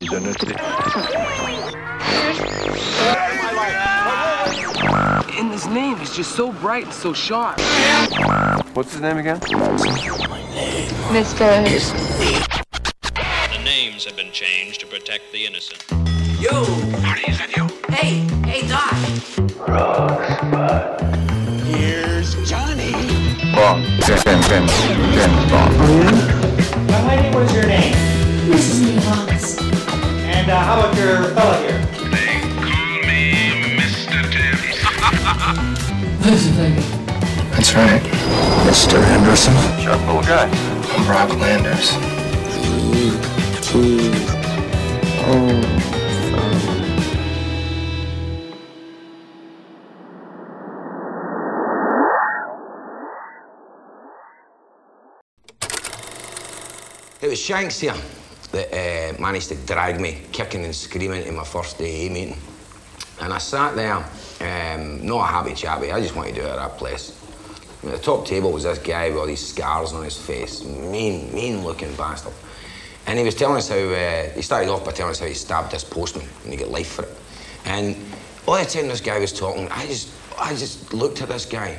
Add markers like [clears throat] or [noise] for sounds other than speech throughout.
And his name is just so bright and so sharp. What's his name again? Mr. The names have been changed to protect the innocent. Yo! Marty, is that you? Hey, hey, Doc. Rosebud. Here's Johnny. Bond. James, James, James, James Bond. Young lady, what is your name? Mrs. Nevons. And uh, how about your fella here? They call me Mr. Tibbs. [laughs] That's right. Mr. Anderson. Sharp little guy. I'm Rock Landers. It was Shanks here that uh, managed to drag me kicking and screaming to my first AA meeting. And I sat there, um, not a happy chappy, I just wanted to do it at that place. At the top table was this guy with all these scars on his face, mean, mean looking bastard. And he was telling us how, uh, he started off by telling us how he stabbed this postman and he got life for it. And all the time this guy was talking, I just, I just looked at this guy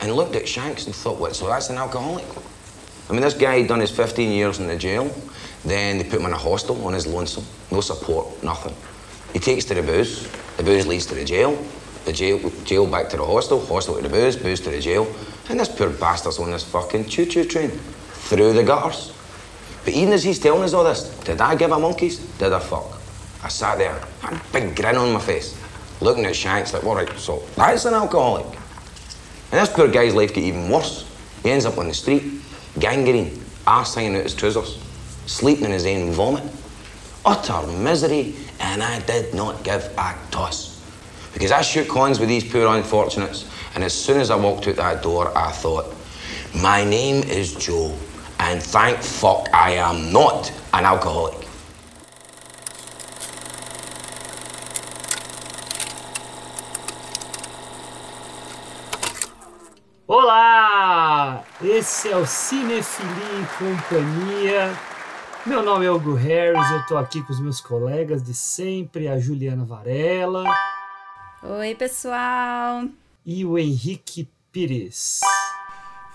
and looked at Shanks and thought, what, so that's an alcoholic? I mean, this guy had done his 15 years in the jail. Then they put him in a hostel on his lonesome. No support, nothing. He takes to the booze. The booze leads to the jail. The jail, jail back to the hostel. Hostel to the booze. Booze to the jail. And this poor bastard's on this fucking choo-choo train. Through the gutters. But even as he's telling us all this, did I give a monkeys? Did I fuck? I sat there, had a big grin on my face, looking at Shanks like, all right, so that's an alcoholic. And this poor guy's life got even worse. He ends up on the street, gangrene, arse hanging out his trousers, sleeping in his own vomit. Utter misery, and I did not give a toss. Because I shook hands with these poor unfortunates, and as soon as I walked out that door, I thought, my name is Joe, and thank fuck I am not an alcoholic. Olá! Esse é o Cinefilia em Companhia. Meu nome é Hugo Harris, eu tô aqui com os meus colegas de sempre, a Juliana Varela Oi, pessoal. e o Henrique Pires.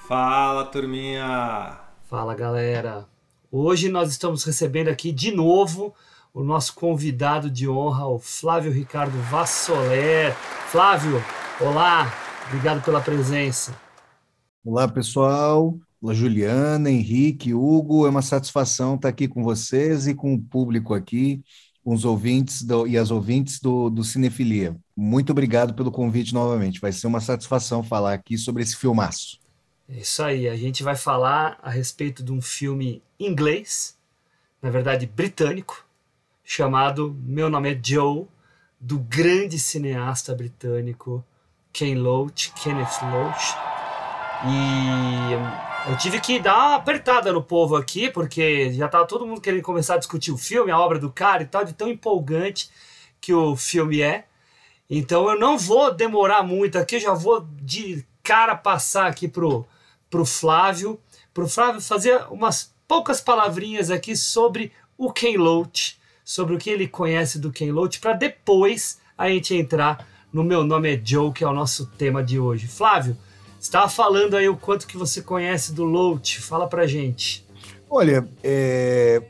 Fala, turminha! Fala, galera. Hoje nós estamos recebendo aqui de novo o nosso convidado de honra, o Flávio Ricardo Vassoler. Flávio, olá, obrigado pela presença. Olá, pessoal. Juliana, Henrique, Hugo. É uma satisfação estar aqui com vocês e com o público aqui, com os ouvintes do- e as ouvintes do, do Cinefilia. Muito obrigado pelo convite novamente. Vai ser uma satisfação falar aqui sobre esse filmaço. É isso aí, a gente vai falar a respeito de um filme inglês, na verdade britânico, chamado Meu Nome é Joe, do grande cineasta britânico Ken Loach, Kenneth Loach. E eu tive que dar uma apertada no povo aqui, porque já tava todo mundo querendo começar a discutir o filme, a obra do cara e tal, de tão empolgante que o filme é. Então eu não vou demorar muito aqui, eu já vou de cara passar aqui pro, pro Flávio, pro Flávio fazer umas poucas palavrinhas aqui sobre o Ken Loach, sobre o que ele conhece do Ken Loach, para depois a gente entrar no Meu Nome é Joe, que é o nosso tema de hoje. Flávio, estava falando aí o quanto que você conhece do Loach, fala pra gente. Olha, é,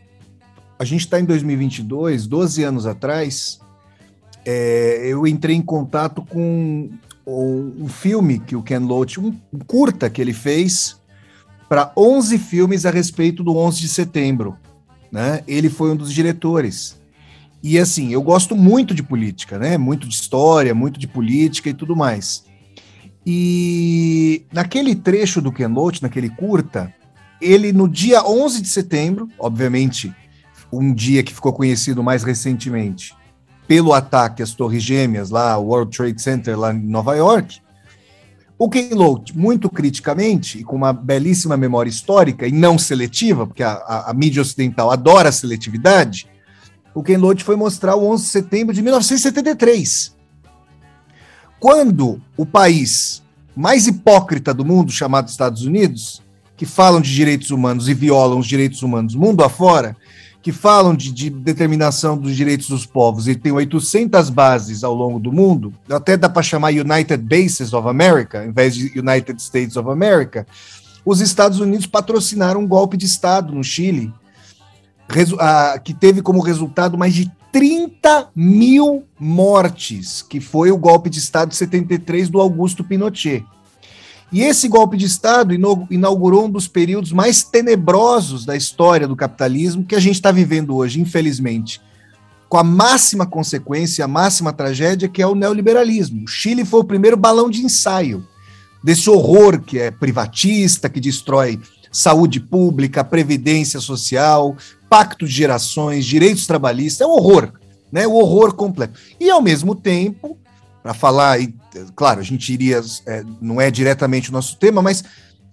a gente está em 2022, 12 anos atrás, é, eu entrei em contato com um, filme que o Ken Loach, um curta que ele fez para 11 filmes a respeito do 11 de setembro. Né? Ele foi um dos diretores. E assim, eu gosto muito de política, né? Muito de história, muito de política e tudo mais. E naquele trecho do Loach, naquele curta, ele no dia 11 de setembro, obviamente, um dia que ficou conhecido mais recentemente pelo ataque às Torres Gêmeas lá, World Trade Center lá em Nova York, o Ken Loach, muito criticamente e com uma belíssima memória histórica e não seletiva, porque a, a, a mídia ocidental adora seletividade, o Ken Loach foi mostrar o 11 de setembro de 1973. Quando o país mais hipócrita do mundo, chamado Estados Unidos, que falam de direitos humanos e violam os direitos humanos mundo afora, que falam de, de, determinação dos direitos dos povos e tem 800 bases ao longo do mundo, até dá para chamar United Bases of America, em vez de United States of America, os Estados Unidos patrocinaram um golpe de Estado no Chile, que teve como resultado mais de 30 mil mortes, que foi o golpe de Estado de 73 do Augusto Pinochet. E esse golpe de Estado inaugurou um dos períodos mais tenebrosos da história do capitalismo que a gente está vivendo hoje, infelizmente. Com a máxima consequência, a máxima tragédia, que é o neoliberalismo. O Chile foi o primeiro balão de ensaio desse horror que é privatista, que destrói saúde pública, previdência social, pacto de gerações, direitos trabalhistas, é um horror, né? O horror completo. E ao mesmo tempo, para falar, e, claro, a gente iria, é, não é diretamente o nosso tema, mas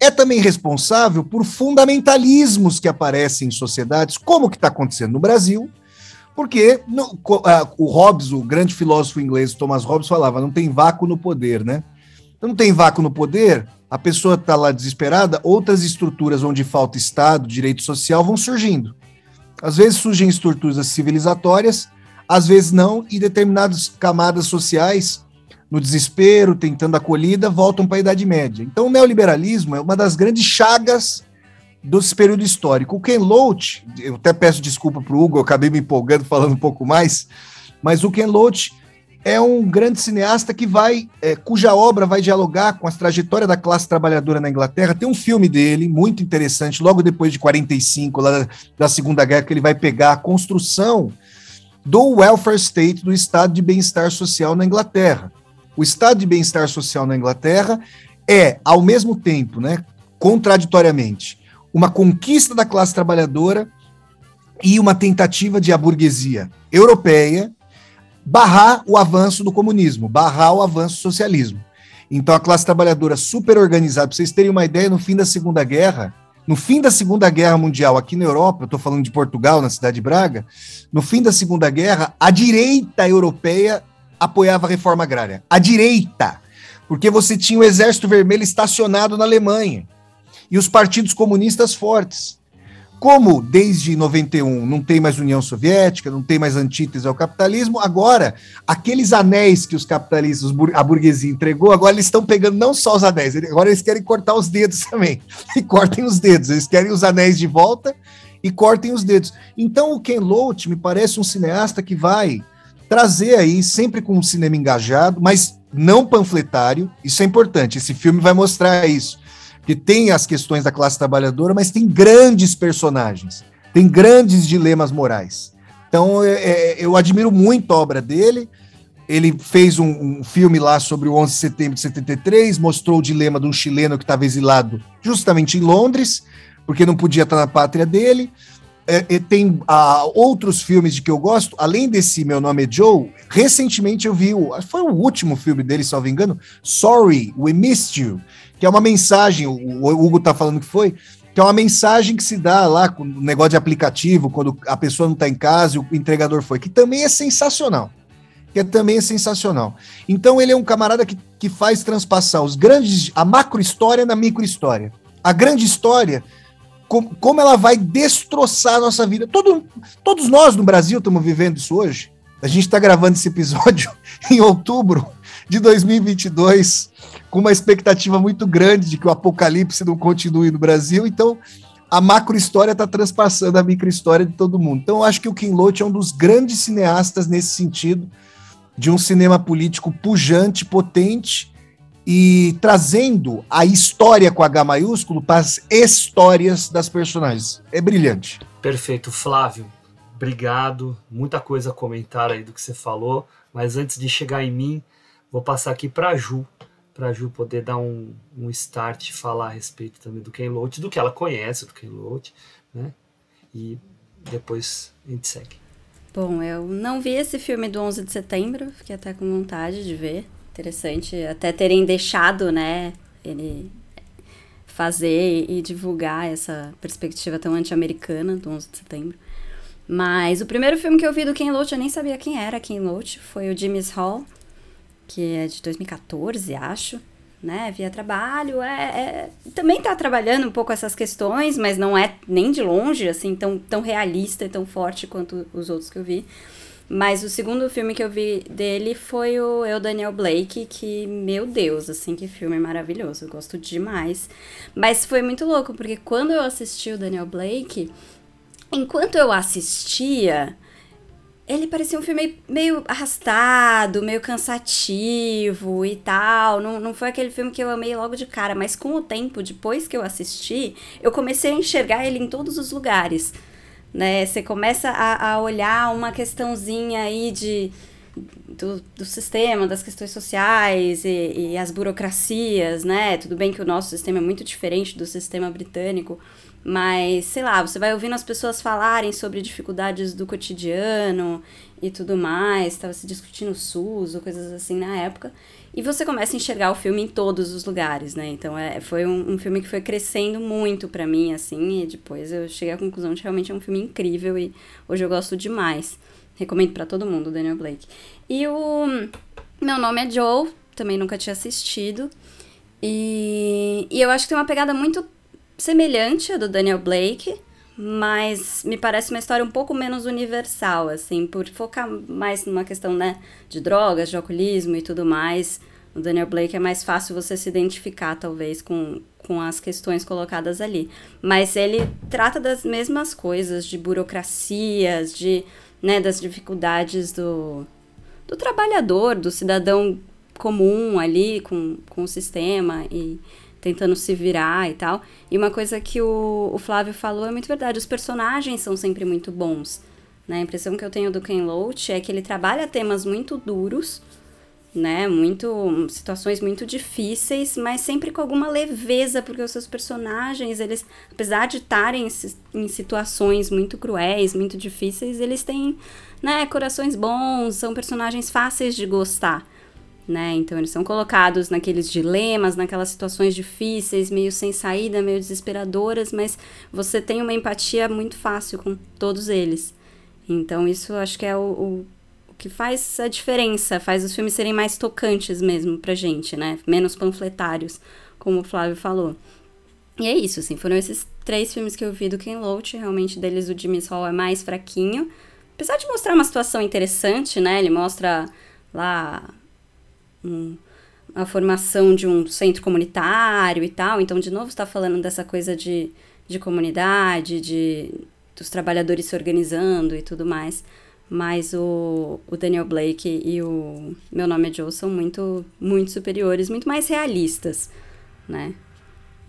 é também responsável por fundamentalismos que aparecem em sociedades, como o que está acontecendo no Brasil, porque no, o Hobbes, o grande filósofo inglês Thomas Hobbes, falava: não tem vácuo no poder, né? Não tem vácuo no poder, a pessoa está lá desesperada, outras estruturas onde falta Estado, direito social vão surgindo. Às vezes surgem estruturas civilizatórias às vezes não, e determinadas camadas sociais, no desespero, tentando acolhida, voltam para a Idade Média. Então, o neoliberalismo é uma das grandes chagas desse período histórico. O Ken Loach, eu até peço desculpa para o Hugo, eu acabei me empolgando falando um pouco mais, mas o Ken Loach é um grande cineasta que vai, é, cuja obra vai dialogar com a trajetória da classe trabalhadora na Inglaterra. Tem um filme dele muito interessante, logo depois de 45, lá da Segunda Guerra, que ele vai pegar a construção do welfare state, do estado de bem-estar social na Inglaterra. O estado de bem-estar social na Inglaterra é, ao mesmo tempo, né, contraditoriamente, uma conquista da classe trabalhadora e uma tentativa de a burguesia europeia barrar o avanço do comunismo, barrar o avanço do socialismo. Então, a classe trabalhadora super organizada, para vocês terem uma ideia, no fim da Segunda Guerra, no fim da Segunda Guerra Mundial, aqui na Europa, eu estou falando de Portugal, na cidade de Braga, no fim da Segunda Guerra, a direita europeia apoiava a reforma agrária. A direita! Porque você tinha o Exército Vermelho estacionado na Alemanha e os partidos comunistas fortes. Como desde 91 não tem mais União Soviética, não tem mais antítese ao capitalismo, agora aqueles anéis que os capitalistas, a burguesia entregou, agora eles estão pegando não só os anéis, agora eles querem cortar os dedos [laughs] também. E cortem os dedos, eles querem os anéis de volta e cortem os dedos. Então o Ken Loach me parece um cineasta que vai trazer aí, sempre com um cinema engajado, mas não panfletário, isso é importante, esse filme vai mostrar isso que tem as questões da classe trabalhadora, mas tem grandes personagens, tem grandes dilemas morais. Então, é, é, eu admiro muito a obra dele. Ele fez um, um, filme lá sobre o 11 de setembro de 73, mostrou o dilema de um chileno que estava exilado justamente em Londres, porque não podia estar na pátria dele. É, tem ah, outros filmes de que eu gosto, além desse Meu Nome é Joe. Recentemente eu vi, o, foi o último filme dele, se não me engano, Sorry, We Missed You, que é uma mensagem, o, Hugo tá falando que foi, que é uma mensagem que se dá lá com o negócio de aplicativo, quando a pessoa não está em casa e o entregador foi, que também é sensacional. Que é, também é sensacional. Então ele é um camarada que, que faz transpassar os grandes, a macro história na micro história. A grande história, com, como ela vai destroçar a nossa vida. Todo, todos nós no Brasil estamos vivendo isso hoje. A gente está gravando esse episódio [laughs] em outubro de 2022 com uma expectativa muito grande de que o apocalipse não continue no Brasil. Então, a macro história está transpassando a micro história de todo mundo. Então, eu acho que o Kim Loach é um dos grandes cineastas nesse sentido, de um cinema político pujante, potente e trazendo a história com H maiúsculo para as histórias das personagens. É brilhante. Perfeito, Flávio. Obrigado. Muita coisa a comentar aí do que você falou, mas antes de chegar em mim, vou passar aqui para a Ju, para a Ju poder dar um, um start e falar a respeito também do Ken Loach, do que ela conhece do Ken Loach, né? E depois a gente segue. Bom, eu não vi esse filme do 11 de setembro, fiquei até com vontade de ver. Interessante até terem deixado, né, ele fazer e divulgar essa perspectiva tão anti-americana do 11 de setembro. Mas o primeiro filme que eu vi do Ken Loach, eu nem sabia quem era Ken Loach, foi o Jimmy's Hall, que é de 2014, acho. né, via trabalho, é, é também está trabalhando um pouco essas questões, mas não é nem de longe assim tão, tão realista e tão forte quanto os outros que eu vi. Mas o segundo filme que eu vi dele foi o Eu Daniel Blake, que, meu Deus, assim, que filme maravilhoso. Eu gosto demais. Mas foi muito louco, porque quando eu assisti o Daniel Blake, enquanto eu assistia, ele parecia um filme meio arrastado, meio cansativo e tal. Não, não foi aquele filme que eu amei logo de cara, mas com o tempo, depois que eu assisti, eu comecei a enxergar ele em todos os lugares né? Você começa a, a olhar uma questãozinha aí de, do, do sistema, das questões sociais e, e, as burocracias, né? Tudo bem que o nosso sistema é muito diferente do sistema britânico, mas sei lá, você vai ouvindo as pessoas falarem sobre dificuldades do cotidiano e tudo mais, estava se discutindo SUS ou coisas assim na época. E você começa a enxergar o filme em todos os lugares, né? Então é, foi um, um filme que foi crescendo muito para mim, assim, e depois eu cheguei à conclusão de que realmente é um filme incrível e hoje eu gosto demais. Recomendo para todo mundo, Daniel Blake. E o Meu Nome é Joe, também nunca tinha assistido. E, e eu acho que tem uma pegada muito semelhante à do Daniel Blake, mas me parece uma história um pouco menos universal, assim, por focar mais numa questão, né, de drogas, de alcoolismo e tudo mais. O Daniel Blake é mais fácil você se identificar, talvez, com, com as questões colocadas ali. Mas ele trata das mesmas coisas, de burocracias, de, né, das dificuldades do, do trabalhador, do cidadão comum ali com, com o sistema e tentando se virar e tal. E uma coisa que o, o Flávio falou é muito verdade, os personagens são sempre muito bons. Né? A impressão que eu tenho do Ken Loach é que ele trabalha temas muito duros, né? Muito situações muito difíceis, mas sempre com alguma leveza, porque os seus personagens, eles, apesar de estarem em situações muito cruéis, muito difíceis, eles têm, né, corações bons, são personagens fáceis de gostar né? Então eles são colocados naqueles dilemas, naquelas situações difíceis, meio sem saída, meio desesperadoras, mas você tem uma empatia muito fácil com todos eles. Então isso acho que é o, o, o que faz a diferença, faz os filmes serem mais tocantes mesmo pra gente, né? Menos panfletários, como o Flávio falou. E é isso, assim, foram esses três filmes que eu vi do Ken Loach, realmente deles o Jimmy Hall é mais fraquinho, apesar de mostrar uma situação interessante, né? Ele mostra lá um, a formação de um centro comunitário e tal. Então, de novo, está falando dessa coisa de, de comunidade, de dos trabalhadores se organizando e tudo mais. Mas o, o Daniel Blake e o Meu Nome é Joe são muito, muito superiores, muito mais realistas, né?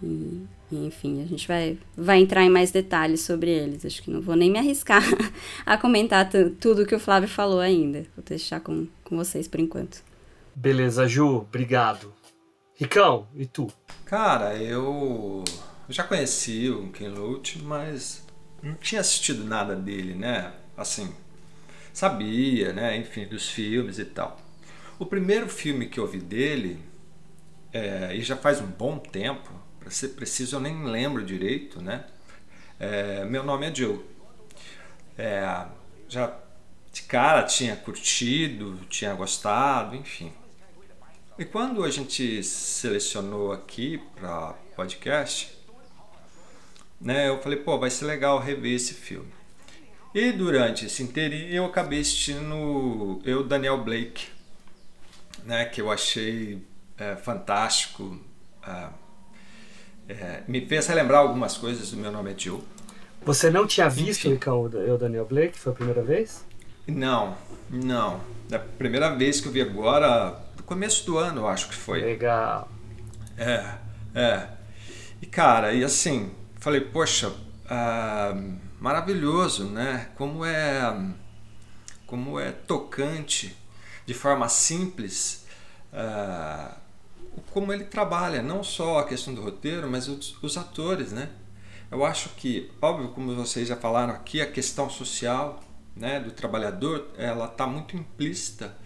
E, enfim, a gente vai, vai entrar em mais detalhes sobre eles. Acho que não vou nem me arriscar [laughs] a comentar tudo que o Flávio falou ainda. Vou deixar com, com vocês por enquanto. Beleza, Ju, obrigado. Ricão, e tu? Cara, eu já conheci o Ken Loach, mas não tinha assistido nada dele, né? Assim, sabia, né? Enfim, dos filmes e tal. O primeiro filme que eu vi dele, é, e já faz um bom tempo, para ser preciso, eu nem lembro direito, né? É, meu nome é Joe. É, já de cara tinha curtido, tinha gostado, enfim. E quando a gente selecionou aqui para podcast, né, eu falei, pô, vai ser legal rever esse filme. E durante esse inteirinho eu acabei assistindo eu, Daniel Blake, né, que eu achei é, fantástico. É, é, me fez relembrar algumas coisas do meu nome é Joe. Você não tinha visto, então, eu, Daniel Blake? Foi a primeira vez? Não, não. É a primeira vez que eu vi agora, começo do ano, eu acho que foi. Legal. É, é. E cara, e assim, falei, poxa, ah, maravilhoso, né? Como é, como é tocante, de forma simples, ah, como ele trabalha, não só a questão do roteiro, mas os, os atores, né? Eu acho que, óbvio, como vocês já falaram aqui, a questão social, né, do trabalhador, ela está muito implícita.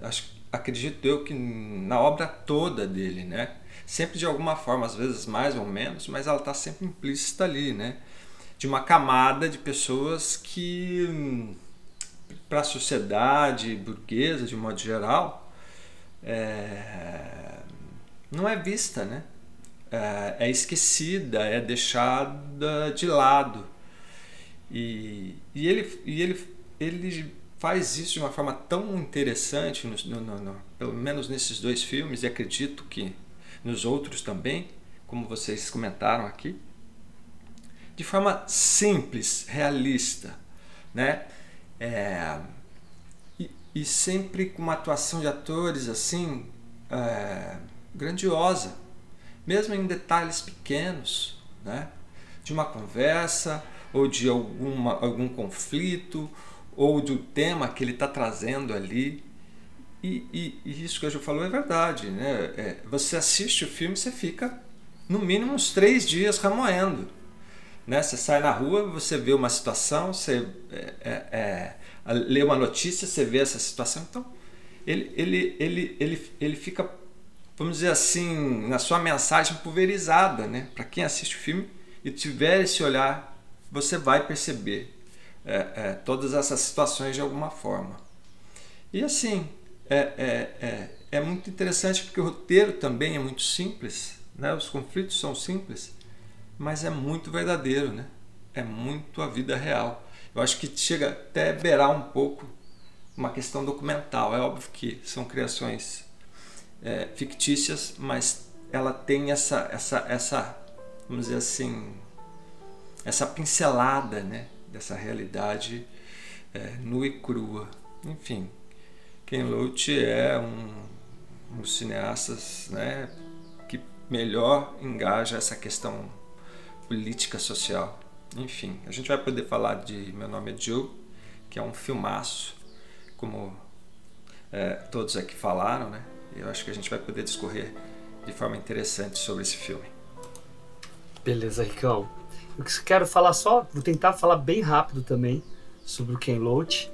Acho acredito eu que na obra toda dele, né? Sempre de alguma forma, às vezes mais ou menos, mas ela está sempre implícita ali, né? De uma camada de pessoas que, para a sociedade burguesa, de modo geral, é... não é vista, né? É, é esquecida, é deixada de lado. E, e, ele, e ele, ele faz isso de uma forma tão interessante, no, no, no, pelo menos nesses dois filmes, e acredito que nos outros também, como vocês comentaram aqui, de forma simples, realista, né? É, e, e, sempre com uma atuação de atores assim é, grandiosa, mesmo em detalhes pequenos, né? De uma conversa ou de alguma, algum conflito ou do tema que ele está trazendo ali. E, e, e, isso que a Ju falou é verdade. Né? É, você assiste o filme você fica no mínimo uns três dias remoendo. Né? Você sai na rua, você vê uma situação, você é, é, é lê uma notícia, você vê essa situação. Então, ele, ele, ele, ele, ele fica, vamos dizer assim, na sua mensagem pulverizada. Né? Para quem assiste o filme e tiver esse olhar, você vai perceber é, é, todas essas situações de alguma forma. E assim, é, é, é, é, muito interessante porque o roteiro também é muito simples, né? os conflitos são simples, mas é muito verdadeiro, né? é muito a vida real. Eu acho que chega até beirar um pouco uma questão documental. É óbvio que são criações é, fictícias, mas ela tem essa, essa, essa, vamos dizer assim, essa pincelada, né? Dessa realidade é, nua e crua. Enfim, Ken Loach é um, um dos cineastas né, que melhor engaja essa questão política social. Enfim, a gente vai poder falar de Meu Nome é Joe, que é um filmaço, como é, todos aqui falaram, né? Eu acho que a gente vai poder discorrer de forma interessante sobre esse filme. Beleza, Ricão. Eu quero falar só, vou tentar falar bem rápido também sobre o Ken Loach.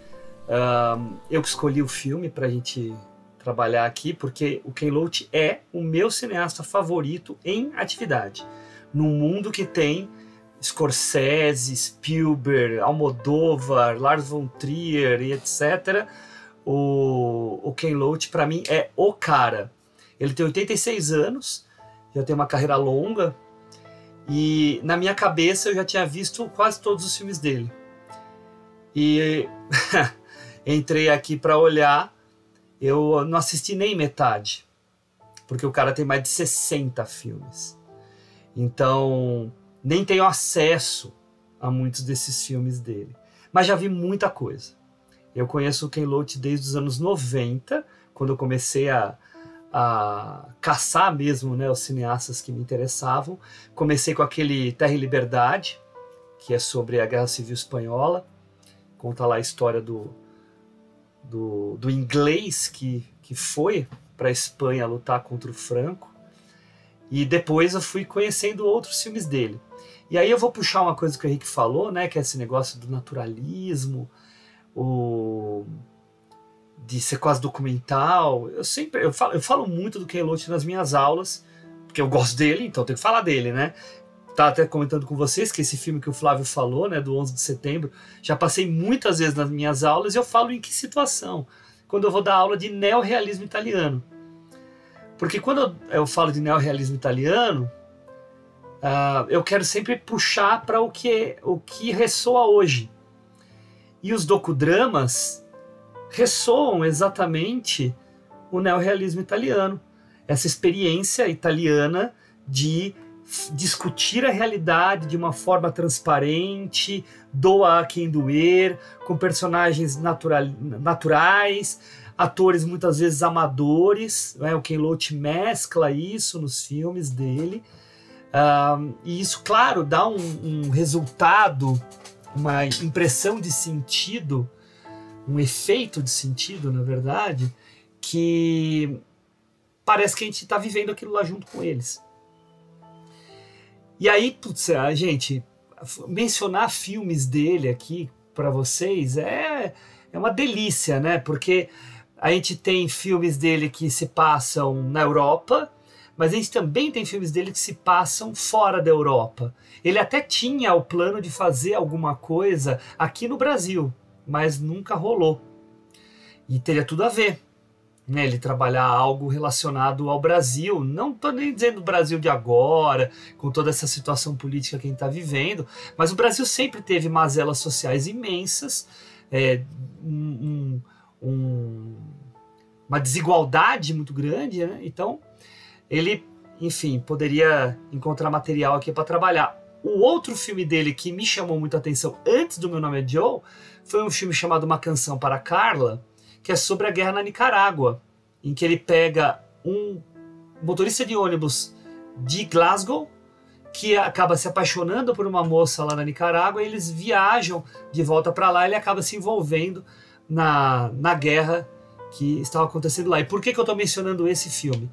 Eu que escolhi o filme para a gente trabalhar aqui, porque o Ken Loach é o meu cineasta favorito em atividade. Num mundo que tem Scorsese, Spielberg, Almodóvar, Lars von Trier e etc., o, o Ken Loach para mim é o cara. Ele tem 86 anos, já tem uma carreira longa, e na minha cabeça eu já tinha visto quase todos os filmes dele. E [laughs] entrei aqui para olhar, eu não assisti nem metade, porque o cara tem mais de 60 filmes. Então, nem tenho acesso a muitos desses filmes dele. Mas já vi muita coisa. Eu conheço o Ken Loach desde os anos 90, quando eu comecei a, a caçar mesmo né, os cineastas que me interessavam. Comecei com aquele Terra e Liberdade, que é sobre a Guerra Civil Espanhola. Conta lá a história do, do, do inglês que, que foi para a Espanha lutar contra o Franco. E depois eu fui conhecendo outros filmes dele. E aí eu vou puxar uma coisa que o Henrique falou, né, que é esse negócio do naturalismo, o de ser quase documental. Eu sempre eu falo, eu falo muito do Ken Loach nas minhas aulas, porque eu gosto dele, então tenho que falar dele, né? Tá até comentando com vocês que esse filme que o Flávio falou, né, do 11 de setembro, já passei muitas vezes nas minhas aulas e eu falo em que situação? Quando eu vou dar aula de neorrealismo italiano. Porque quando eu, eu falo de neorrealismo italiano, uh, eu quero sempre puxar para o que, o que ressoa hoje. E os docudramas, ressoam exatamente o neorrealismo italiano, essa experiência italiana de discutir a realidade de uma forma transparente, doa a quem doer, com personagens naturais, atores muitas vezes amadores. Né? O Ken Loach mescla isso nos filmes dele. Um, e isso, claro, dá um, um resultado, uma impressão de sentido um efeito de sentido, na verdade, que parece que a gente está vivendo aquilo lá junto com eles. E aí, putz, a gente mencionar filmes dele aqui para vocês é, é uma delícia, né? Porque a gente tem filmes dele que se passam na Europa, mas a gente também tem filmes dele que se passam fora da Europa. Ele até tinha o plano de fazer alguma coisa aqui no Brasil, mas nunca rolou. E teria tudo a ver. né, ele trabalhar algo relacionado ao Brasil. Não estou nem dizendo o Brasil de agora, com toda essa situação política que a gente está vivendo, mas o Brasil sempre teve mazelas sociais imensas, é, um, um, uma desigualdade muito grande, né? Então, ele, enfim, poderia encontrar material aqui para trabalhar. O outro filme dele que me chamou muita atenção antes do Meu Nome é Joe foi um filme chamado Uma Canção para Carla, que é sobre a guerra na Nicarágua, em que ele pega um motorista de ônibus de Glasgow que acaba se apaixonando por uma moça lá na Nicarágua e eles viajam de volta para lá e ele acaba se envolvendo na, na guerra que estava acontecendo lá. E por que, que eu estou mencionando esse filme?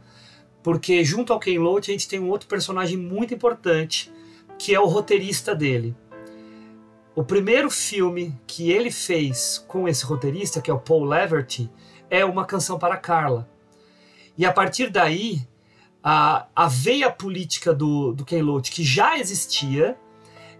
Porque junto ao Ken Loach a gente tem um outro personagem muito importante que é o roteirista dele. O primeiro filme que ele fez com esse roteirista, que é o Paul Leverty, é Uma Canção para Carla. E a partir daí, a, a veia política do, do Ken Loach, que já existia,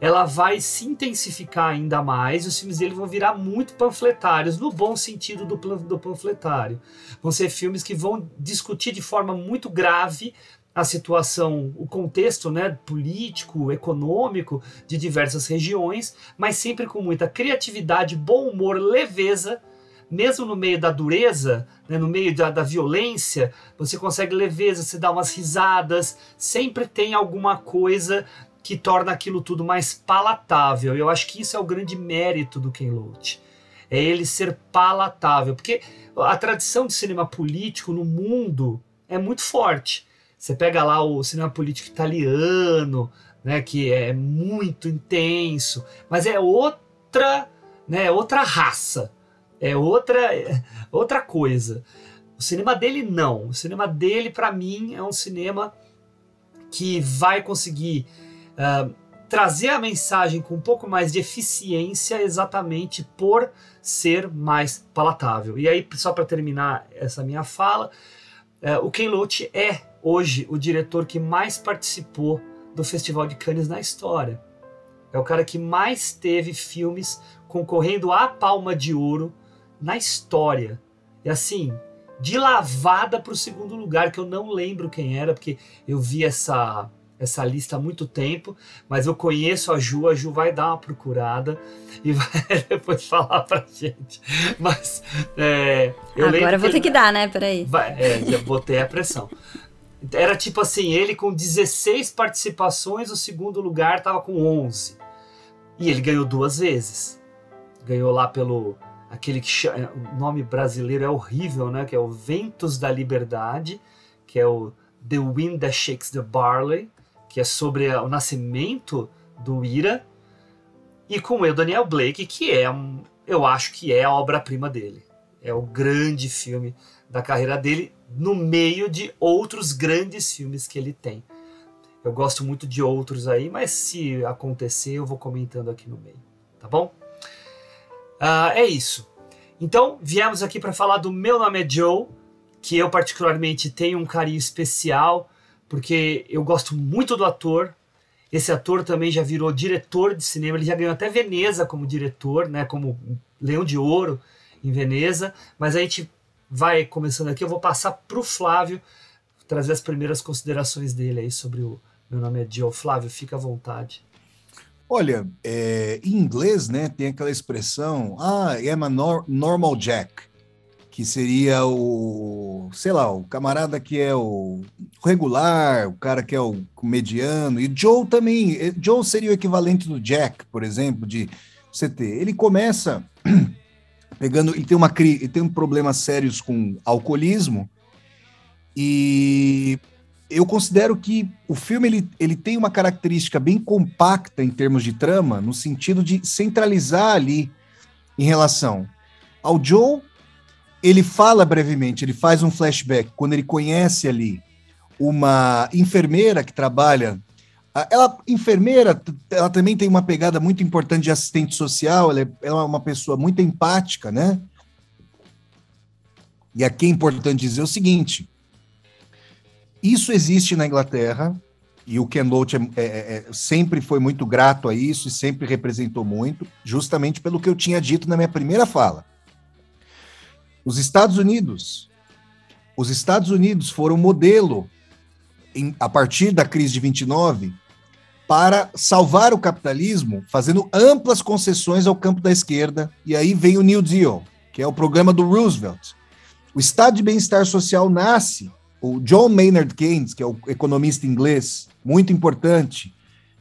ela vai se intensificar ainda mais. Os filmes dele vão virar muito panfletários, no bom sentido do, do panfletário. Vão ser filmes que vão discutir de forma muito grave a situação, o contexto né, político, econômico de diversas regiões, mas sempre com muita criatividade, bom humor, leveza, mesmo no meio da dureza, né, no meio da, da violência, você consegue leveza, você dá umas risadas, sempre tem alguma coisa que torna aquilo tudo mais palatável. Eu acho que isso é o grande mérito do Ken Loach. É ele ser palatável, porque a tradição de cinema político no mundo é muito forte. Você pega lá o cinema político italiano, né, que é muito intenso, mas é outra, né, outra raça, é outra, [laughs] outra coisa. O cinema dele não. O cinema dele, para mim, é um cinema que vai conseguir uh, trazer a mensagem com um pouco mais de eficiência, exatamente por ser mais palatável. E aí, só para terminar essa minha fala, uh, o Ken Loach é hoje o diretor que mais participou do Festival de Cannes na história. É o cara que mais teve filmes concorrendo à Palma de Ouro na história. E assim, de lavada para o segundo lugar, que eu não lembro quem era, porque eu vi essa essa lista há muito tempo, mas eu conheço a Ju, a Ju vai dar uma procurada [laughs] e vai [laughs] depois falar pra gente. Mas é, eu Agora eu vou ter que dar, né? Peraí. Vai, é, já botei a pressão. Era tipo assim, ele com 16 participações, o segundo lugar tava com 11. E ele ganhou duas vezes. Ganhou lá pelo aquele que chama, o nome brasileiro é horrível, né, que é o Ventos da Liberdade, que é o The Wind That Shakes the Barley, que é sobre o nascimento do Ira, e com o Daniel Blake, que é eu acho que é a obra-prima dele. É o grande filme da carreira dele no meio de outros grandes filmes que ele tem. Eu gosto muito de outros aí, mas se acontecer eu vou comentando aqui no meio, tá bom? Uh, é isso. Então, viemos aqui para falar do Meu Nome é Joe, que eu particularmente tenho um carinho especial, porque eu gosto muito do ator. Esse ator também já virou diretor de cinema, ele já ganhou até Veneza como diretor, né, como Leão de Ouro em Veneza, mas a gente vai começando aqui, eu vou passar para o Flávio trazer as primeiras considerações dele aí sobre o meu nome é Joe. Flávio, fica à vontade. Olha, é, em inglês, né, tem aquela expressão, ah, I'm a nor normal Jack, que seria o, sei lá, o camarada que é o regular, o cara que é o mediano, e Joe também, Joe seria o equivalente do Jack, por exemplo, de CT. Ele começa [clears throat] pegando, ele tem uma ele tem um problemas sérios com alcoolismo e eu considero que o filme ele, ele tem uma característica bem compacta em termos de trama, no sentido de centralizar ali em relação ao Joe. Ele fala brevemente, ele faz um flashback quando ele conhece ali uma enfermeira que trabalha ela, enfermeira, ela também tem uma pegada muito importante de assistente social, ela é, ela é uma pessoa muito empática, né? E aqui é importante dizer o seguinte: isso existe na Inglaterra, e o Ken Loach é, é, é, sempre foi muito grato a isso e sempre representou muito, justamente pelo que eu tinha dito na minha primeira fala. Os Estados Unidos os Estados Unidos foram modelo em, a partir da crise de 29 para salvar o capitalismo, fazendo amplas concessões ao campo da esquerda. E aí vem o New Deal, que é o programa do Roosevelt. O estado de bem-estar social nasce. O John Maynard Keynes, que é o economista inglês, muito importante,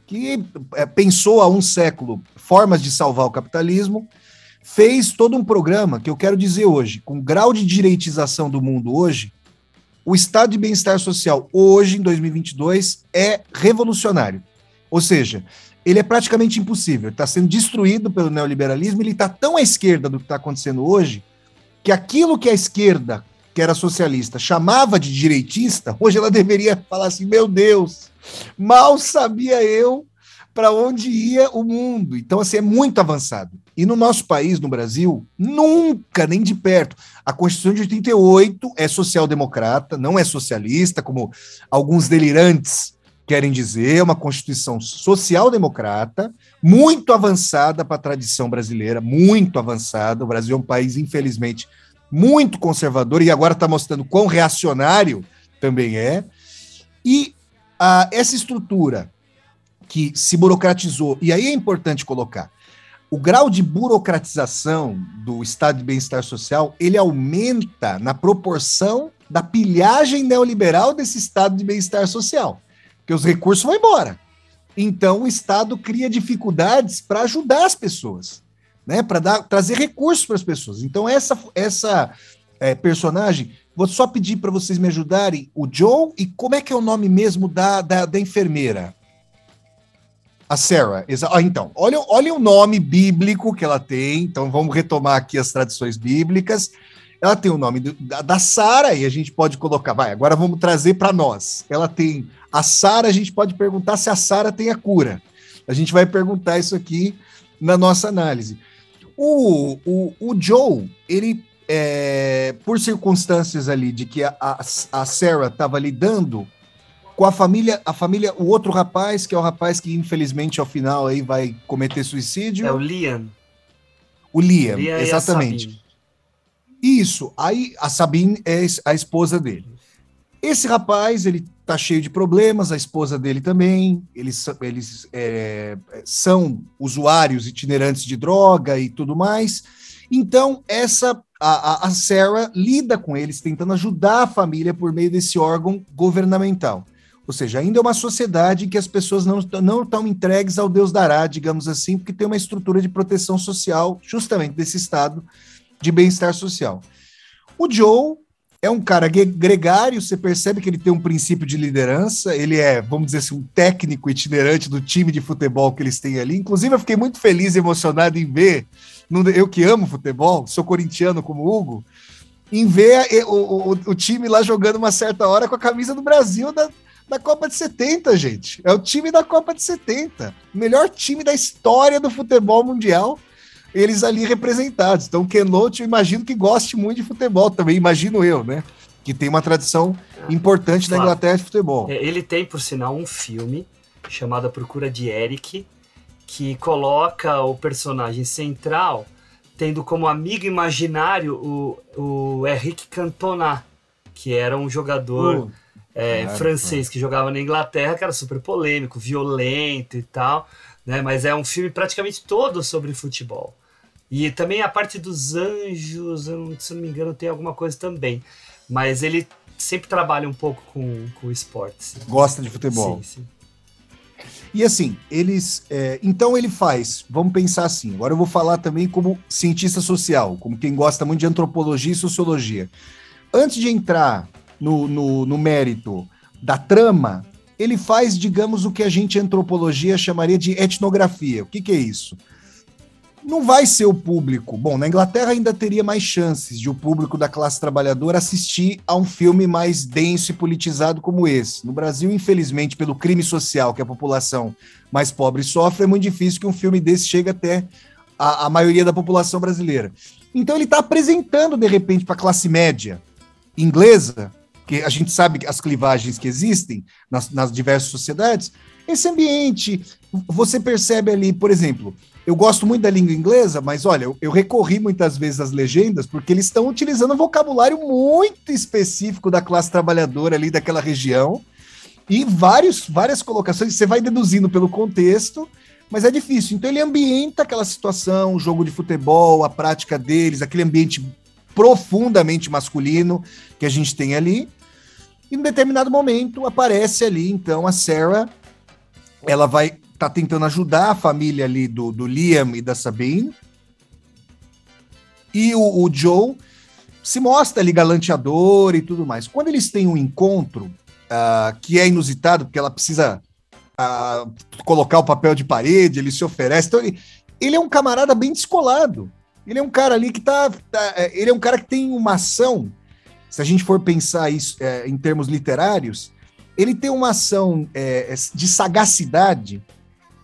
que é, pensou há um século formas de salvar o capitalismo, fez todo um programa que eu quero dizer hoje, com o grau de direitização do mundo hoje, o estado de bem-estar social hoje, em 2022, é revolucionário. Ou seja, ele é praticamente impossível, está sendo destruído pelo neoliberalismo, ele está tão à esquerda do que está acontecendo hoje, que aquilo que a esquerda, que era socialista, chamava de direitista, hoje ela deveria falar assim: meu Deus, mal sabia eu para onde ia o mundo. Então, assim, é muito avançado. E no nosso país, no Brasil, nunca, nem de perto. A Constituição de 88 é social-democrata, não é socialista, como alguns delirantes querem dizer, é uma Constituição social-democrata, muito avançada para a tradição brasileira, muito avançada. O Brasil é um país, infelizmente, muito conservador e agora está mostrando quão reacionário também é. E ah, essa estrutura que se burocratizou, e aí é importante colocar, o grau de burocratização do estado de bem-estar social, ele aumenta na proporção da pilhagem neoliberal desse estado de bem-estar social, porque os recursos vão embora. Então o Estado cria dificuldades para ajudar as pessoas, né? Para trazer recursos para as pessoas. Então essa essa é, personagem, vou só pedir para vocês me ajudarem, o Joe e como é que é o nome mesmo da, da, da enfermeira? A Sarah. Ah, então, olha, olha o nome bíblico que ela tem. Então, vamos retomar aqui as tradições bíblicas. Ela tem o nome do, da, da Sara, e a gente pode colocar. Vai, agora vamos trazer para nós. Ela tem a Sara, a gente pode perguntar se a Sara tem a cura. A gente vai perguntar isso aqui na nossa análise. O, o, o Joe, ele, é, por circunstâncias ali de que a, a, a Sarah estava lidando com a família, a família, o outro rapaz, que é o rapaz que infelizmente ao final aí vai cometer suicídio. É o Liam. O Liam, Liam exatamente. Isso. Aí a Sabine é a esposa dele. Esse rapaz, ele tá cheio de problemas, a esposa dele também. Eles, eles é, são usuários itinerantes de droga e tudo mais. Então, essa a, a Sarah lida com eles, tentando ajudar a família por meio desse órgão governamental. Ou seja, ainda é uma sociedade que as pessoas não, não estão entregues ao Deus dará, digamos assim, porque tem uma estrutura de proteção social, justamente desse estado de bem-estar social. O Joe é um cara gregário, você percebe que ele tem um princípio de liderança, ele é, vamos dizer assim, um técnico itinerante do time de futebol que eles têm ali. Inclusive, eu fiquei muito feliz e emocionado em ver, eu que amo futebol, sou corintiano como Hugo, em ver o, o, o time lá jogando uma certa hora com a camisa do Brasil da, da Copa de 70, gente. É o time da Copa de 70. Melhor time da história do futebol mundial. Eles ali representados. Então, Ken Loach, eu imagino que goste muito de futebol também, imagino eu, né? Que tem uma tradição importante claro. da Inglaterra de futebol. É, ele tem, por sinal, um filme chamado A Procura de Eric, que coloca o personagem central tendo como amigo imaginário o, o Henrique Cantona, que era um jogador. Uh é, francês que jogava na Inglaterra, que era super polêmico, violento e tal, né? Mas é um filme praticamente todo sobre futebol. E também a parte dos anjos, se não me engano, tem alguma coisa também. Mas ele sempre trabalha um pouco com, com esportes. Gosta de futebol. Sim, sim. E assim, eles. É, então ele faz, vamos pensar assim. Agora eu vou falar também como cientista social, como quem gosta muito de antropologia e sociologia. Antes de entrar no, no, no mérito da trama, ele faz, digamos, o que a gente em antropologia chamaria de etnografia. O que, que é isso? Não vai ser o público. Bom, na Inglaterra ainda teria mais chances de o público da classe trabalhadora assistir a um filme mais denso e politizado como esse. No Brasil, infelizmente, pelo crime social que a população mais pobre sofre, é muito difícil que um filme desse chegue até a, a maioria da população brasileira. Então ele está apresentando, de repente, para a classe média inglesa que a gente sabe as clivagens que existem nas, nas diversas sociedades, esse ambiente você percebe ali, por exemplo, eu gosto muito da língua inglesa, mas olha, eu, eu recorri muitas vezes às legendas porque eles estão utilizando um vocabulário muito específico da classe trabalhadora ali daquela região e vários, várias colocações, você vai deduzindo pelo contexto, mas é difícil. Então ele ambienta aquela situação, o jogo de futebol, a prática deles, aquele ambiente profundamente masculino que a gente tem ali. E em determinado momento aparece ali, então, a Sarah, ela vai tá tentando ajudar a família ali do, do Liam e da Sabine. E o, o Joe se mostra ali galanteador e tudo mais. Quando eles têm um encontro uh, que é inusitado, porque ela precisa uh, colocar o papel de parede, ele se oferece. Então, ele, ele é um camarada bem descolado. Ele é um cara ali que tá, tá. Ele é um cara que tem uma ação. Se a gente for pensar isso é, em termos literários, ele tem uma ação é, de sagacidade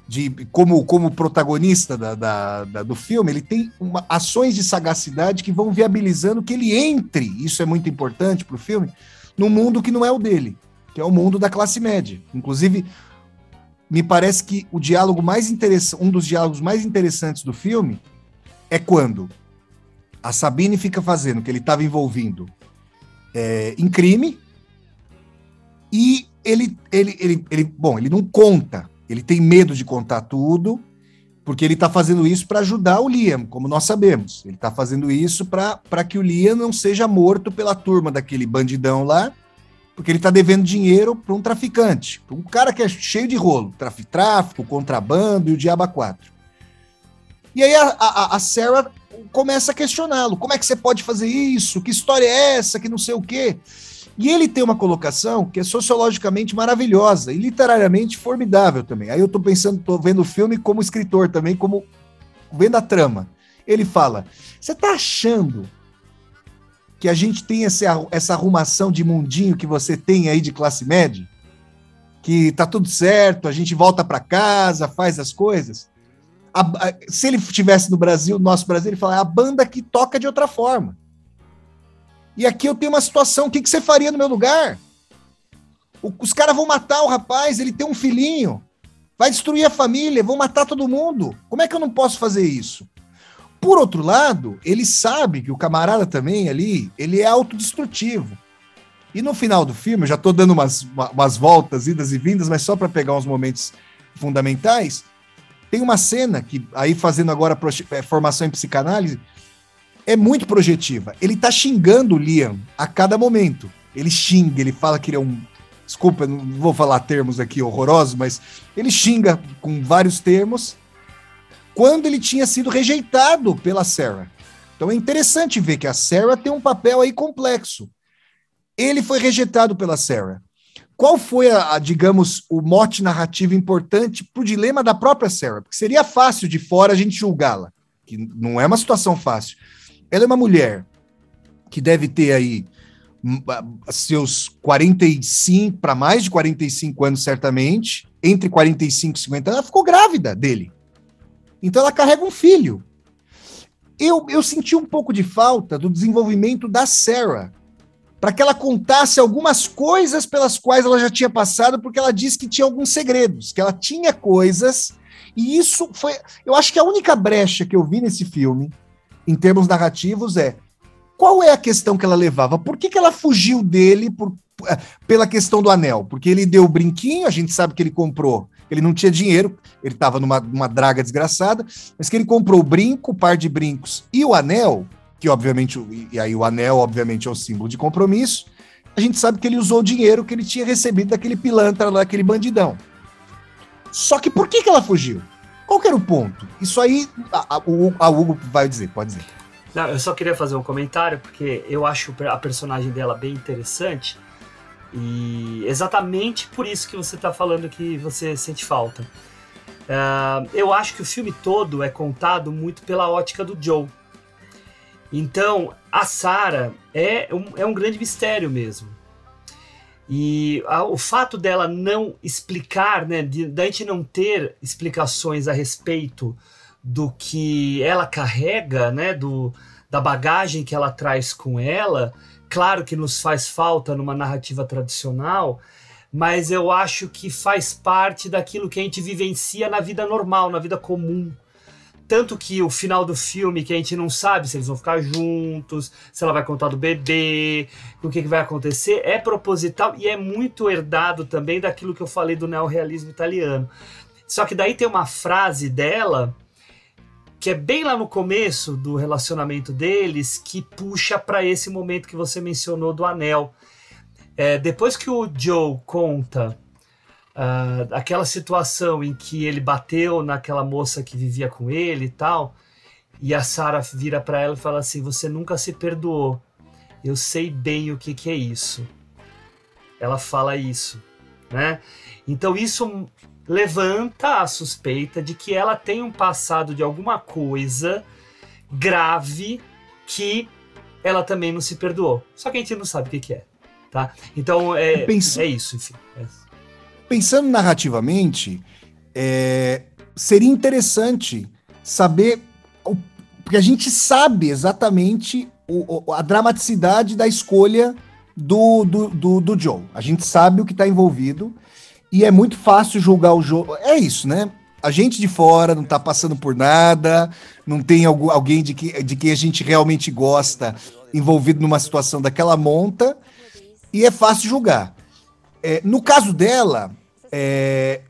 de como, como protagonista da, da, da, do filme, ele tem uma, ações de sagacidade que vão viabilizando que ele entre, isso é muito importante para o filme, num mundo que não é o dele, que é o mundo da classe média. Inclusive, me parece que o diálogo mais interessante, um dos diálogos mais interessantes do filme é quando a Sabine fica fazendo que ele estava envolvido é, em crime e ele, ele, ele, ele, bom, ele não conta ele tem medo de contar tudo, porque ele está fazendo isso para ajudar o Liam, como nós sabemos. Ele está fazendo isso para que o Liam não seja morto pela turma daquele bandidão lá, porque ele está devendo dinheiro para um traficante, um cara que é cheio de rolo, tráfico, contrabando e o diabo quatro. E aí a, a, a Sarah começa a questioná-lo. Como é que você pode fazer isso? Que história é essa? Que não sei o quê. E ele tem uma colocação que é sociologicamente maravilhosa e literariamente formidável também. Aí eu estou pensando, estou vendo o filme como escritor também, como vendo a trama. Ele fala: você está achando que a gente tem essa, essa arrumação de mundinho que você tem aí de classe média? Que tá tudo certo, a gente volta para casa, faz as coisas? A, a, se ele estivesse no Brasil, nosso Brasil, ele fala: é a banda que toca de outra forma. E aqui eu tenho uma situação, o que, que você faria no meu lugar? O, os caras vão matar o rapaz, ele tem um filhinho, vai destruir a família, vão matar todo mundo. Como é que eu não posso fazer isso? Por outro lado, ele sabe que o camarada também ali, ele é autodestrutivo. E no final do filme, eu já estou dando umas, umas voltas, idas e vindas, mas só para pegar uns momentos fundamentais, tem uma cena que, aí fazendo agora é, formação em psicanálise, é muito projetiva. Ele tá xingando o Liam a cada momento. Ele xinga, ele fala que ele é um. Desculpa, não vou falar termos aqui horrorosos, mas ele xinga com vários termos quando ele tinha sido rejeitado pela Sarah. Então é interessante ver que a Sarah tem um papel aí complexo. Ele foi rejeitado pela Sarah. Qual foi, a, a digamos, o mote narrativo importante para o dilema da própria Sarah? Porque seria fácil de fora a gente julgá-la, que não é uma situação fácil. Ela é uma mulher que deve ter aí hum, seus 45 para mais de 45 anos, certamente, entre 45 e 50 anos, ela ficou grávida dele. Então ela carrega um filho. Eu, eu senti um pouco de falta do desenvolvimento da Sarah, para que ela contasse algumas coisas pelas quais ela já tinha passado, porque ela disse que tinha alguns segredos, que ela tinha coisas, e isso foi. Eu acho que a única brecha que eu vi nesse filme em termos narrativos, é qual é a questão que ela levava? Por que, que ela fugiu dele por, é, pela questão do anel? Porque ele deu o brinquinho, a gente sabe que ele comprou. Ele não tinha dinheiro, ele estava numa, numa draga desgraçada, mas que ele comprou o brinco, o par de brincos e o anel, que obviamente, e aí o anel, obviamente, é o símbolo de compromisso. A gente sabe que ele usou o dinheiro que ele tinha recebido daquele pilantra lá, aquele bandidão. Só que por que, que ela fugiu? Qual que era o ponto? Isso aí, a, a, a Hugo vai dizer, pode dizer. Não, eu só queria fazer um comentário, porque eu acho a personagem dela bem interessante. E exatamente por isso que você está falando que você sente falta. Uh, eu acho que o filme todo é contado muito pela ótica do Joe. Então, a Sarah é um, é um grande mistério mesmo. E a, o fato dela não explicar, né, de, da gente não ter explicações a respeito do que ela carrega, né, do, da bagagem que ela traz com ela, claro que nos faz falta numa narrativa tradicional, mas eu acho que faz parte daquilo que a gente vivencia na vida normal, na vida comum. Tanto que o final do filme, que a gente não sabe se eles vão ficar juntos, se ela vai contar do bebê, o que, que vai acontecer, é proposital e é muito herdado também daquilo que eu falei do neorrealismo italiano. Só que daí tem uma frase dela que é bem lá no começo do relacionamento deles que puxa para esse momento que você mencionou do anel. É, depois que o Joe conta uh, aquela situação em que ele bateu naquela moça que vivia com ele e tal, e a Sarah vira para ela e fala assim: Você nunca se perdoou. Eu sei bem o que, que é isso. Ela fala isso, né? Então isso levanta a suspeita de que ela tem um passado de alguma coisa grave que ela também não se perdoou. Só que a gente não sabe o que, que é, tá? Então é, é isso, enfim. É pensando narrativamente, é, seria interessante saber, porque a gente sabe exatamente o, a dramaticidade da escolha do, do, do, do Joe. A gente sabe o que está envolvido e é muito fácil julgar o jogo. É isso, né? A gente de fora não está passando por nada, não tem algum, alguém de, que, de a gente realmente gosta envolvido numa situação daquela monta, e é fácil julgar. É, no caso dela, é,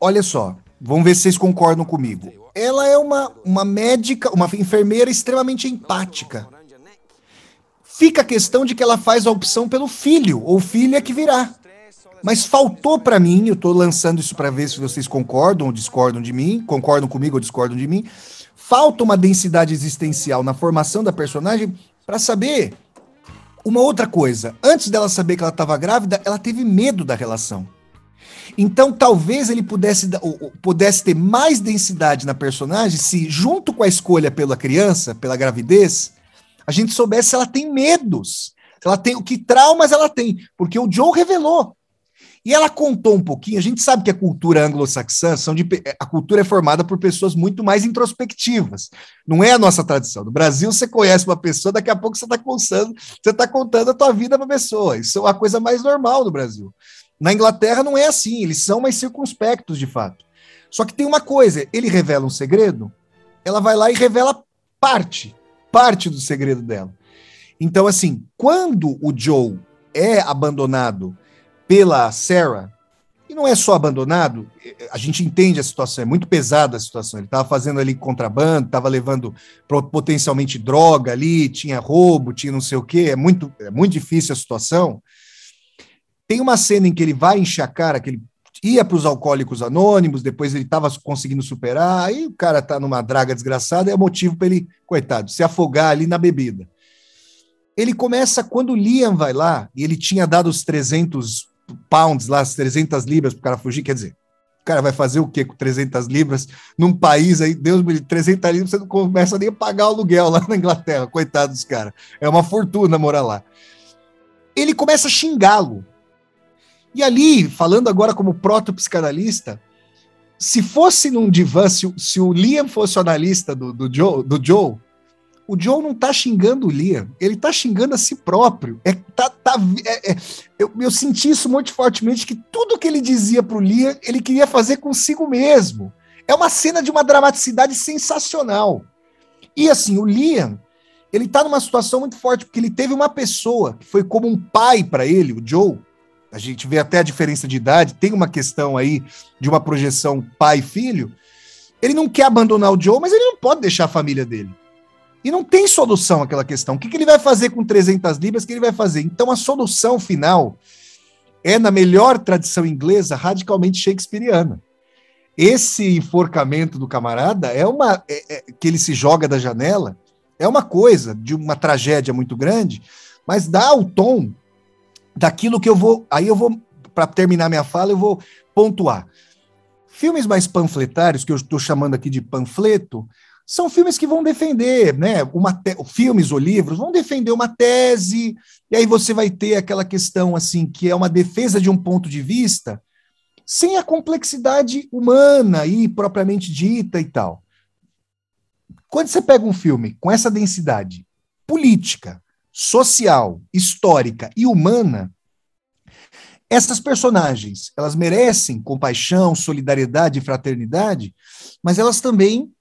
olha só, vamos ver se vocês concordam comigo. Ela é uma, uma médica, uma enfermeira extremamente empática. Fica a questão de que ela faz a opção pelo filho, ou filha que virá. Mas faltou para mim, eu estou lançando isso para ver se vocês concordam ou discordam de mim, concordam comigo ou discordam de mim. Falta uma densidade existencial na formação da personagem para saber uma outra coisa, antes dela saber que ela estava grávida, ela teve medo da relação. Então, talvez ele pudesse, pudesse ter mais densidade na personagem se, junto com a escolha pela criança, pela gravidez, a gente soubesse se ela tem medos. Se ela tem o que traumas ela tem. Porque o Joe revelou. E ela contou um pouquinho. A gente sabe que a cultura anglo-saxã são de, a cultura é formada por pessoas muito mais introspectivas. Não é a nossa tradição. No Brasil, você conhece uma pessoa, daqui a pouco você está contando, você está contando a tua vida para a pessoa. Isso é uma coisa mais normal no Brasil. Na Inglaterra não é assim. Eles são mais circunspectos de fato. Só que tem uma coisa: ele revela um segredo, ela vai lá e revela parte, parte do segredo dela. Então, assim, quando o Joe é abandonado pela Sarah, e não é só abandonado, a gente entende a situação, é muito pesada a situação. Ele estava fazendo ali contrabando, estava levando potencialmente droga ali, tinha roubo, tinha não sei o quê, é muito, é muito difícil a situação. Tem uma cena em que ele vai cara, que ele ia para os alcoólicos anônimos, depois ele estava conseguindo superar, aí o cara está numa draga desgraçada, é motivo para ele, coitado, se afogar ali na bebida. Ele começa, quando o Liam vai lá, e ele tinha dado os 300 pounds lá, as 300 libras para o cara fugir, quer dizer, o cara vai fazer o quê com 300 libras num país aí, Deus me livre, 300 libras, você não começa nem a pagar o aluguel lá [laughs] na Inglaterra, coitado dos caras. É uma fortuna morar lá. Ele começa a xingá-lo. E ali, falando agora como proto-psicanalista, se fosse num divã, se, se, o Liam fosse o analista do, do, Joe, do Joe, o Joe não tá xingando o Liam, ele tá xingando a si próprio. É, tá, tá, é, é, eu, eu, senti isso muito fortemente, que tudo que ele dizia pro Liam, ele queria fazer consigo mesmo. É uma cena de uma dramaticidade sensacional. E assim, o Liam, ele tá numa situação muito forte, porque ele teve uma pessoa que foi como um pai para ele, o Joe. A gente vê até a diferença de idade, tem uma questão aí de uma projeção pai-filho. Ele não quer abandonar o Joe, mas ele não pode deixar a família dele. E não tem solução aquela questão. O que, que ele vai fazer com 300 libras? O que ele vai fazer? Então, a solução final é, na melhor tradição inglesa, radicalmente shakespeariana. Esse enforcamento do camarada é uma. É, é, que ele se joga da janela, é uma coisa de uma tragédia muito grande, mas dá o tom daquilo que eu vou. Aí eu vou, para terminar minha fala, eu vou pontuar. Filmes mais panfletários, que eu estou chamando aqui de panfleto, são filmes que vão defender, né? Uma te... Filmes ou livros vão defender uma tese, e aí você vai ter aquela questão assim, que é uma defesa de um ponto de vista, sem a complexidade humana e propriamente dita e tal. Quando você pega um filme com essa densidade política, social, histórica e humana, essas personagens, elas merecem compaixão, solidariedade e fraternidade, mas elas também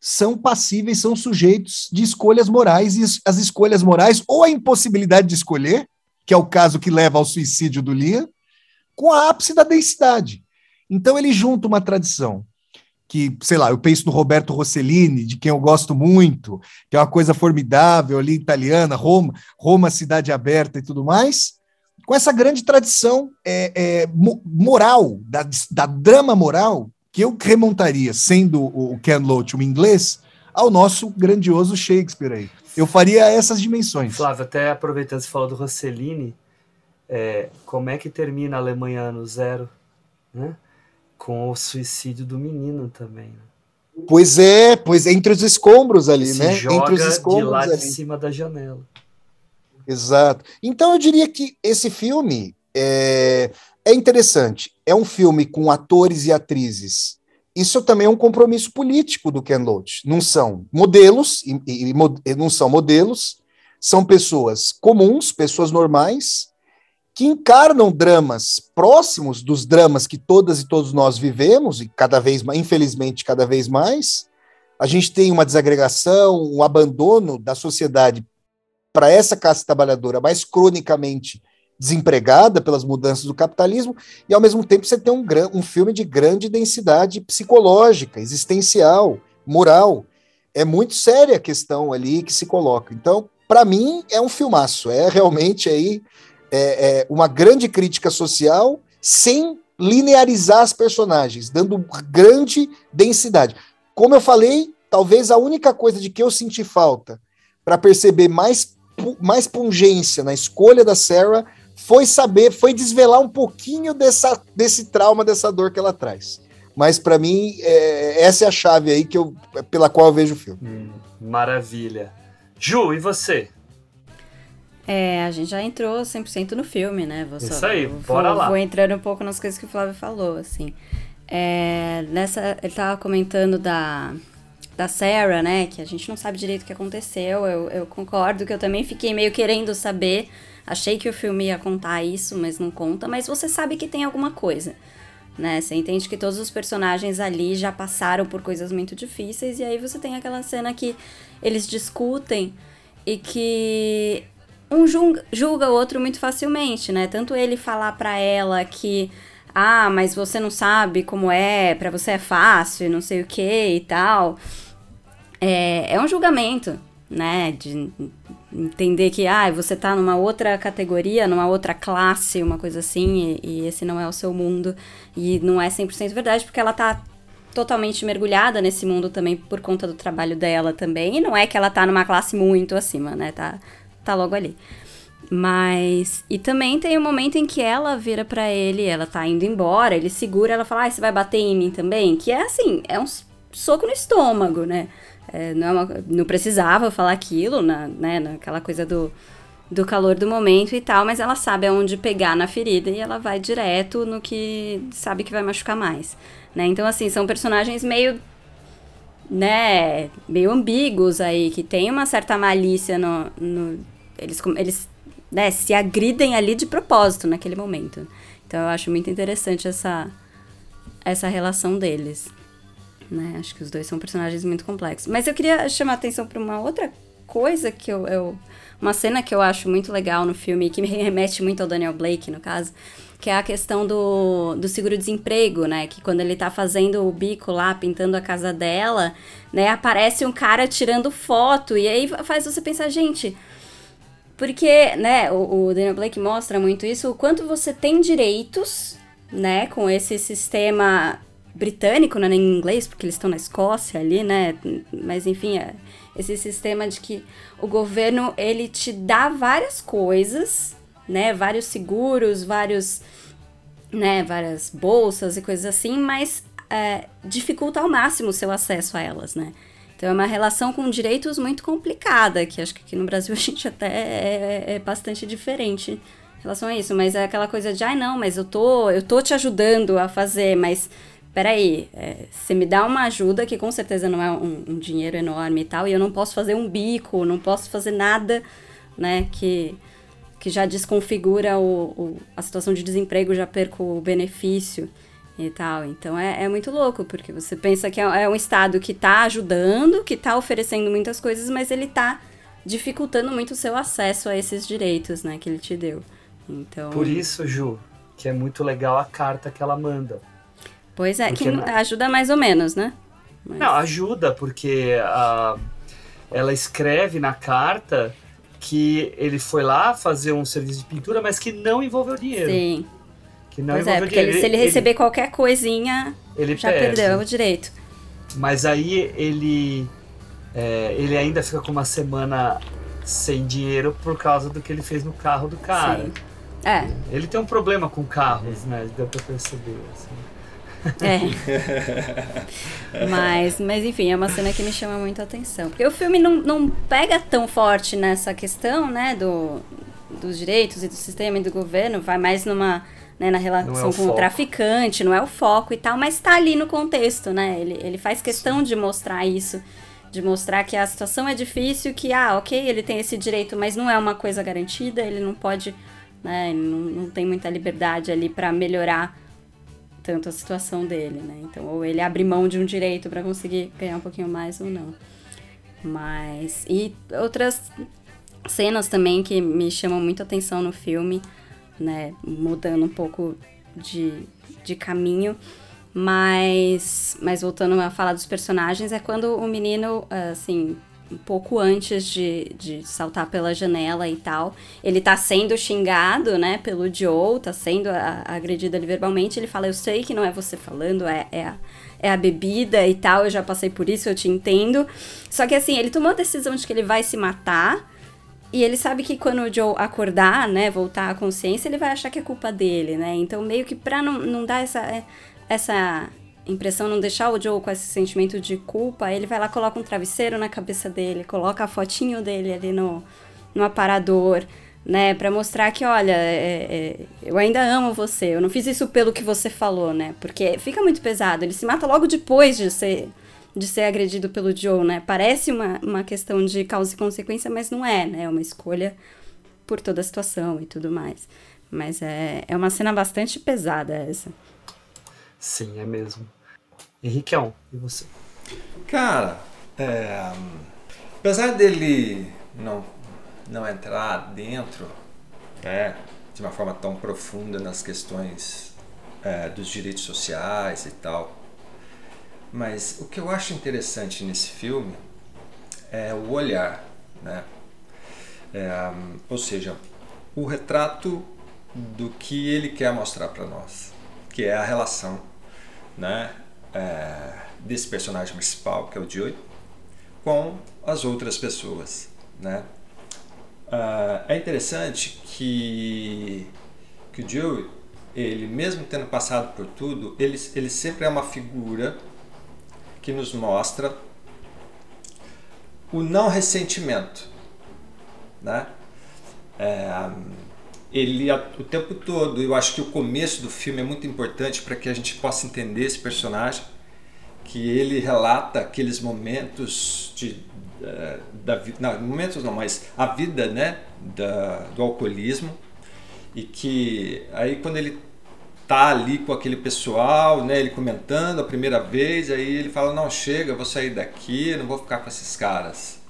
são passíveis, são sujeitos de escolhas morais, e as escolhas morais, ou a impossibilidade de escolher, que é o caso que leva ao suicídio do Liam, com a ápice da densidade. Então ele junta uma tradição que, sei lá, eu penso no Roberto Rossellini, de quem eu gosto muito, que é uma coisa formidável ali, italiana, Roma, Roma, cidade aberta e tudo mais, com essa grande tradição é, é, moral, da, da drama moral, que eu remontaria, sendo o Ken Loach um inglês, ao nosso grandioso Shakespeare aí. Eu faria essas dimensões. Flávio, até aproveitando que você falou do Rossellini, é, como é que termina a Alemanha ano zero? Né? Com o suicídio do menino também. Né? Pois é, pois é, entre os escombros ali, Se né? Joga entre os escombros de lá ali. de cima da janela. Exato. Então eu diria que esse filme é, é interessante. É um filme com atores e atrizes. Isso também é um compromisso político do Ken Loach. Não são modelos, e, e, e não são modelos, são pessoas comuns, pessoas normais, que encarnam dramas próximos dos dramas que todas e todos nós vivemos, e cada vez mais, infelizmente, cada vez mais. A gente tem uma desagregação, um abandono da sociedade para essa classe trabalhadora mais cronicamente desempregada pelas mudanças do capitalismo, e ao mesmo tempo você tem um, um filme de grande densidade psicológica, existencial, moral. É muito séria a questão ali que se coloca. Então, para mim, é um filmaço. É realmente aí é, é uma grande crítica social sem linearizar as personagens, dando grande densidade. Como eu falei, talvez a única coisa de que eu senti falta para perceber mais, mais pungência na escolha da Sarah foi saber, foi desvelar um pouquinho dessa, desse trauma, dessa dor que ela traz. Mas para mim, é, essa é a chave aí que eu, pela qual eu vejo o filme. Hum, maravilha. Ju, e você? É, a gente já entrou 100% no filme, né? Vou Isso só, aí, vou, bora lá. Vou entrando um pouco nas coisas que o Flávio falou, assim. É, nessa, ele tava comentando da, da Sarah, né? Que a gente não sabe direito o que aconteceu. Eu, eu concordo que eu também fiquei meio querendo saber. Achei que o filme ia contar isso, mas não conta. Mas você sabe que tem alguma coisa, né? Você entende que todos os personagens ali já passaram por coisas muito difíceis. E aí você tem aquela cena que eles discutem e que um julga, o outro muito facilmente, né? Tanto ele falar pra ela que ah, mas você não sabe como é, para você é fácil, não sei o que e tal. É, é um julgamento, né? De entender que ah, você tá numa outra categoria, numa outra classe, uma coisa assim, e, e esse não é o seu mundo. E não é 100% verdade, porque ela tá totalmente mergulhada nesse mundo também por conta do trabalho dela também. E não é que ela tá numa classe muito acima, né? Tá, tá logo ali. Mas. E também tem um momento em que ela vira para ele, ela tá indo embora, ele segura, ela fala, ah, você vai bater em mim também? Que é assim, é um soco no estômago, né? É, não, é uma, não precisava falar aquilo, na, né? Naquela coisa do, do calor do momento e tal, mas ela sabe aonde pegar na ferida e ela vai direto no que sabe que vai machucar mais, né? Então, assim, são personagens meio né, meio ambíguos aí, que tem uma certa malícia no, no eles, eles né, se agridem ali de propósito naquele momento. Então eu acho muito interessante essa, essa relação deles. Né? Acho que os dois são personagens muito complexos. Mas eu queria chamar a atenção para uma outra coisa que eu, eu. Uma cena que eu acho muito legal no filme, que me remete muito ao Daniel Blake, no caso, que é a questão do, do seguro-desemprego, né? Que quando ele tá fazendo o bico lá, pintando a casa dela, né? Aparece um cara tirando foto. E aí faz você pensar, gente. Porque, né, o, o Daniel Blake mostra muito isso, o quanto você tem direitos, né, com esse sistema britânico, né, em inglês, porque eles estão na Escócia ali, né, mas enfim, é esse sistema de que o governo, ele te dá várias coisas, né, vários seguros, vários, né, várias bolsas e coisas assim, mas é, dificulta ao máximo o seu acesso a elas, né. Então é uma relação com direitos muito complicada, que acho que aqui no Brasil a gente até é, é, bastante diferente em relação a isso. Mas é aquela coisa de, ai ah, não, mas eu tô, eu tô te ajudando a fazer, mas peraí, é, você me dá uma ajuda que com certeza não é um, um, dinheiro enorme e tal, e eu não posso fazer um bico, não posso fazer nada, né, que, que já desconfigura o, o, a situação de desemprego, já perco o benefício e tal. Então é, é muito louco, porque você pensa que é, é um Estado que está ajudando, que está oferecendo muitas coisas, mas ele está dificultando muito o seu acesso a esses direitos, né, que ele te deu. Então... Por isso, Ju, que é muito legal a carta que ela manda. Pois é, porque que ajuda mais ou menos, né? Mas... Não, ajuda, porque a, ela escreve na carta que ele foi lá fazer um serviço de pintura, mas que não envolveu dinheiro. Sim. Que não pois é, porque dinheiro. Ele, se ele, ele receber qualquer coisinha, ele já perde. perdeu o direito. Mas aí ele é, ele ainda fica com uma semana sem dinheiro por causa do que ele fez no carro do cara. Sim. É. Ele tem um problema com carros, né? Deu pra perceber, assim. É. mas, mas enfim, é uma cena que me chama muito a atenção. Porque o filme não, não pega tão forte nessa questão, né, do, dos direitos e do sistema e do governo, vai mais numa. Né, na relação é com foco. o traficante, não é o foco e tal, mas tá ali no contexto, né? Ele, ele faz questão Sim. de mostrar isso, de mostrar que a situação é difícil, que, ah, ok, ele tem esse direito, mas não é uma coisa garantida, ele não pode, né, não, não tem muita liberdade ali para melhorar tanto a situação dele, né? Então, ou ele abre mão de um direito para conseguir ganhar um pouquinho mais ou não. Mas. E outras cenas também que me chamam muito atenção no filme, né? Mudando um pouco de, de caminho. Mas, mas voltando a falar dos personagens, é quando o menino, assim, um pouco antes de, de saltar pela janela e tal. Ele tá sendo xingado, né, pelo Joe, tá sendo a, agredido ali verbalmente. Ele fala: Eu sei que não é você falando, é, é, a, é a bebida e tal, eu já passei por isso, eu te entendo. Só que assim, ele tomou a decisão de que ele vai se matar. E ele sabe que quando o Joe acordar, né, voltar à consciência, ele vai achar que é culpa dele, né? Então, meio que pra não, não dar essa, essa impressão não deixar o Joe com esse sentimento de culpa, ele vai lá, coloca um travesseiro na cabeça dele, coloca a fotinho dele ali no, no aparador, né? Pra mostrar que, olha, é, é, eu ainda amo você, eu não fiz isso pelo que você falou, né? Porque fica muito pesado, ele se mata logo depois de ser, de ser agredido pelo Joe, né? Parece uma, uma questão de causa e consequência, mas não é, né? É uma escolha por toda a situação e tudo mais. Mas é, é uma cena bastante pesada essa. Sim, é mesmo. Henriqueão, e você? Cara, é, apesar dele não, não entrar dentro né, de uma forma tão profunda nas questões é, dos direitos sociais e tal, mas o que eu acho interessante nesse filme é o olhar, né? É, ou seja, o retrato do que ele quer mostrar para nós, que é a relação, né? É, desse personagem principal, que é o Joey, com as outras pessoas. Né? Uh, é interessante que, que o Joey, ele mesmo tendo passado por tudo, ele, ele sempre é uma figura que nos mostra o não ressentimento. Né? É, ele o tempo todo, eu acho que o começo do filme é muito importante para que a gente possa entender esse personagem, que ele relata aqueles momentos de uh, da não, momentos não, mas a vida, né, da, do alcoolismo e que aí quando ele tá ali com aquele pessoal, né, ele comentando a primeira vez, aí ele fala não chega, vou sair daqui, não vou ficar com esses caras,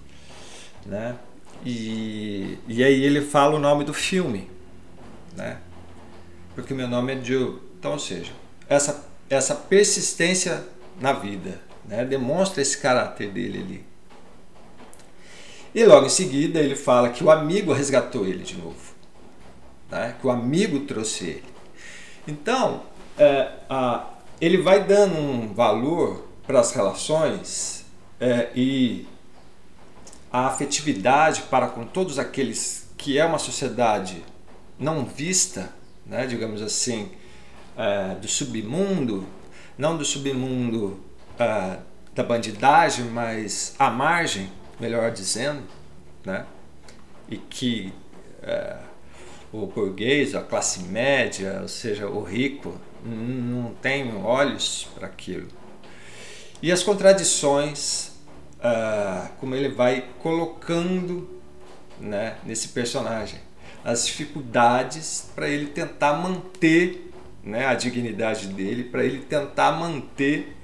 né? E, e aí ele fala o nome do filme, né? Porque meu nome é Joe. Então, ou seja, essa, essa persistência na vida, né? Demonstra esse caráter dele ali. E logo em seguida ele fala que o amigo resgatou ele de novo, né? que o amigo trouxe ele. Então, é, a, ele vai dando um valor para as relações é, e a afetividade para com todos aqueles que é uma sociedade não vista, né, digamos assim, uh, do submundo, não do submundo uh, da bandidagem, mas à margem, melhor dizendo, né, e que uh, o burguês, a classe média, ou seja, o rico, não tem olhos para aquilo. E as contradições, como ele vai colocando né, nesse personagem as dificuldades para ele tentar manter né, a dignidade dele, para ele tentar manter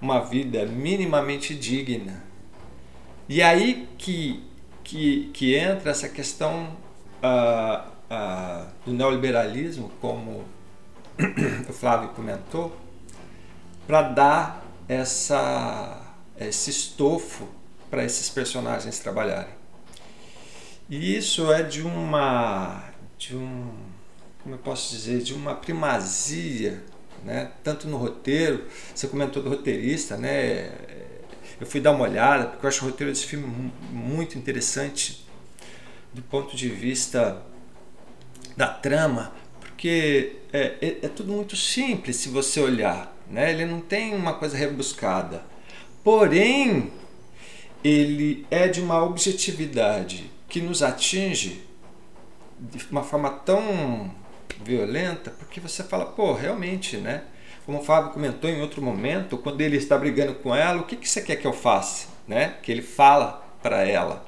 uma vida minimamente digna. E aí que, que, que entra essa questão uh, uh, do neoliberalismo, como [coughs] o Flávio comentou, para dar essa, esse estofo para esses personagens trabalharem. E isso é de uma de um como eu posso dizer, de uma primazia, né? Tanto no roteiro, você comentou do roteirista, né? Eu fui dar uma olhada porque eu acho o roteiro desse filme muito interessante do ponto de vista da trama, porque é, é, é tudo muito simples se você olhar, né? Ele não tem uma coisa rebuscada, porém ele é de uma objetividade que nos atinge de uma forma tão violenta, porque você fala, pô, realmente, né? Como o Fábio comentou em outro momento, quando ele está brigando com ela, o que, que você quer que eu faça? Né? Que ele fala para ela.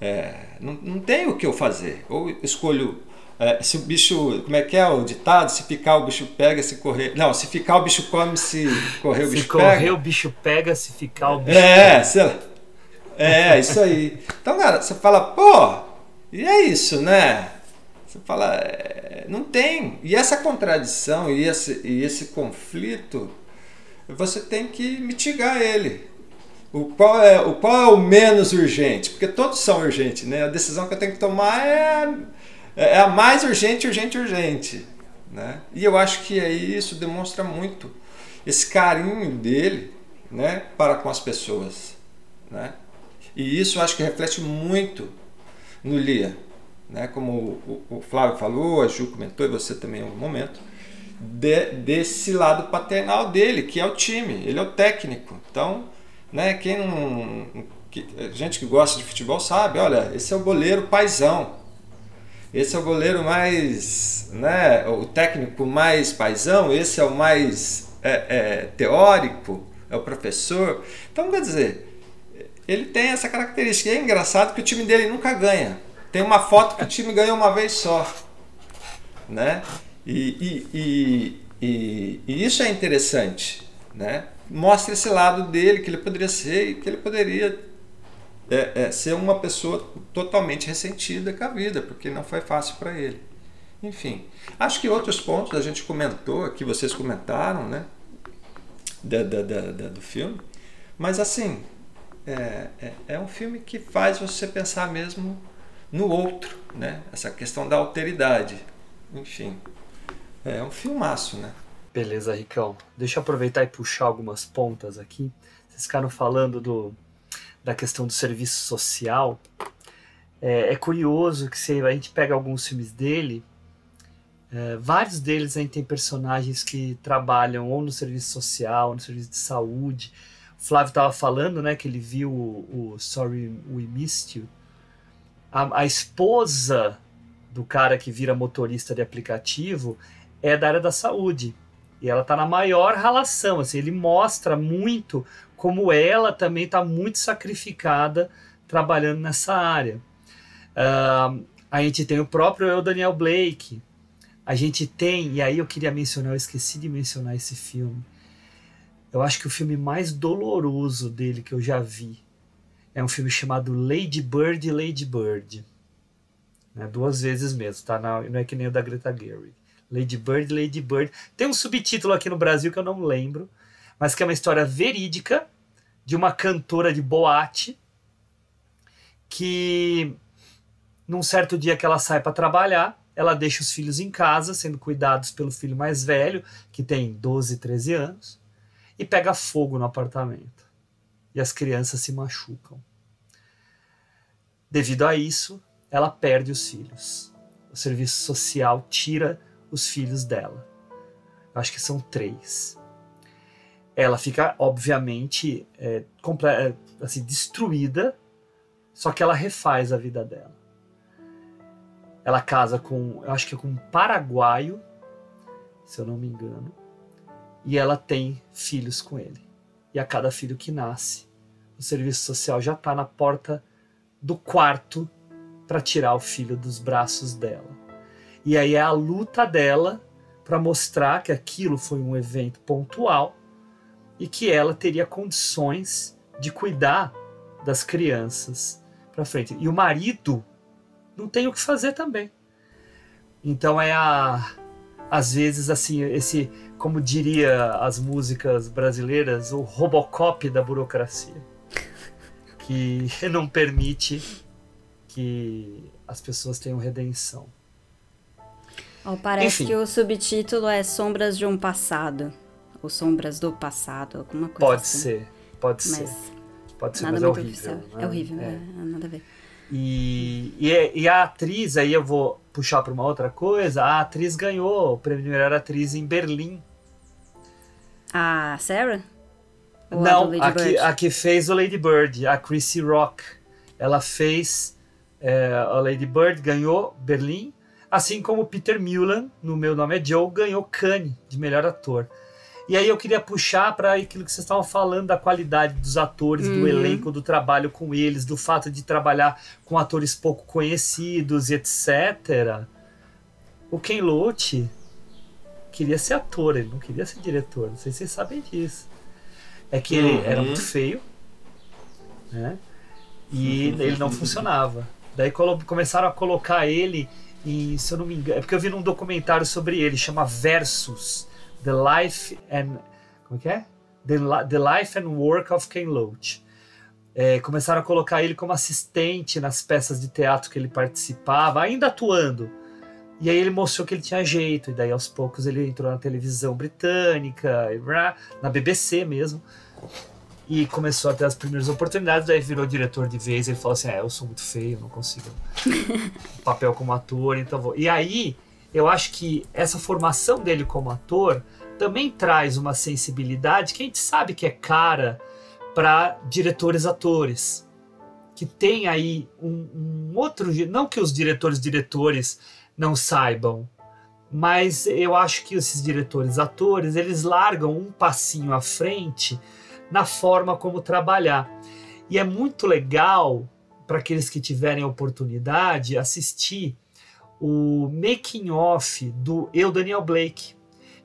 É, não, não tem o que eu fazer. Ou escolho é, se o bicho. Como é que é o ditado? Se ficar, o bicho pega, se correr. Não, se ficar, o bicho come, se correr, o se bicho correr, pega. Se correr, o bicho pega, se ficar, o bicho é, pega. Sei lá. É, isso aí. Então, cara, você fala, pô, e é isso, né? Você fala, é, não tem. E essa contradição e esse, e esse conflito, você tem que mitigar ele. O qual, é, o qual é o menos urgente? Porque todos são urgentes, né? A decisão que eu tenho que tomar é, é a mais urgente, urgente, urgente. Né? E eu acho que aí isso demonstra muito esse carinho dele né, para com as pessoas. Né? E isso acho que reflete muito no Lia. Né? Como o, o, Flávio falou, a Ju comentou e você também em algum momento, de, desse lado paternal dele, que é o time, ele é o técnico. Então, né, quem não. Que, gente que gosta de futebol sabe, olha, esse é o goleiro paisão. Esse é o goleiro mais. Né, o técnico mais paisão, esse é o mais é, é, teórico, é o professor. Então, quer dizer, ele tem essa característica. E é engraçado que o time dele nunca ganha. Tem uma foto que o time ganhou uma vez só. Né? E, e, e, e, isso é interessante. Né? Mostra esse lado dele, que ele poderia ser e que ele poderia é, é, ser uma pessoa totalmente ressentida com a vida, porque não foi fácil para ele. Enfim, acho que outros pontos a gente comentou aqui, vocês comentaram, né? Da, da, da do filme. Mas assim, é, é, é, um filme que faz você pensar mesmo no outro, né? Essa questão da alteridade. Enfim, é um filmaço, né? Beleza, Ricão. Deixa eu aproveitar e puxar algumas pontas aqui. Vocês ficaram falando do, da questão do serviço social. É, é curioso que se a gente pega alguns filmes dele, é, vários deles a gente tem personagens que trabalham ou no serviço social, ou no serviço de saúde. Flávio estava falando, né, que ele viu o, o Sorry We Missed You. A, a, esposa do cara que vira motorista de aplicativo é da área da saúde. E ela está na maior relação. Assim, ele mostra muito como ela também está muito sacrificada trabalhando nessa área. Uh, a gente tem o próprio eu, Daniel Blake. A gente tem, e aí eu queria mencionar, eu esqueci de mencionar esse filme. Eu acho que o filme mais doloroso dele que eu já vi é um filme chamado Lady Bird Lady Bird. Né, duas vezes mesmo, tá? Não, não é que nem o da Greta Gerwig. Lady Bird, Lady Bird. Tem um subtítulo aqui no Brasil que eu não lembro, mas que é uma história verídica de uma cantora de boate que num certo dia que ela sai para trabalhar, ela deixa os filhos em casa, sendo cuidados pelo filho mais velho, que tem 12, 13 anos, e pega fogo no apartamento. E as crianças se machucam. Devido a isso, ela perde os filhos. O serviço social tira os filhos dela. Eu acho que são três. Ela fica, obviamente, é, assim, destruída, só que ela refaz a vida dela. Ela casa com, eu acho que é com um paraguaio, se eu não me engano, e ela tem filhos com ele. E a cada filho que nasce, o serviço social já está na porta do quarto para tirar o filho dos braços dela. E aí é a luta dela para mostrar que aquilo foi um evento pontual e que ela teria condições de cuidar das crianças para frente. E o marido não tem o que fazer também. Então é a às vezes assim, esse, como diria as músicas brasileiras, o Robocop da burocracia, que [laughs] não permite que as pessoas tenham redenção. Oh, parece Enfim. que o subtítulo é Sombras de um Passado. Ou Sombras do Passado, alguma coisa Pode assim. ser, pode Mas ser. Pode ser, nada mas é horrível. oficial. né? É horrível, É. é, nada a ver. E, e, é- e a atriz, aí eu vou puxar para uma outra coisa, a atriz ganhou o prêmio de melhor atriz em Berlim. A Sarah? Ou a Não, Lady a que, a que fez o Lady Bird, a Chrissy Rock. Ela fez é, a Lady Bird, ganhou Berlim, assim como Peter Mullan, no Meu Nome é Joe, ganhou Cannes de melhor ator. E aí eu queria puxar para aquilo que vocês estavam falando da qualidade dos atores, do Uhum. elenco, do trabalho com eles, do fato de trabalhar com atores pouco conhecidos, etc. O Ken Loach queria ser ator, ele não queria ser diretor. Não sei se vocês sabem disso. É que ele Uhum. era muito feio, né? E ele não funcionava. Daí começaram a colocar ele em, se eu não me engano, é porque eu vi num documentário sobre ele, chama Versus, The Life and como que é? The, The Life and Work of Ken Loach. É, começaram a colocar ele como assistente nas peças de teatro que ele participava, ainda atuando. E aí ele mostrou que ele tinha jeito, e daí aos poucos ele entrou na televisão britânica, e na BBC mesmo, e começou a ter as primeiras oportunidades, daí virou diretor de vez, ele falou assim, é, eu sou muito feio, não consigo um [laughs] papel como ator, então vou... E aí, eu acho que essa formação dele como ator também traz uma sensibilidade que a gente sabe que é cara para diretores atores, que tem aí um, um outro... Não que os diretores diretores não saibam, mas eu acho que esses diretores atores, eles largam um passinho à frente na forma como trabalhar. E é muito legal para aqueles que tiverem oportunidade assistir o making off do Eu Daniel Blake,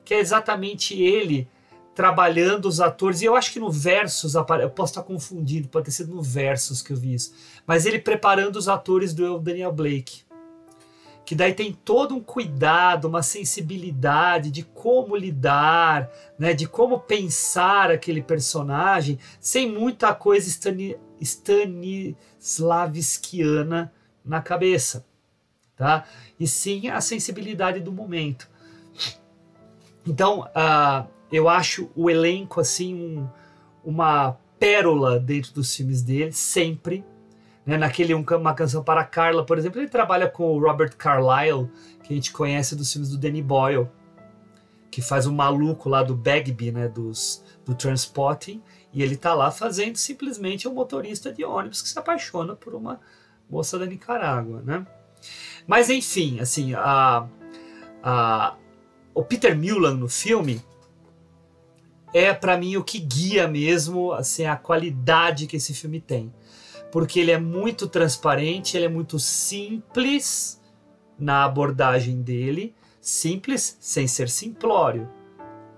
que é exatamente ele trabalhando os atores. E eu acho que no Versus, eu posso estar confundindo, pode ter sido no Versus que eu vi isso, mas ele preparando os atores do Eu Daniel Blake. Que daí tem todo um cuidado, uma sensibilidade de como lidar, né, de como pensar aquele personagem, sem muita coisa Stani, Stanislavskiana na cabeça, tá? E sim a sensibilidade do momento. Então, ah, eu acho o elenco assim um- uma pérola dentro dos filmes dele, sempre. Né? Naquele um, Uma Canção para Carla, por exemplo, ele trabalha com o Robert Carlyle, que a gente conhece dos filmes do Danny Boyle, que faz o maluco lá do Bagby, né? Dos, do Transpotting, e ele tá lá fazendo simplesmente um motorista de ônibus que se apaixona por uma moça da Nicarágua, né? Mas enfim, assim, a, a, o Peter Mullan no filme é para mim o que guia mesmo assim a qualidade que esse filme tem, porque ele é muito transparente, ele é muito simples na abordagem dele, simples sem ser simplório.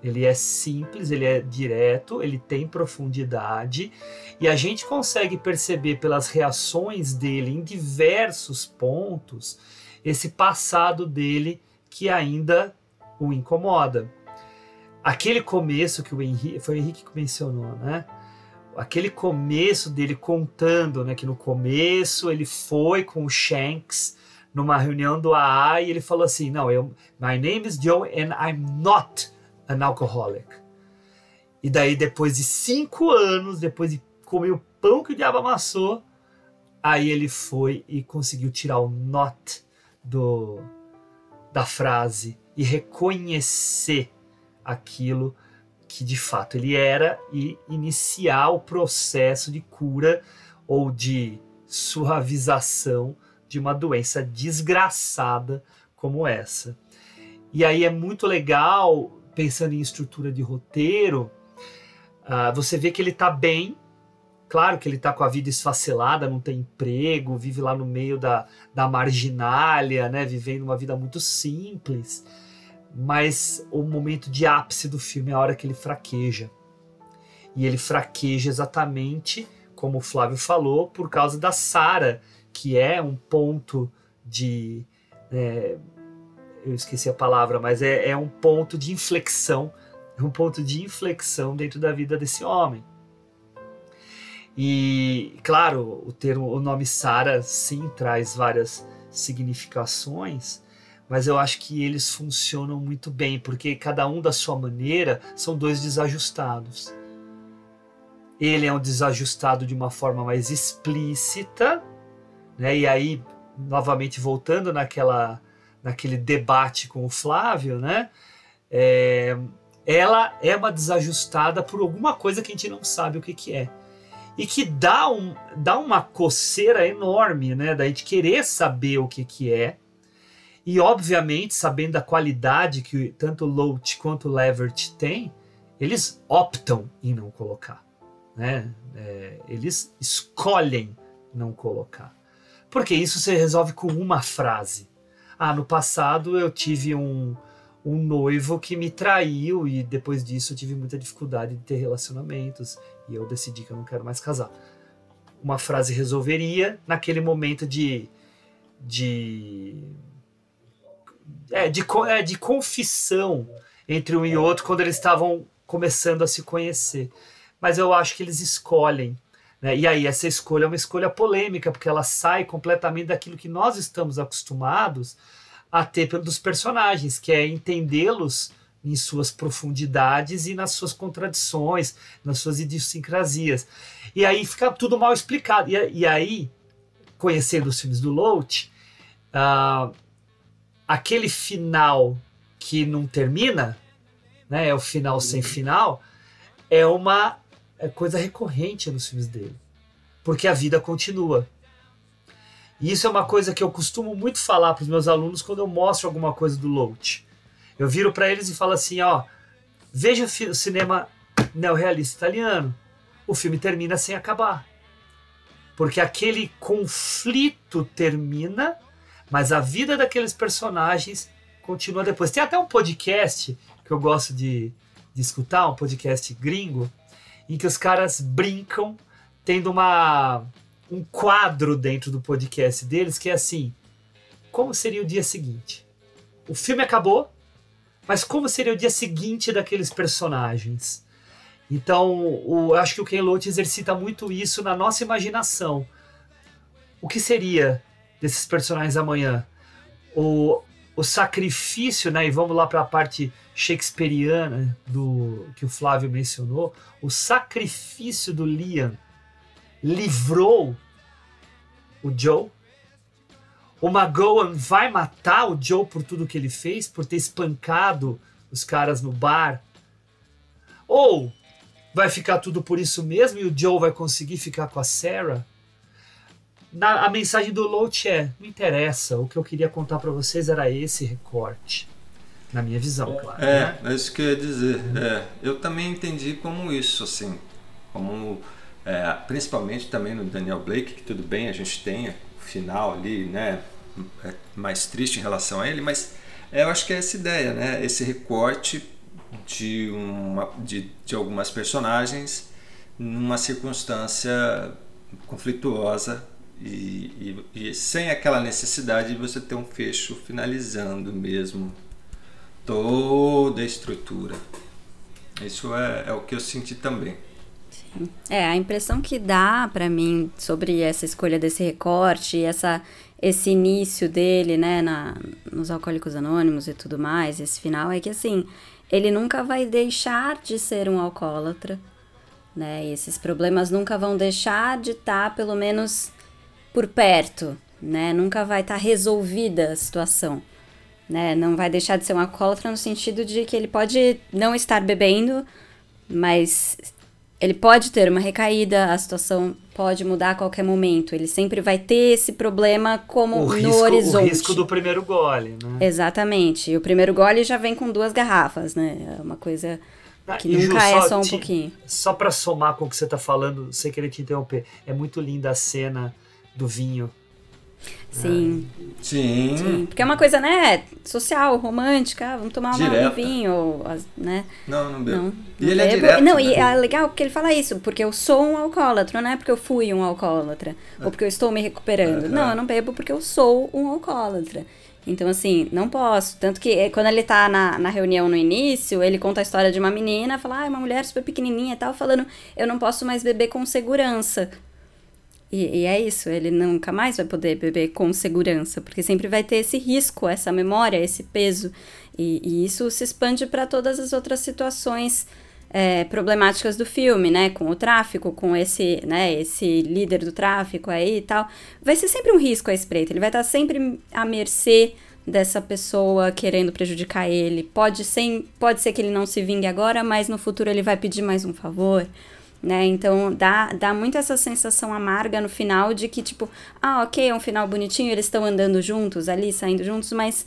Ele é simples, ele é direto, ele tem profundidade e a gente consegue perceber pelas reações dele em diversos pontos esse passado dele que ainda o incomoda. Aquele começo que o Henrique, foi o Henrique que mencionou, né? Aquele começo dele contando, né, que no começo ele foi com o Shanks numa reunião do AA e ele falou assim: "Não, eu my name is Joe and I'm not an alcoholic". E daí depois de cinco anos, depois de comer o pão que o diabo amassou, aí ele foi e conseguiu tirar o not do da frase e reconhecer aquilo que de fato ele era e iniciar o processo de cura ou de suavização de uma doença desgraçada como essa. E aí é muito legal, pensando em estrutura de roteiro, uh, você vê que ele está bem, claro que ele está com a vida esfacelada, não tem emprego, vive lá no meio da, da marginália, né? Vivendo uma vida muito simples. Mas o momento de ápice do filme é a hora que ele fraqueja. E ele fraqueja exatamente, como o Flávio falou, por causa da Sara, que é um ponto de. É, eu esqueci a palavra, mas é, é um ponto de inflexão, é um ponto de inflexão dentro da vida desse homem. E, claro, o termo, o nome Sara sim traz várias significações, mas eu acho que eles funcionam muito bem, porque cada um da sua maneira são dois desajustados. Ele é um desajustado de uma forma mais explícita, né? E aí, novamente voltando naquela, naquele debate com o Flávio, né? É, ela é uma desajustada por alguma coisa que a gente não sabe o que, que é. E que dá, um, dá uma coceira enorme, né? Da gente querer saber o que, que é. E, obviamente, sabendo a qualidade que tanto Loach quanto Levert tem, eles optam em não colocar. Né? É, eles escolhem não colocar. Porque isso se resolve com uma frase. Ah, no passado eu tive um, um noivo que me traiu e depois disso eu tive muita dificuldade de ter relacionamentos e eu decidi que eu não quero mais casar. Uma frase resolveria naquele momento de de é, de, é, de confissão entre um e outro quando eles estavam começando a se conhecer. Mas eu acho que eles escolhem. Né? E aí, essa escolha é uma escolha polêmica, porque ela sai completamente daquilo que nós estamos acostumados a ter dos personagens, que é entendê-los em suas profundidades e nas suas contradições, nas suas idiosincrasias. E aí fica tudo mal explicado. E, e aí, conhecendo os filmes do Loach, uh, aquele final que não termina, né, é o final sem final, é uma é coisa recorrente nos filmes dele. Porque a vida continua. E isso é uma coisa que eu costumo muito falar para os meus alunos quando eu mostro alguma coisa do Loach. Eu viro para eles e falo assim, ó, veja o cinema neorrealista italiano. O filme termina sem acabar. Porque aquele conflito termina mas a vida daqueles personagens continua depois. Tem até um podcast que eu gosto de, de escutar, um podcast gringo, em que os caras brincam tendo uma um quadro dentro do podcast deles que é assim: como seria o dia seguinte? O filme acabou, mas como seria o dia seguinte daqueles personagens? Então, o, eu acho que o Ken Loach exercita muito isso na nossa imaginação. O que seria desses personagens amanhã. O, o sacrifício, né? E vamos lá para a parte shakespeariana do que o Flávio mencionou. O sacrifício do Liam livrou o Joe. O McGowan vai matar o Joe por tudo que ele fez, por ter espancado os caras no bar. Ou vai ficar tudo por isso mesmo e o Joe vai conseguir ficar com a Sarah? na, a mensagem do Loach é: não interessa, o que eu queria contar para vocês era esse recorte. Na minha visão, claro. É, né? é isso que eu ia dizer. É, eu também entendi como isso, assim. Como, é, principalmente também no Daniel Blake, que tudo bem, a gente tem o final ali, né? É mais triste em relação a ele, mas é, eu acho que é essa ideia, né? Esse recorte de, uma, de, de algumas personagens numa circunstância conflituosa e, e, e, sem aquela necessidade de você ter um fecho finalizando mesmo toda a estrutura. Isso é, é o que eu senti também. Sim. É, a impressão que dá para mim sobre essa escolha desse recorte, essa, esse início dele, né, na, nos Alcoólicos Anônimos e tudo mais, esse final, é que assim, ele nunca vai deixar de ser um alcoólatra, né, e esses problemas nunca vão deixar de estar, tá, pelo menos, por perto, né? Nunca vai estar tá resolvida a situação, né? Não vai deixar de ser um alcoólatra no sentido de que ele pode não estar bebendo, mas ele pode ter uma recaída, a situação pode mudar a qualquer momento. Ele sempre vai ter esse problema como o no risco, horizonte. O risco do primeiro gole, né? Exatamente. E o primeiro gole já vem com duas garrafas, né? É uma coisa Que E, Ju, nunca é só um te- pouquinho. Só pra somar com o que você tá falando, sem querer te interromper, é muito linda a cena do vinho. Sim. Sim. Sim, porque é uma coisa, né, social, romântica, ah, vamos tomar uma, um vinho, as- né? Não, não bebo. Não, E ele é bebo. direto, Não, né? e é legal porque ele fala isso, porque eu sou um alcoólatra, não é porque eu fui um alcoólatra, ou porque eu estou me recuperando. É, não, é. eu não bebo porque eu sou um alcoólatra. Então, assim, não posso. Tanto que eh, quando ele tá na, na reunião no início, ele conta a história de uma menina, fala, ah, uma mulher super pequenininha e tal, falando, eu não posso mais beber com segurança. E, e é isso, ele nunca mais vai poder beber com segurança, porque sempre vai ter esse risco, essa memória, esse peso. E, e isso se expande para todas as outras situações é, problemáticas do filme, né? Com o tráfico, com esse, né, esse líder do tráfico aí e tal. Vai ser sempre um risco a espreita, ele vai estar sempre à mercê dessa pessoa querendo prejudicar ele. Pode ser, pode ser que ele não se vingue agora, mas no futuro ele vai pedir mais um favor né? Então dá, dá muito essa sensação amarga no final de que, tipo, ah, ok, é um final bonitinho, eles estão andando juntos ali, saindo juntos, mas.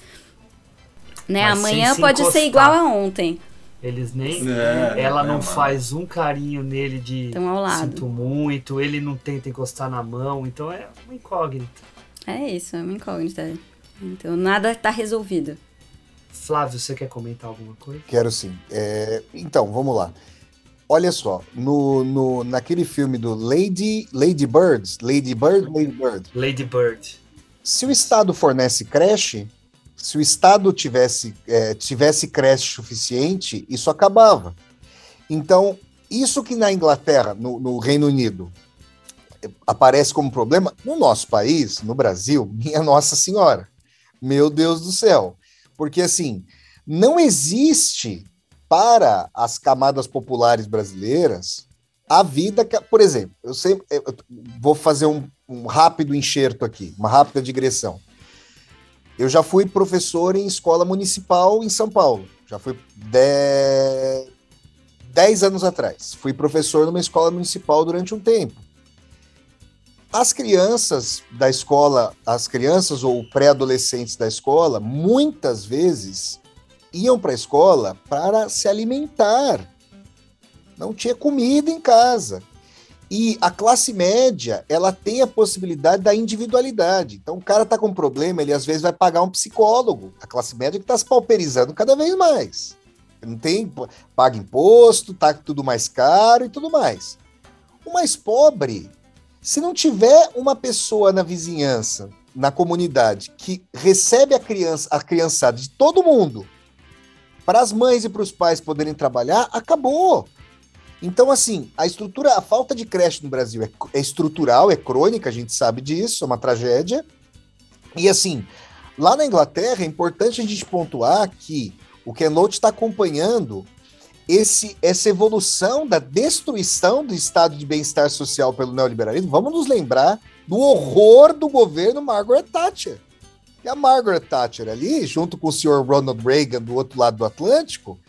Né, Mas amanhã se pode ser igual a ontem. Eles nem. É, ela é não uma- faz um carinho nele de Tão ao lado. sinto muito, ele não tenta encostar na mão, então é uma incógnita. É isso, é uma incógnita. Então nada tá resolvido. Flávio, você quer comentar alguma coisa? Quero sim. É, então, vamos lá. Olha só, no, no, naquele filme do Lady, Lady Birds, Lady Bird, Lady Bird, Lady Bird. se o Estado fornece creche, se o Estado tivesse, é, tivesse creche suficiente, isso acabava. Então, isso que na Inglaterra, no, no Reino Unido, aparece como problema, no nosso país, no Brasil, [laughs] minha Nossa Senhora, meu Deus do céu. Porque, assim, não existe para as camadas populares brasileiras a vida por exemplo, eu sempre eu vou fazer um, um rápido enxerto aqui, uma rápida digressão. Eu já fui professor em escola municipal em São Paulo. Já fui de... 10 anos atrás. Fui professor numa escola municipal durante um tempo. As crianças da escola, as crianças ou pré-adolescentes da escola, muitas vezes iam para a escola para se alimentar. Não tinha comida em casa. E a classe média, ela tem a possibilidade da individualidade. Então, o cara tá com um problema, ele às vezes vai pagar um psicólogo. A classe média que está se pauperizando cada vez mais. Não tem, paga imposto, tá tudo mais caro e tudo mais. O mais pobre, se não tiver uma pessoa na vizinhança, na comunidade, que recebe a criança, a criançada de todo mundo, para as mães e para os pais poderem trabalhar, acabou. Então, assim, a estrutura, a falta de creche no Brasil é, é estrutural, é crônica, a gente sabe disso, é uma tragédia. E assim, lá na Inglaterra é importante a gente pontuar que o Loach está acompanhando esse, essa evolução da destruição do estado de bem-estar social pelo neoliberalismo. Vamos nos lembrar do horror do governo Margaret Thatcher. E a Margaret Thatcher ali, junto com o senhor Ronald Reagan do outro lado do Atlântico,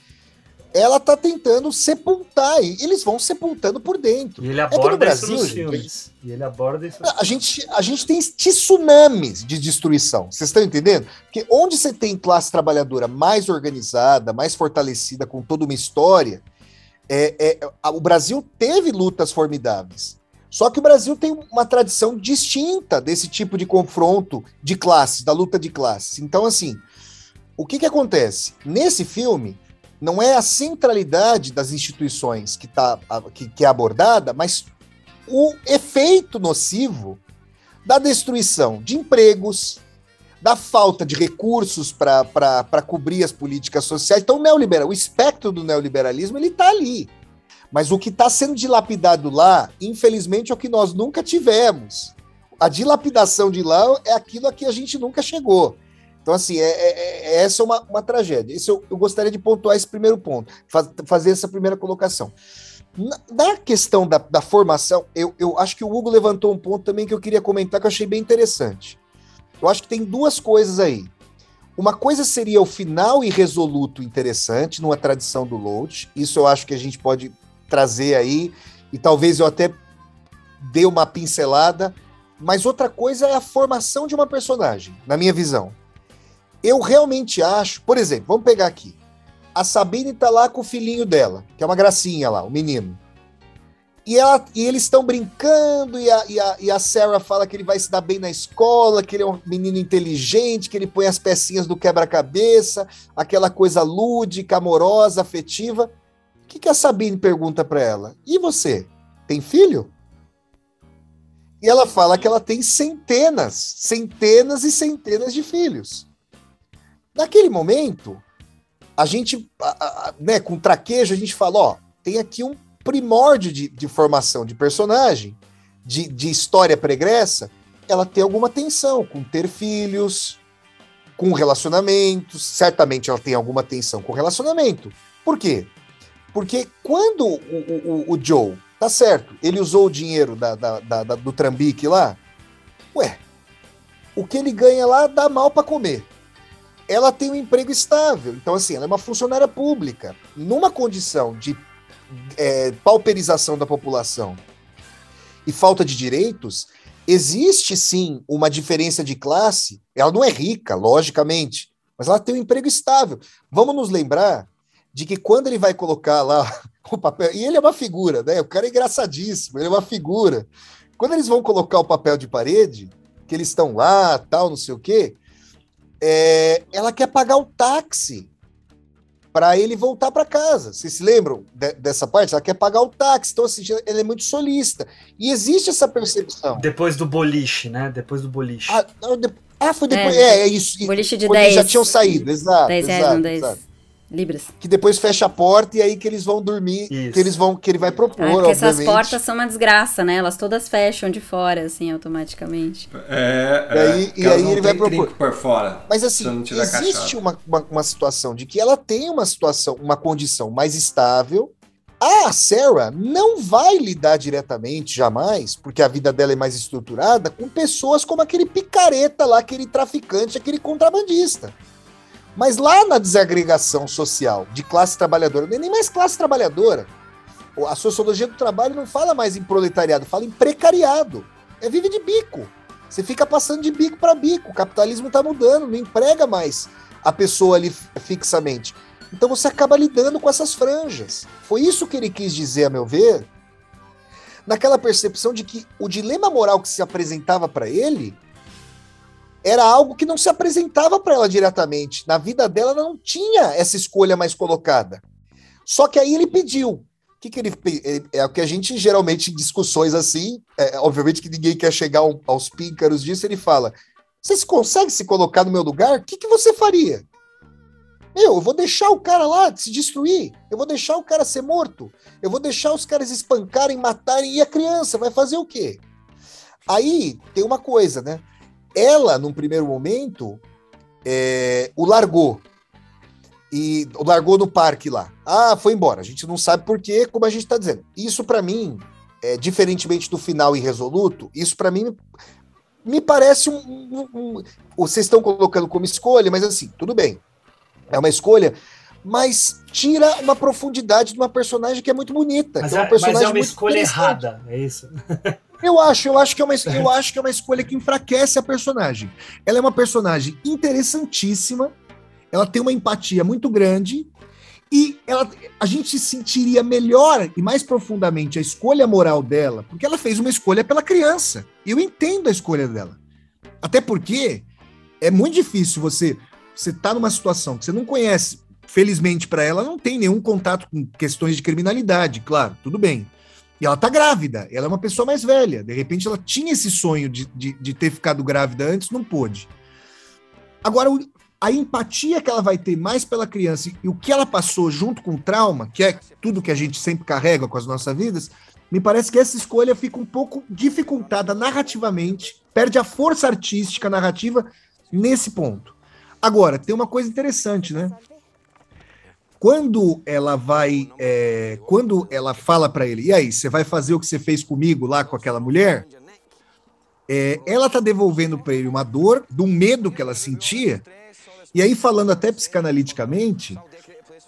ela tá tentando sepultar, e eles vão sepultando por dentro. E ele É que no aborda Brasil, isso nos gente, filmes. E ele aborda isso. a gente, a gente tem tsunamis de destruição. Vocês estão entendendo? Porque onde você tem classe trabalhadora mais organizada, mais fortalecida, com toda uma história, é, é, o Brasil teve lutas formidáveis. Só que o Brasil tem uma tradição distinta desse tipo de confronto de classes, da luta de classes. Então, assim, o que, que acontece? Nesse filme, não é a centralidade das instituições que, tá, que, que é abordada, mas o efeito nocivo da destruição de empregos, da falta de recursos para cobrir as políticas sociais. Então, o neoliberal, o espectro do neoliberalismo, ele está ali. Mas o que está sendo dilapidado lá, infelizmente, é o que nós nunca tivemos. A dilapidação de lá é aquilo a que a gente nunca chegou. Então, assim, é, é- é- essa é uma, uma tragédia. Isso eu, eu gostaria de pontuar esse primeiro ponto, faz- fazer essa primeira colocação. Na, na questão da, da formação, eu, eu acho que o Hugo levantou um ponto também que eu queria comentar que eu achei bem interessante. Eu acho que tem duas coisas aí. Uma coisa seria o final irresoluto interessante, numa tradição do Loach. Isso eu acho que a gente pode trazer aí, e talvez eu até dê uma pincelada. Mas outra coisa é a formação de uma personagem, na minha visão. Eu realmente acho, por exemplo, vamos pegar aqui. a Sabine tá lá com o filhinho dela, que é uma gracinha lá, o menino. E, ela, e eles estão brincando, e a, e, a, e a Sarah fala que ele vai se dar bem na escola, que ele é um menino inteligente, que ele põe as pecinhas do quebra-cabeça, aquela coisa lúdica, amorosa, afetiva. O que, que a Sabine pergunta para ela? E você? Tem filho? E ela fala que ela tem centenas, centenas e centenas de filhos. Naquele momento, a gente, né, com traquejo, a gente fala: ó, tem aqui um primórdio de, de formação de personagem, de, de história pregressa, ela tem alguma tensão com ter filhos, com relacionamentos. Certamente ela tem alguma tensão com relacionamento. Por quê? Porque quando o, o, o Joe, tá certo, ele usou o dinheiro da, da, da, do trambique lá, ué, o que ele ganha lá dá mal para comer. Ela tem um emprego estável, então assim, ela é uma funcionária pública, numa condição de é, pauperização da população e falta de direitos, existe sim uma diferença de classe. Ela não é rica, logicamente, mas ela tem um emprego estável. Vamos nos lembrar de que quando ele vai colocar lá [laughs] o papel, e ele é uma figura, né? O cara é engraçadíssimo, ele é uma figura. Quando eles vão colocar o papel de parede, que eles estão lá, tal, não sei o quê, é, ela quer pagar o táxi para ele voltar para casa. Vocês se lembram de, dessa parte? Ela quer pagar o táxi, então assim, ele é muito solista. E existe essa percepção. Depois do boliche, né? Depois do boliche. Ah, não, de... ah foi depois. É, é, é isso. Boliche de 10. já tinham saído, exato. 10 reais, exato, não 10 exato. Libras. Que depois fecha a porta e aí que eles vão dormir, Isso. que eles vão, que ele vai propor, Ah, porque essas portas são uma desgraça, né? Elas todas fecham de fora, assim, automaticamente. É, E aí- é, e aí ele vai propor. por fora. Mas assim, existe uma, uma, uma situação de que ela tem uma situação, uma condição mais estável. A Sarah não vai lidar diretamente, jamais, porque a vida dela é mais estruturada, com pessoas como aquele picareta lá, aquele traficante, aquele contrabandista. Mas lá na desagregação social de classe trabalhadora, nem mais classe trabalhadora. A sociologia do trabalho não fala mais em proletariado, fala em precariado. É vive de bico. Você fica passando de bico para bico. O capitalismo está mudando, não emprega mais a pessoa ali fixamente. Então você acaba lidando com essas franjas. Foi isso que ele quis dizer, a meu ver, naquela percepção de que o dilema moral que se apresentava para ele era algo que não se apresentava para ela diretamente. Na vida dela ela não tinha essa escolha mais colocada. Só que aí ele pediu. O que, que ele, é o que a gente geralmente em discussões assim, é, obviamente que ninguém quer chegar ao- aos píncaros disso, ele fala: Você se consegue se colocar no meu lugar? O que, que você faria? Meu, eu vou deixar o cara lá se destruir, eu vou deixar o cara ser morto, eu vou deixar os caras espancarem, matarem, e a criança vai fazer o quê? Aí tem uma coisa, né? Ela, num primeiro momento, é, o largou. E o largou no parque lá. Ah, foi embora. A gente não sabe por quê, como a gente está dizendo. Isso, para mim, é, diferentemente do final irresoluto, isso para mim me parece um, um- um- Vocês estão colocando como escolha, mas assim, tudo bem. É uma escolha, mas tira uma profundidade de uma personagem que é muito bonita. Mas é é, uma mas personagem é uma escolha errada, é isso. [laughs] Eu acho, eu acho que é uma, eu [laughs] acho que é uma escolha que enfraquece a personagem. Ela é uma personagem interessantíssima, ela tem uma empatia muito grande e ela, a gente sentiria melhor e mais profundamente a escolha moral dela, porque ela fez uma escolha pela criança. Eu entendo a escolha dela. Até porque é muito difícil você você tá numa situação que você não conhece. Felizmente para ela não tem nenhum contato com questões de criminalidade, claro, tudo bem. E ela tá grávida, ela é uma pessoa mais velha. De repente ela tinha esse sonho de, de, de ter ficado grávida antes, não pôde. Agora, a empatia que ela vai ter mais pela criança e o que ela passou junto com o trauma, que é tudo que a gente sempre carrega com as nossas vidas, me parece que essa escolha fica um pouco dificultada narrativamente, perde a força artística narrativa nesse ponto. Agora, tem uma coisa interessante, né? Quando ela vai, é, quando ela fala para ele, e aí, você vai fazer o que você fez comigo lá com aquela mulher? É, ela tá devolvendo para ele uma dor, do medo que ela sentia. E aí, falando até psicanaliticamente,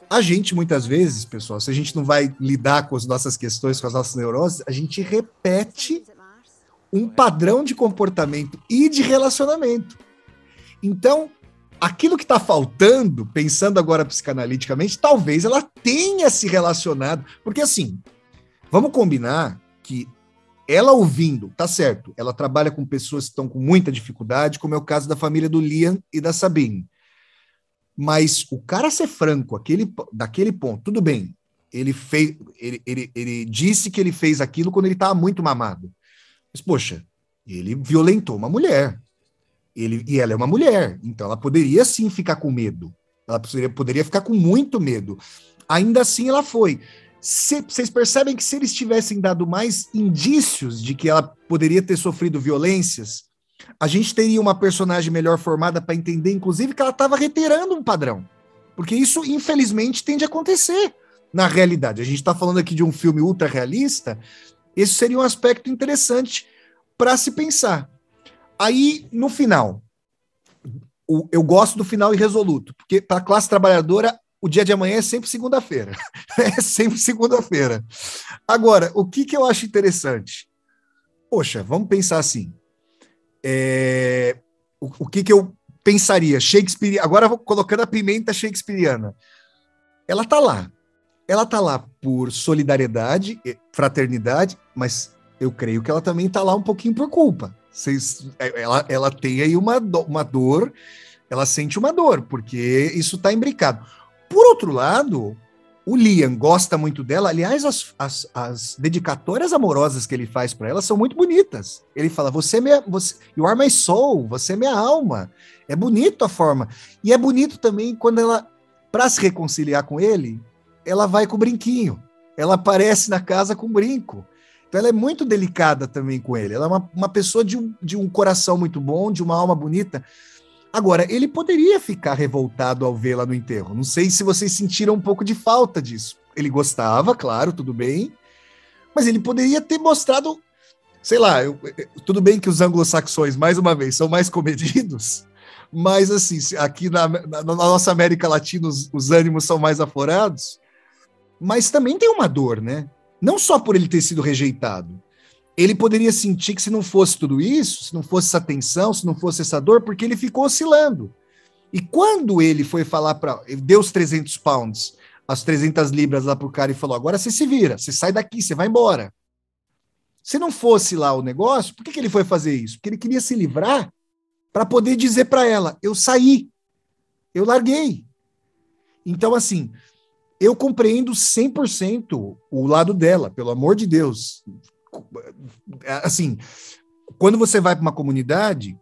a gente muitas vezes, pessoal, se a gente não vai lidar com as nossas questões, com as nossas neuroses, a gente repete um padrão de comportamento e de relacionamento. Então, aquilo que está faltando, pensando agora psicanaliticamente, talvez ela tenha se relacionado. Porque assim, vamos combinar que ela ouvindo, tá certo, ela trabalha com pessoas que estão com muita dificuldade, como é o caso da família do Liam e da Sabine. Mas o cara ser franco, aquele, daquele ponto, tudo bem, ele fez, ele, ele, ele disse que ele fez aquilo quando ele estava muito mamado. Mas, poxa, ele violentou uma mulher. Ele, e ela é uma mulher, então ela poderia sim ficar com medo. Ela poderia, poderia ficar com muito medo. Ainda assim, ela foi. Vocês percebem que se eles tivessem dado mais indícios de que ela poderia ter sofrido violências, a gente teria uma personagem melhor formada para entender, inclusive, que ela estava reiterando um padrão. Porque isso, infelizmente, tende a acontecer na realidade. A gente está falando aqui de um filme ultra realista, esse seria um aspecto interessante para se pensar. Aí, no final, o, eu gosto do final irresoluto, porque para a classe trabalhadora, o dia de amanhã é sempre segunda-feira. [laughs] é sempre segunda-feira. Agora, o que, que eu acho interessante? Poxa, vamos pensar assim. É, o, o que, que eu pensaria? Shakespeare. Agora vou colocando a pimenta shakespeariana. Ela tá lá. Ela tá lá por solidariedade, fraternidade, mas eu creio que ela também tá lá um pouquinho por culpa. Vocês, é, ela, ela tem aí uma, uma dor, ela sente uma dor, porque isso tá imbricado. Por outro lado, o Liam gosta muito dela. Aliás, as, as, as dedicatórias amorosas que ele faz para ela são muito bonitas. Ele fala: Você é minha. Você, you are my soul, você é minha alma. É bonito a forma. E é bonito também quando ela, para se reconciliar com ele, ela vai com o brinquinho. Ela aparece na casa com o brinco. Então ela é muito delicada também com ele. Ela é uma, uma pessoa de um, de um coração muito bom, de uma alma bonita. Agora, ele poderia ficar revoltado ao vê-la no enterro. Não sei se vocês sentiram um pouco de falta disso. Ele gostava, claro, tudo bem. Mas ele poderia ter mostrado, sei lá, eu, tudo bem que os anglo-saxões, mais uma vez, são mais comedidos, mas assim, aqui na, na, na nossa América Latina os, os ânimos são mais aflorados, mas também tem uma dor, né? Não só por ele ter sido rejeitado. Ele poderia sentir que se não fosse tudo isso, se não fosse essa tensão, se não fosse essa dor, porque ele ficou oscilando. E quando ele foi falar para. Deu os 300 pounds, as 300 libras lá pro cara e falou: agora você se vira, você sai daqui, você vai embora. Se não fosse lá o negócio, por que, que ele foi fazer isso? Porque ele queria se livrar para poder dizer para ela: eu saí, eu larguei. Então, assim, eu compreendo 100% o lado dela, pelo amor de Deus. Assim, quando você vai para uma comunidade,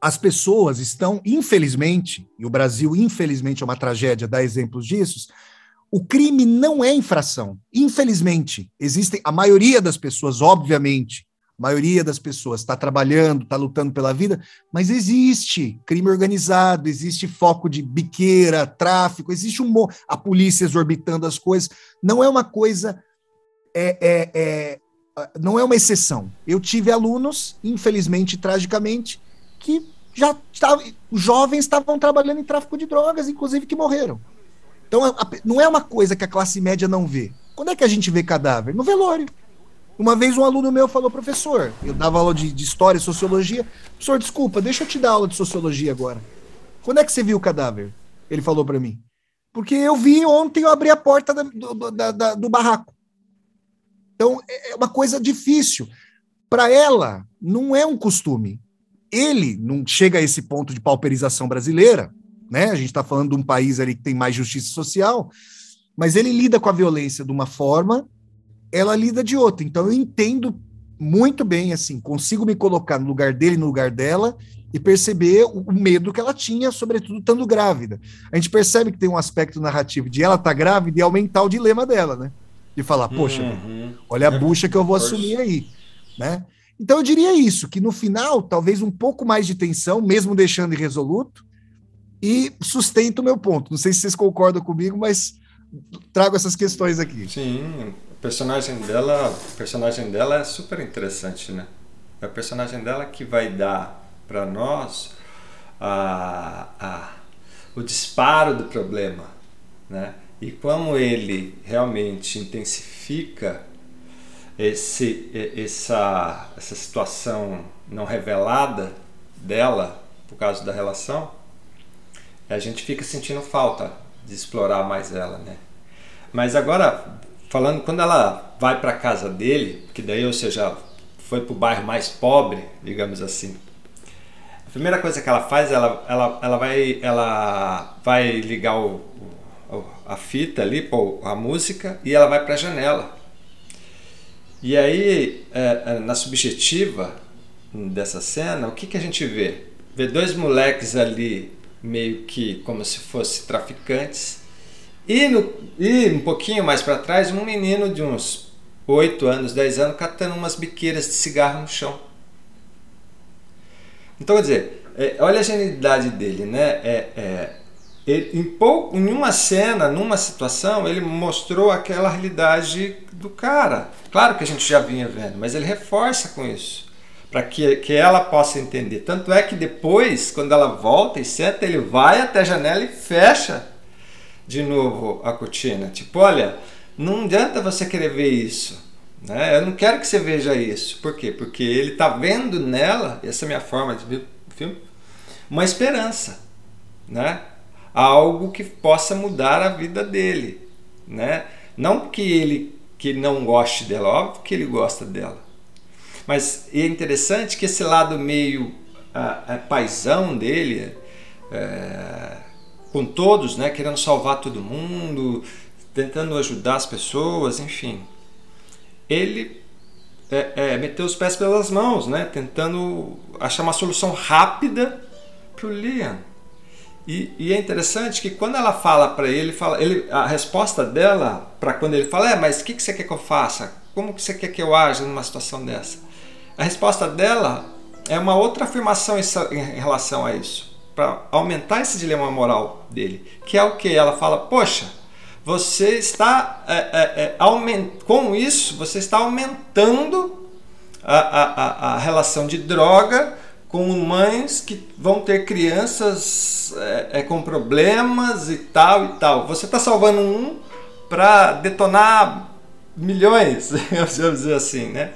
as pessoas estão, infelizmente, e o Brasil, infelizmente, é uma tragédia, dá exemplos disso. O crime não é infração. Infelizmente, existem a maioria das pessoas, obviamente, maioria das pessoas está trabalhando, está lutando pela vida, mas existe crime organizado, existe foco de biqueira, tráfico, existe um a polícia exorbitando as coisas. Não é uma coisa, é, é, é, não é uma exceção. Eu tive alunos, infelizmente, tragicamente, que já estavam, jovens estavam trabalhando em tráfico de drogas, inclusive que morreram. Então, não é uma coisa que a classe média não vê. Quando é que a gente vê cadáver? No velório. Uma vez um aluno meu falou, professor, eu dava aula de, de história e sociologia. Professor, desculpa, deixa eu te dar aula de sociologia agora. Quando é que você viu o cadáver? Ele falou para mim. Porque eu vi ontem, eu abri a porta da, do, da, da, do barraco. Então, é, é uma coisa difícil. Para ela, não é um costume. Ele não chega a esse ponto de pauperização brasileira, né? A gente está falando de um país ali que tem mais justiça social, mas ele lida com a violência de uma forma ela lida de outra. Então eu entendo muito bem, assim, consigo me colocar no lugar dele, no lugar dela e perceber o, medo que ela tinha, sobretudo estando grávida. A gente percebe que tem um aspecto narrativo de ela estar tá grávida e aumentar o dilema dela, né? De falar, poxa, uhum. olha a bucha que eu vou assumir aí, né? Então eu diria isso, que no final, talvez um pouco mais de tensão, mesmo deixando irresoluto, e sustento o meu ponto. Não sei se vocês concordam comigo, mas trago essas questões aqui. Sim, personagem dela, o personagem dela é super interessante, né? É a personagem dela que vai dar para nós a, a, o disparo do problema, né? E como ele realmente intensifica esse, essa, essa situação não revelada dela por causa da relação, A gente fica sentindo falta de explorar mais ela, né? Mas agora, falando, quando ela vai para casa dele, que daí, ou seja, foi para o bairro mais pobre, digamos assim. A primeira coisa que ela faz, ela, ela, ela, vai, ela vai ligar o, o a fita ali, pô, a música, e ela vai para a janela. E aí, é, é, na subjetiva dessa cena, o que, que a gente vê? Vê dois moleques ali, meio que como se fossem traficantes, e, no, e um pouquinho mais para trás, um menino de uns 8 anos, 10 anos, catando umas biqueiras de cigarro no chão. Então, quer dizer, é, olha a genialidade dele, né? É, é, ele, em, pouco, em uma cena, numa situação, ele mostrou aquela realidade do cara. Claro que a gente já vinha vendo, mas ele reforça com isso, para que, que ela possa entender. Tanto é que depois, quando ela volta e senta, ele vai até a janela e fecha de novo a cortina. Tipo, olha, não adianta você querer ver isso. Né? Eu não quero que você veja isso. Por quê? Porque ele está vendo nela, essa é a minha forma de ver o filme, uma esperança. Né? Algo que possa mudar a vida dele. Né? Não que ele que não goste dela, óbvio que ele gosta dela. Mas é interessante que esse lado meio a, a paisão dele, é, com todos, né, querendo salvar todo mundo, tentando ajudar as pessoas, enfim. Ele é, é, meteu os pés pelas mãos, né, tentando achar uma solução rápida para o Liam. E, e, é interessante que quando ela fala para ele, fala, ele, a resposta dela para quando ele fala, é, mas o que, que você quer que eu faça? Como que você quer que eu aja numa situação dessa? A resposta dela é uma outra afirmação em, em relação a isso, para aumentar esse dilema moral dele, que é o que ela fala, poxa, você está é, é, é, aument... com isso você está aumentando a, a, a, relação de droga com mães que vão ter crianças é, é, com problemas e tal e tal. Você está salvando um para detonar milhões, [laughs] vamos dizer assim, né?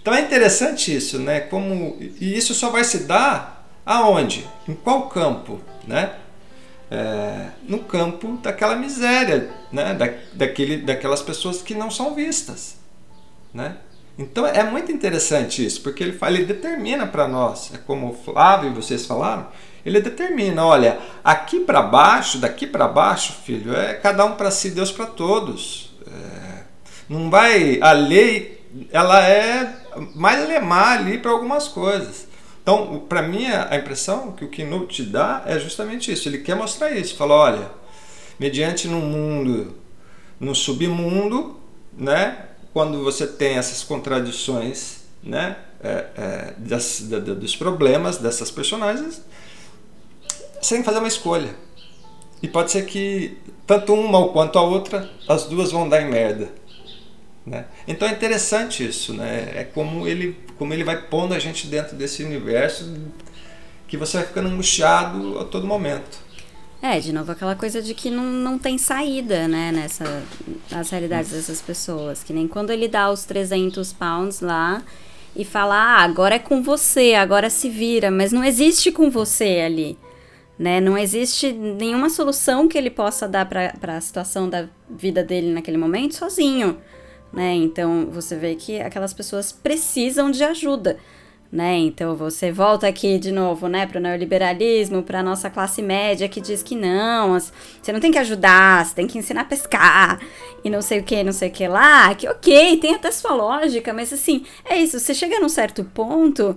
Então é interessante isso, né? Como e isso só vai se dar aonde? Em qual campo, né? É, no campo daquela miséria, né? Da, daquele, daquelas pessoas que não são vistas, né? Então é muito interessante isso, porque ele, fala, ele determina para nós, é como o Flávio e vocês falaram, ele determina, olha, aqui para baixo, daqui para baixo, filho, é cada um para si, Deus para todos. É, não vai, a lei, ela é mais lemar ali para algumas coisas. Então, para mim, a impressão que o Keynote te dá é justamente isso. Ele quer mostrar isso. Fala, olha, mediante no mundo, no submundo, né, quando você tem essas contradições né, é, é, das, da, dos problemas dessas personagens, você tem que fazer uma escolha. E pode ser que tanto uma quanto a outra, as duas vão dar em merda. Né? Então é interessante isso, né? é como ele, como ele vai pondo a gente dentro desse universo que você vai ficando angustiado a todo momento. É, de novo, aquela coisa de que não, não tem saída, né, nessa, nas realidades dessas pessoas. Que nem quando ele dá os 300 pounds lá e fala, ah, agora é com você, agora se vira, mas não existe com você ali, né? Não existe nenhuma solução que ele possa dar para a situação da vida dele naquele momento sozinho, né? Então, você vê que aquelas pessoas precisam de ajuda né? Então você volta aqui de novo, né, para o neoliberalismo, para nossa classe média que diz que não, você não tem que ajudar, você tem que ensinar a pescar e não sei o que, não sei o que lá, que ok, tem até sua lógica, mas assim, é isso, você chega num certo ponto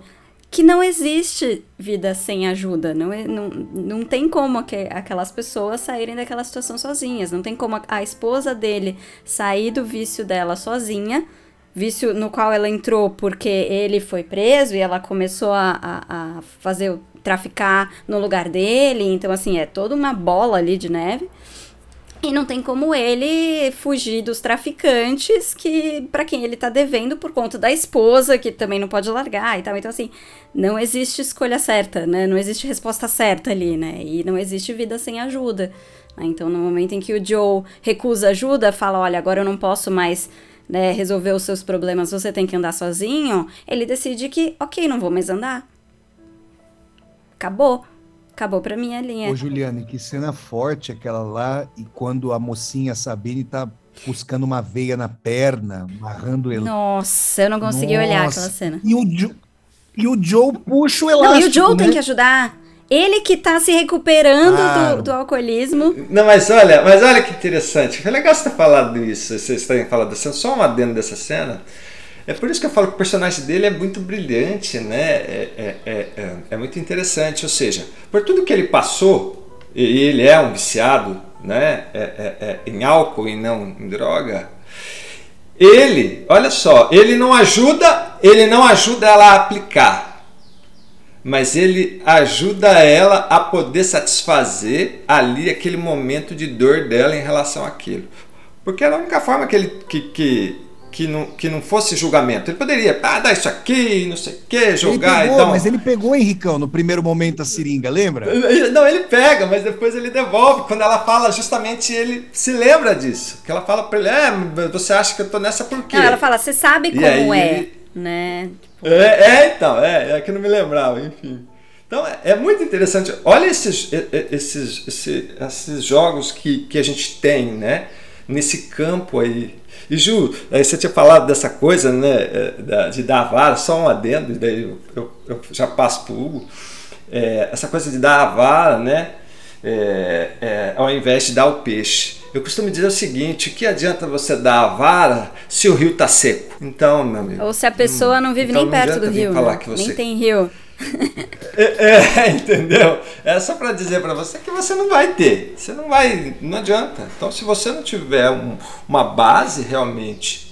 que não existe vida sem ajuda, não, é, não, não tem como que, aquelas pessoas saírem daquela situação sozinhas, não tem como a, a esposa dele sair do vício dela sozinha, vício no qual ela entrou porque ele foi preso e ela começou a, a, a fazer traficar no lugar dele. Então, assim, é toda uma bola ali de neve. E não tem como ele fugir dos traficantes que para quem ele tá devendo por conta da esposa, que também não pode largar e tal. Então assim, não existe escolha certa, né? Não existe resposta certa ali, né? E não existe vida sem ajuda. Então, no momento em que o Joe recusa ajuda, fala: "Olha, agora eu não posso mais né, resolver os seus problemas, você tem que andar sozinho, ele decide que, ok, não vou mais andar. Acabou. Acabou pra mim a linha. Ô, Juliane, que cena forte aquela lá, e quando a mocinha Sabine tá buscando uma veia na perna, amarrando ele. Nossa, eu não consegui Nossa. olhar aquela cena. E o, Jo- e o Joe puxa o Não, elástico, e o Joe né? tem que ajudar. Ele que tá se recuperando Claro. do, do alcoolismo. Não, mas olha, mas olha que interessante. Foi legal você ter falado isso, vocês terem falado dessa Só um adendo dessa cena. É por isso que eu falo que o personagem dele é muito brilhante, né? É, é, é, é, é muito interessante. Ou seja, por tudo que ele passou, e ele é um viciado né? É, é, é, em álcool e não em droga. Ele, olha só, ele não ajuda, ele não ajuda ela a aplicar mas ele ajuda ela a poder satisfazer ali aquele momento de dor dela em relação àquilo. Porque era a única forma que ele que, que, que, não, que não fosse julgamento. Ele poderia, ah, dar isso aqui, não sei o que, jogar ele pegou, e um- Mas ele pegou, Henricão, no primeiro momento a seringa, lembra? [laughs] Não, ele pega, mas depois ele devolve. Quando ela fala, justamente ele se lembra disso. Que ela fala pra ele, é, você acha que eu tô nessa por quê? Não, ela fala, você sabe como aí é, ele- né? É, é, então, é, é que não me lembrava, enfim. Então é, é muito interessante. Olha esses, esses, esse- esses jogos que, que a gente tem, né? Nesse campo aí. E Ju, você tinha falado dessa coisa, né? é, De dar a vara, só um adendo, daí eu, eu- eu já passo pro Hugo. É, essa coisa de dar a vara, né? É, é, ao invés de dar o peixe. Eu costumo dizer o seguinte: que adianta você dar a vara se o rio tá seco? Então, meu amigo. Ou se a pessoa não vive então nem perto do rio, falar né? que você- nem tem rio. É, é, [laughs] entendeu? É só para dizer para você que você não vai ter. Você não vai, não adianta. Então, se você não tiver um- uma base realmente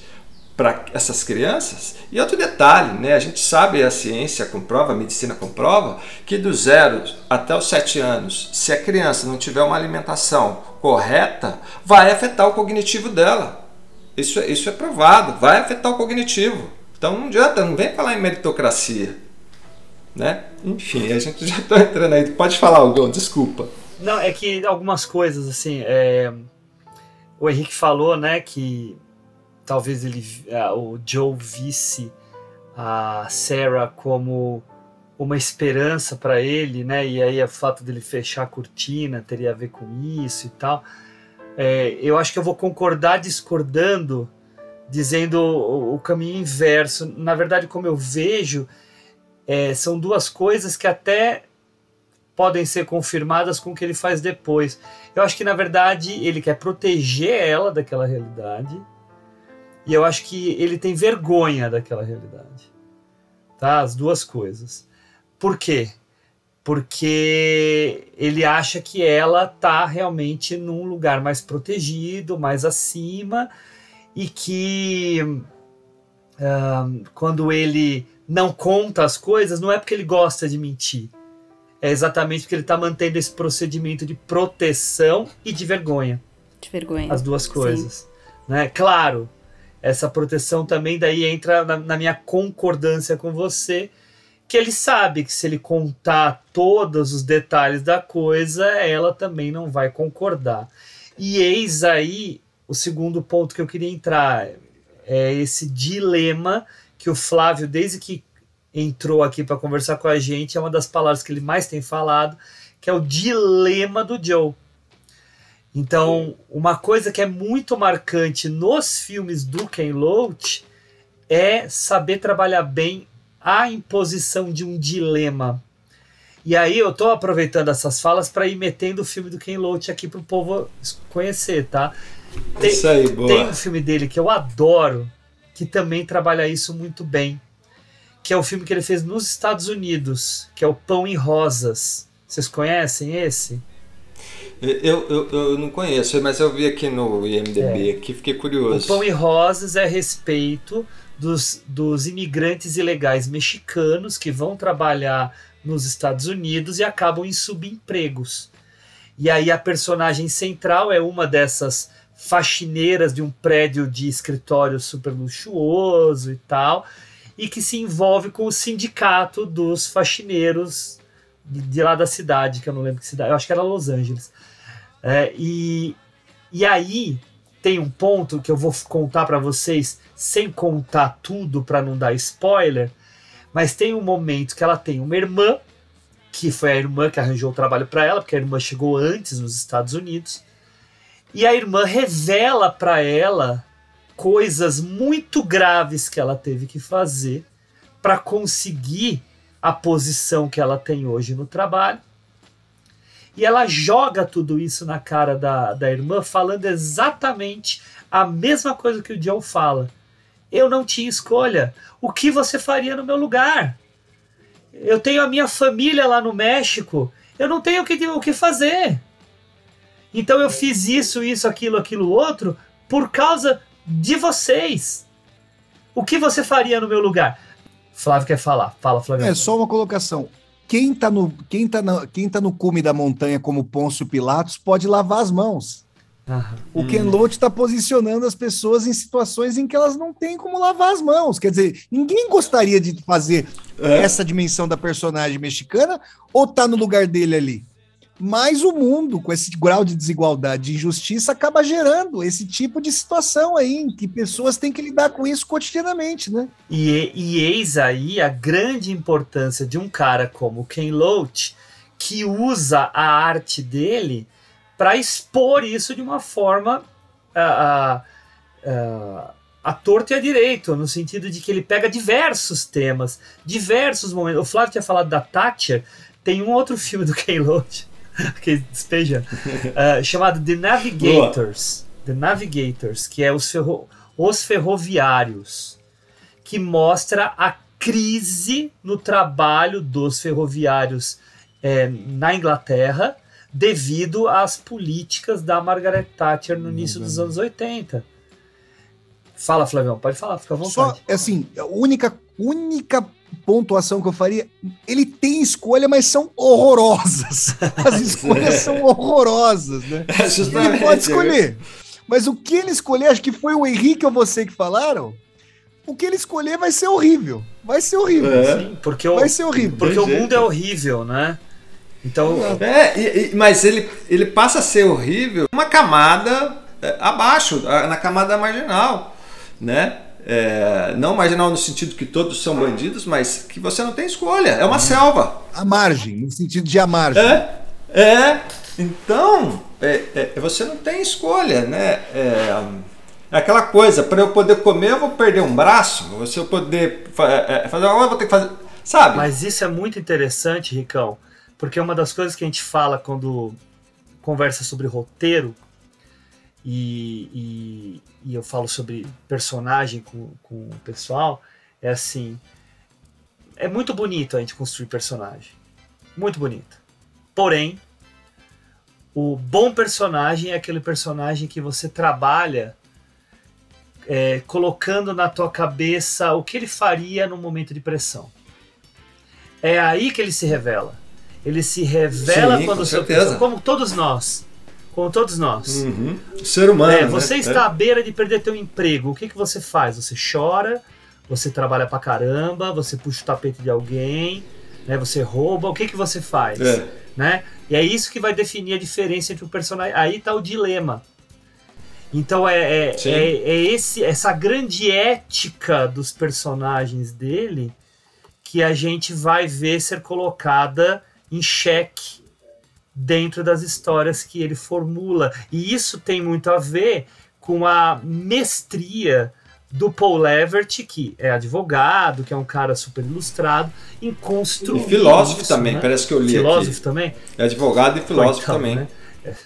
para essas crianças, e outro detalhe, né? A gente sabe, a ciência comprova, a medicina comprova, que do zero até os sete anos, se a criança não tiver uma alimentação correta, vai afetar o cognitivo dela. Isso, é- isso é provado, vai afetar o cognitivo. Então não adianta, não vem falar em meritocracia né? Enfim, a gente já tá entrando aí. Pode falar, Hugo, desculpa. Não, é que algumas coisas, assim, é, o Henrique falou, né, que talvez ele, ah, o Joe visse a Sarah como uma esperança para ele, né, e aí o fato dele fechar a cortina teria a ver com isso e tal. É, eu acho que eu vou concordar discordando, dizendo o, o caminho inverso. Na verdade, como eu vejo, é, são duas coisas que até podem ser confirmadas com o que ele faz depois. Eu acho que, na verdade, ele quer proteger ela daquela realidade. E eu acho que ele tem vergonha daquela realidade. Tá? As duas coisas. Por quê? Porque ele acha que ela tá realmente num lugar mais protegido, mais acima, e que ah, quando ele não conta as coisas, não é porque ele gosta de mentir. É exatamente porque ele está mantendo esse procedimento de proteção e de vergonha. De vergonha. As duas coisas. Né? Claro, essa proteção também daí entra na, na minha concordância com você, que ele sabe que se ele contar todos os detalhes da coisa, ela também não vai concordar. E eis aí o segundo ponto que eu queria entrar. É esse dilema que o Flávio, desde que entrou aqui para conversar com a gente, é uma das palavras que ele mais tem falado, que é o dilema do Joe. Então, uma coisa que é muito marcante nos filmes do Ken Loach é saber trabalhar bem a imposição de um dilema. E aí eu tô aproveitando essas falas para ir metendo o filme do Ken Loach aqui pro povo conhecer, tá? Tem, Isso aí, boa. tem um filme dele que eu adoro, que também trabalha isso muito bem, que é o filme que ele fez nos Estados Unidos, que é o Pão e Rosas. Vocês conhecem esse? Eu, eu, eu não conheço, mas eu vi aqui no IMDB, aqui fiquei O curioso. Pão e Rosas é a respeito dos, dos imigrantes ilegais mexicanos que vão trabalhar nos Estados Unidos e acabam em subempregos. E aí a personagem central é uma dessas faxineiras de um prédio de escritório super luxuoso e tal, e que se envolve com o sindicato dos faxineiros de, de lá da cidade, que eu não lembro que cidade, eu acho que era Los Angeles. É, e, e aí tem um ponto que eu vou contar para vocês sem contar tudo para não dar spoiler, mas tem um momento que ela tem uma irmã que foi a irmã que arranjou o trabalho para ela, porque a irmã chegou antes nos Estados Unidos. E a irmã revela para ela coisas muito graves que ela teve que fazer para conseguir a posição que ela tem hoje no trabalho. E ela joga tudo isso na cara da, da irmã, falando exatamente a mesma coisa que o Joe fala. Eu não tinha escolha. O que você faria no meu lugar? Eu tenho a minha família lá no México. Eu não tenho o que, o que fazer. Então eu fiz isso, isso, aquilo, aquilo, outro, por causa de vocês. O que você faria no meu lugar? Flávio quer falar. Fala, Flávio. É só uma colocação. Quem tá no, quem tá no, quem tá no cume da montanha como Pôncio Pilatos pode lavar as mãos. O Ken Loach está posicionando as pessoas em situações em que elas não têm como lavar as mãos. Quer dizer, ninguém gostaria de fazer É. essa dimensão da personagem mexicana ou tá no lugar dele ali. Mas o mundo, com esse grau de desigualdade e injustiça, acaba gerando esse tipo de situação aí, em que pessoas têm que lidar com isso cotidianamente, né? E, e eis aí a grande importância de um cara como Ken Loach, que usa a arte dele para expor isso de uma forma a, a, a torto e a direito, no sentido de que ele pega diversos temas, diversos momentos. O Flávio tinha falado da Thatcher, tem um outro filme do Ken Loach, [laughs] que despeja, ah, chamado The Navigators. The Navigators, que é os, ferro, os ferroviários, que mostra a crise no trabalho dos ferroviários eh, na Inglaterra devido às políticas da Margaret Thatcher no início dos anos 80. Fala, Flavião, pode falar, fica à vontade. Só, assim, a única, única pontuação que eu faria, ele tem escolha, mas são horrorosas. [laughs] As escolhas são horrorosas, né? Ele justamente, pode escolher. Mas o que ele escolher, acho que foi o Henrique ou você que falaram, o que ele escolher vai ser horrível. Vai ser horrível. É. Sim, porque o, Vai ser horrível. porque o mundo é horrível, né? Então, É, e- e- mas ele, ele passa a ser horrível uma camada é, abaixo, na camada marginal, né? É, não marginal no sentido que todos são bandidos, mas que você não tem escolha, é uma selva. A margem, no sentido de a margem. É, é. Então, é, é, você não tem escolha, né? É, é aquela coisa, para eu poder comer, eu vou perder um braço, se eu poder fa- é, fazer uma eu vou ter que fazer. Sabe? Mas isso é muito interessante, Ricão, porque uma das coisas que a gente fala quando conversa sobre roteiro e, e, e eu falo sobre personagem com, com o pessoal é assim: é muito bonito a gente construir personagem. Muito bonito. Porém, o bom personagem é aquele personagem que você trabalha é, colocando na tua cabeça o que ele faria no momento de pressão. É aí que ele se revela. Ele se revela Sim, quando o seu como todos nós, como todos nós. Uhum. Ser humano. É, né? você É. está à beira de perder teu emprego. O que, que você faz? Você chora, você trabalha pra caramba, você puxa o tapete de alguém, né? Você rouba. O que, que você faz? É. Né? E é isso que vai definir a diferença entre o personagem. Aí tá o dilema. Então é, é, é, é esse, essa grande ética dos personagens dele que a gente vai ver ser colocada em xeque dentro das histórias que ele formula. E isso tem muito a ver com a mestria do Paul Leverett, que é advogado, que é um cara super ilustrado, em construir. E filósofo isso, também, né? parece que eu li Filósofo aqui. também? É advogado e filósofo Coitado, também. né? [laughs]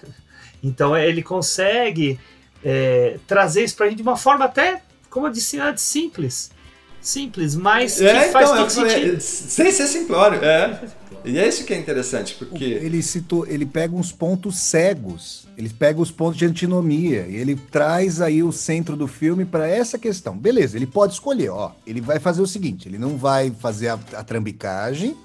Então é, ele consegue é, trazer isso pra gente de uma forma até, como eu disse antes, simples. Simples, mas que É, faz então, todo sentido. sem ser simplório, é. E é isso que é interessante, porque Ele citou, ele pega uns pontos cegos, ele pega os pontos de antinomia e ele traz aí o centro do filme para essa questão. Beleza, ele pode escolher, ó. Ele vai fazer o seguinte: ele não vai fazer a, a trambicagem,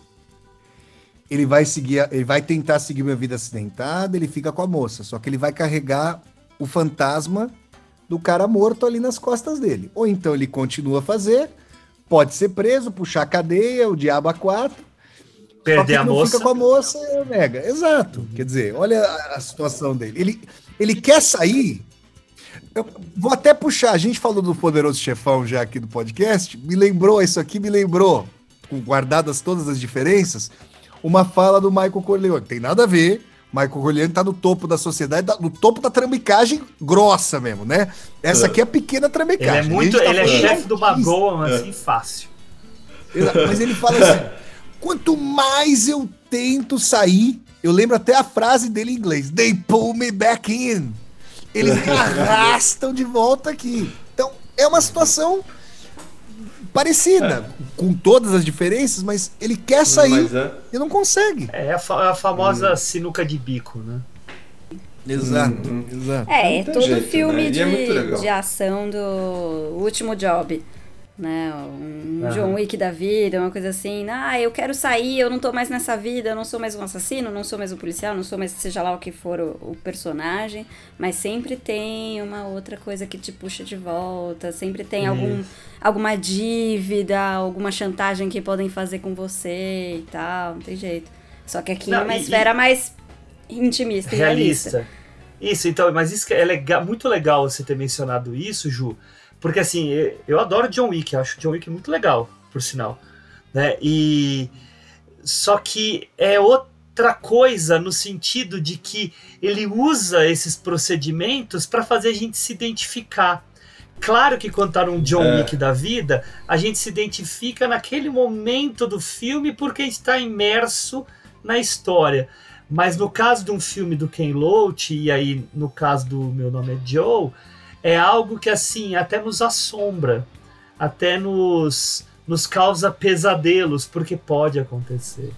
ele vai seguir, ele vai tentar seguir uma vida acidentada, ele fica com a moça, só que ele vai carregar o fantasma do cara morto ali nas costas dele. Ou então ele continua a fazer, pode ser preso, puxar a cadeia, o diabo a quatro. Perder a não moça. fica com a moça, é nega. Exato. Quer dizer, olha a, a situação dele. Ele, ele quer sair. Eu vou até puxar. A gente falou do poderoso chefão já aqui do podcast. Me lembrou isso aqui, me lembrou, com guardadas todas as diferenças, uma fala do Michael Corleone. Tem nada a ver. Michael Corleone tá no topo da sociedade, no topo da trambicagem grossa mesmo, né? Essa aqui é a pequena trambicagem. Ele é muito, tá ele é chefe do Bagoa, assim, fácil. Mas ele fala assim: [laughs] quanto mais eu tento sair, eu lembro até a frase dele em inglês: They pull me back in. Eles me [laughs] arrastam de volta aqui. Então, é uma situação parecida, com todas as diferenças, mas ele quer sair Mas é. e não consegue. É a, fa- a famosa Hum. sinuca de bico, né? Exato, exato. É, é todo jeito, filme né? De, é legal. de ação do Último Job. Né? Um Aham. John Wick da vida, uma coisa assim. Ah, eu quero sair, eu não tô mais nessa vida, eu não sou mais um assassino, não sou mais um policial, não sou mais seja lá o que for o, o personagem. Mas sempre tem uma outra coisa que te puxa de volta, sempre tem algum, alguma dívida, alguma chantagem que podem fazer com você e tal, não tem jeito. Só que aqui Não, é uma e- esfera mais intimista e realista. realista. Isso, então, mas isso é legal, muito legal você ter mencionado isso, Ju, porque assim, eu- eu adoro John Wick, acho John Wick muito legal, por sinal, né? E só que é outra coisa no sentido de que ele usa esses procedimentos para fazer a gente se identificar. Claro que quando tá num John É. Wick da vida, a gente se identifica naquele momento do filme porque está imerso na história. Mas no caso de um filme do Ken Loach, e aí no caso do Meu Nome é Joe, é algo que assim até nos assombra, até nos, nos causa pesadelos, porque pode acontecer.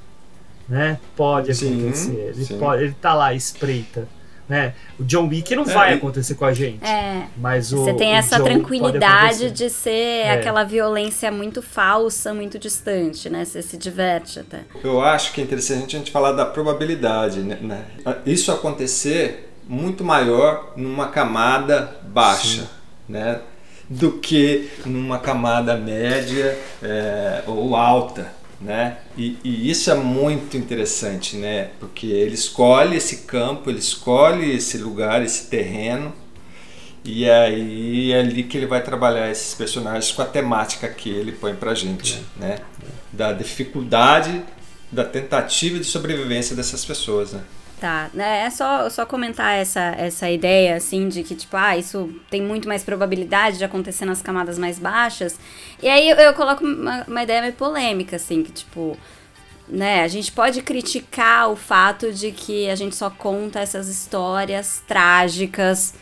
Né? Pode Sim, acontecer. Ele, sim. pode, ele tá lá, espreita. Né? O John Wick não É, vai acontecer com a gente. É. Mas o, Você tem o essa tranquilidade de ser aquela violência muito falsa, muito distante, né? Você se diverte até. Eu acho que é interessante a gente falar da probabilidade, né? né? Isso acontecer muito maior numa camada baixa, né? Do que numa camada média é, ou alta, né? E, e isso é muito interessante, né? Porque ele escolhe esse campo, ele escolhe esse lugar, esse terreno, e aí é ali que ele vai trabalhar esses personagens com a temática que ele põe pra gente, né? Da dificuldade, da tentativa de sobrevivência dessas pessoas, né? Tá, né? É só, só comentar essa, essa ideia, assim, de que, tipo, ah, isso tem muito mais probabilidade de acontecer nas camadas mais baixas. E aí eu, eu coloco uma, uma ideia meio polêmica, assim, que, tipo, né, a gente pode criticar o fato de que a gente só conta essas histórias trágicas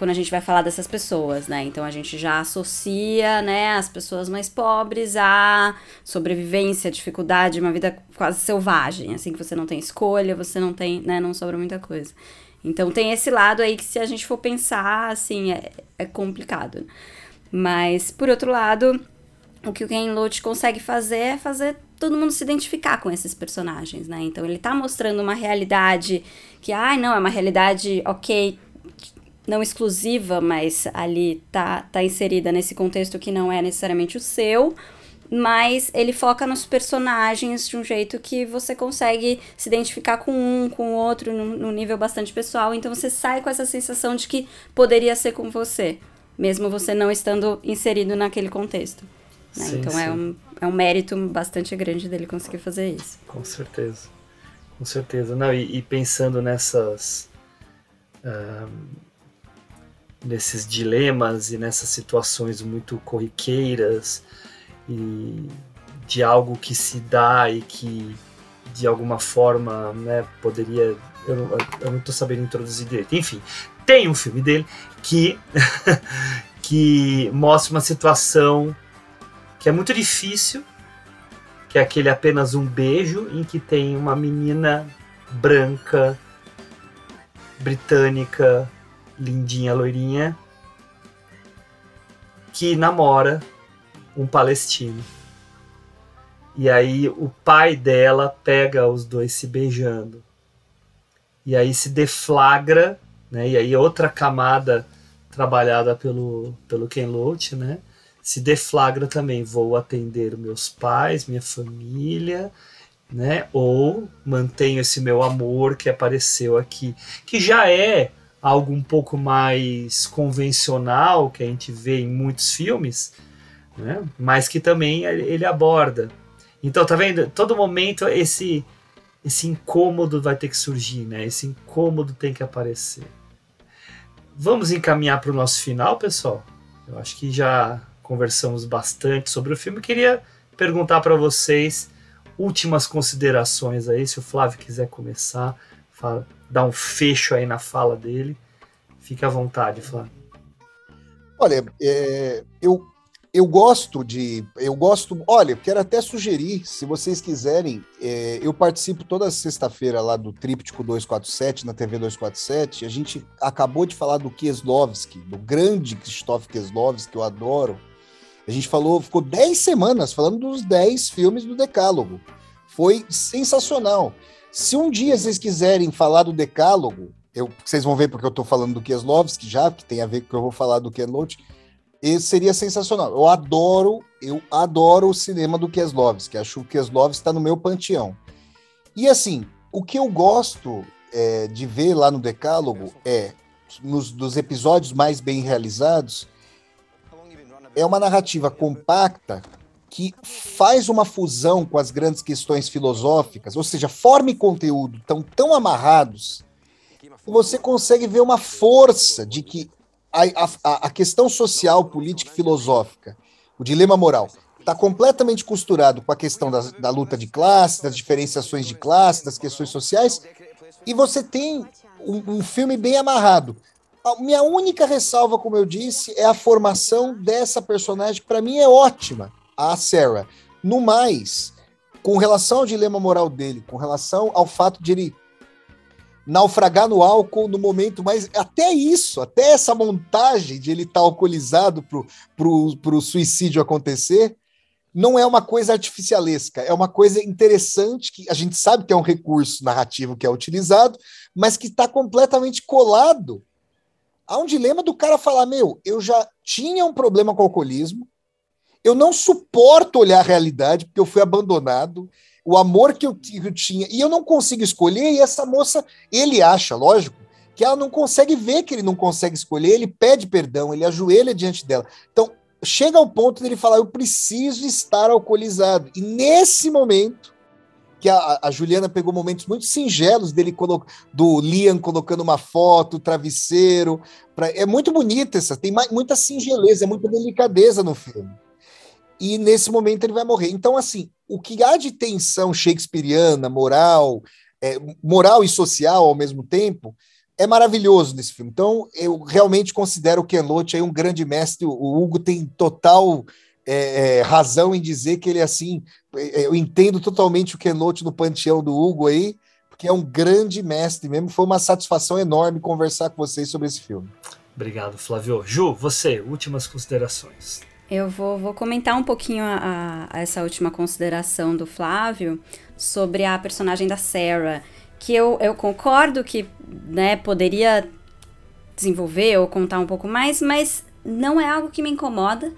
quando a gente vai falar dessas pessoas, né? Então a gente já associa, né, as pessoas mais pobres à sobrevivência, dificuldade, uma vida quase selvagem, assim que você não tem escolha, você não tem, né, não sobra muita coisa. Então tem esse lado aí que se a gente for pensar, assim, é, é complicado. Mas por outro lado, o que o Ken Loach consegue fazer é fazer todo mundo se identificar com esses personagens, né? Então ele tá mostrando uma realidade que, ai, não, é uma realidade, ok, não exclusiva, mas ali tá, tá inserida nesse contexto que não é necessariamente o seu, mas ele foca nos personagens de um jeito que você consegue se identificar com um, com o outro, num, num nível bastante pessoal, então você sai com essa sensação de que poderia ser com você, mesmo você não estando inserido naquele contexto. né? Sim, então É, sim. um, é um mérito bastante grande dele conseguir fazer isso. Com certeza. Com certeza. Não, e, e pensando nessas. ah, nesses dilemas e nessas situações muito corriqueiras e de algo que se dá e que de alguma forma né, poderia. Eu não, eu não tô sabendo introduzir direito. Enfim, tem um filme dele que, [laughs] que mostra uma situação que é muito difícil que é aquele apenas um beijo em que tem uma menina branca, britânica, lindinha, loirinha, que namora um palestino. E aí o pai dela pega os dois se beijando. E aí se deflagra, né? E aí outra camada trabalhada pelo, pelo Ken Loach, né? se deflagra também. Vou atender meus pais, minha família, né? Ou mantenho esse meu amor que apareceu aqui, que já é algo um pouco mais convencional que a gente vê em muitos filmes, né? Mas que também ele aborda. Então tá vendo? Todo momento esse esse incômodo vai ter que surgir, né? Esse incômodo tem que aparecer. Vamos encaminhar para o nosso final, pessoal? Eu acho que já conversamos bastante sobre o filme. Queria perguntar para vocês últimas considerações aí, se o Flávio quiser começar, fala, dar um fecho aí na fala dele. Fique à vontade, Flávio. Olha, é, eu, eu gosto de. Eu gosto. Olha, quero até sugerir, se vocês quiserem, é, eu participo toda sexta-feira lá do Tríptico 247, na TV 247. A gente acabou de falar do Kieslowski, do grande Krzysztof Kieslowski, que eu adoro. A gente falou, ficou 10 semanas falando dos 10 filmes do Decálogo. Foi sensacional. Se um dia vocês quiserem falar do Decálogo, eu, vocês vão ver porque eu estou falando do Kieslowski já, que tem a ver com o que eu vou falar do Ken Loach, esse seria sensacional. Eu adoro, eu adoro o cinema do Kieslowski, acho que o Kieslowski está no meu panteão. E assim, o que eu gosto é, de ver lá no Decálogo é, nos dos episódios mais bem realizados, é uma narrativa compacta que faz uma fusão com as grandes questões filosóficas, ou seja, forma e conteúdo estão tão amarrados que você consegue ver uma força de que a, a, a questão social, política e filosófica, o dilema moral, está completamente costurado com a questão da, da luta de classe, das diferenciações de classe, das questões sociais, e você tem um, um filme bem amarrado. A minha única ressalva, como eu disse, é a formação dessa personagem, que para mim é ótima, a Sarah. No mais, com relação ao dilema moral dele, com relação ao fato de ele naufragar no álcool no momento mais. Até isso, até essa montagem de ele estar tá alcoolizado para pro suicídio acontecer, não é uma coisa artificialesca, é uma coisa interessante que a gente sabe que é um recurso narrativo que é utilizado, mas que está completamente colado há um dilema do cara falar: meu, eu já tinha um problema com o alcoolismo, eu não suporto olhar a realidade porque eu fui abandonado, o amor que eu, que eu tinha, e eu não consigo escolher, e essa moça, ele acha, lógico, que ela não consegue ver que ele não consegue escolher, ele pede perdão, ele ajoelha diante dela. Então, chega ao ponto dele falar: eu preciso estar alcoolizado. E nesse momento, que a, a, Juliana pegou momentos muito singelos dele do Liam colocando uma foto, travesseiro. Pra, é muito bonita essa, tem muita singeleza, muita delicadeza no filme. E nesse momento ele vai morrer. Então, assim, o que há de tensão shakespeariana, moral, é, moral e social ao mesmo tempo, é maravilhoso nesse filme. Então, eu realmente considero o Ken Loach aí um grande mestre. O Hugo tem total é, é, razão em dizer que ele é assim. É, eu entendo totalmente o Kenote no panteão do Hugo aí, porque é um grande mestre mesmo. Foi uma satisfação enorme conversar com vocês sobre esse filme. Obrigado, Flávio. Ju, você, últimas considerações. Eu vou, vou comentar um pouquinho a, a, essa última consideração do Flávio sobre a personagem da Sarah, que eu, eu concordo que né, poderia desenvolver ou contar um pouco mais, mas não é algo que me incomoda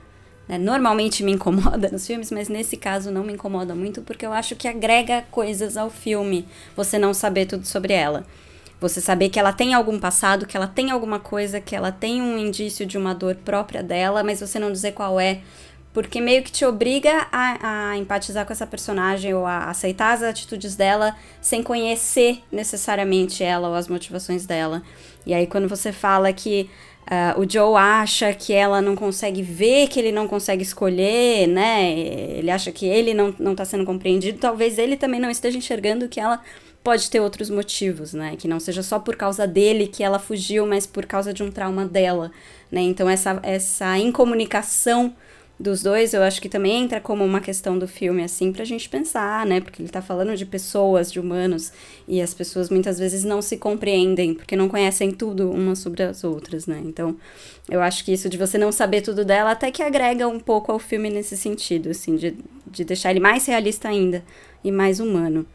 né, normalmente me incomoda nos filmes, mas nesse caso não me incomoda muito porque eu acho que agrega coisas ao filme você não saber tudo sobre ela. Você saber que ela tem algum passado, que ela tem alguma coisa, que ela tem um indício de uma dor própria dela, mas você não dizer qual é, porque meio que te obriga a, a, empatizar com essa personagem ou a aceitar as atitudes dela sem conhecer necessariamente ela ou as motivações dela. E aí quando você fala que Uh, o Joe acha que ela não consegue ver, que ele não consegue escolher, né? Ele acha que ele não, não tá sendo compreendido. Talvez ele também não esteja enxergando que ela pode ter outros motivos, né? Que não seja só por causa dele que ela fugiu, mas por causa de um trauma dela, né? Então essa, essa incomunicação dos dois, eu acho que também entra como uma questão do filme, assim, pra gente pensar, né? Porque ele tá falando de pessoas, de humanos, e as pessoas muitas vezes não se compreendem, porque não conhecem tudo umas sobre as outras, né? Então, eu acho que isso de você não saber tudo dela até que agrega um pouco ao filme nesse sentido, assim, de, de deixar ele mais realista ainda e mais humano.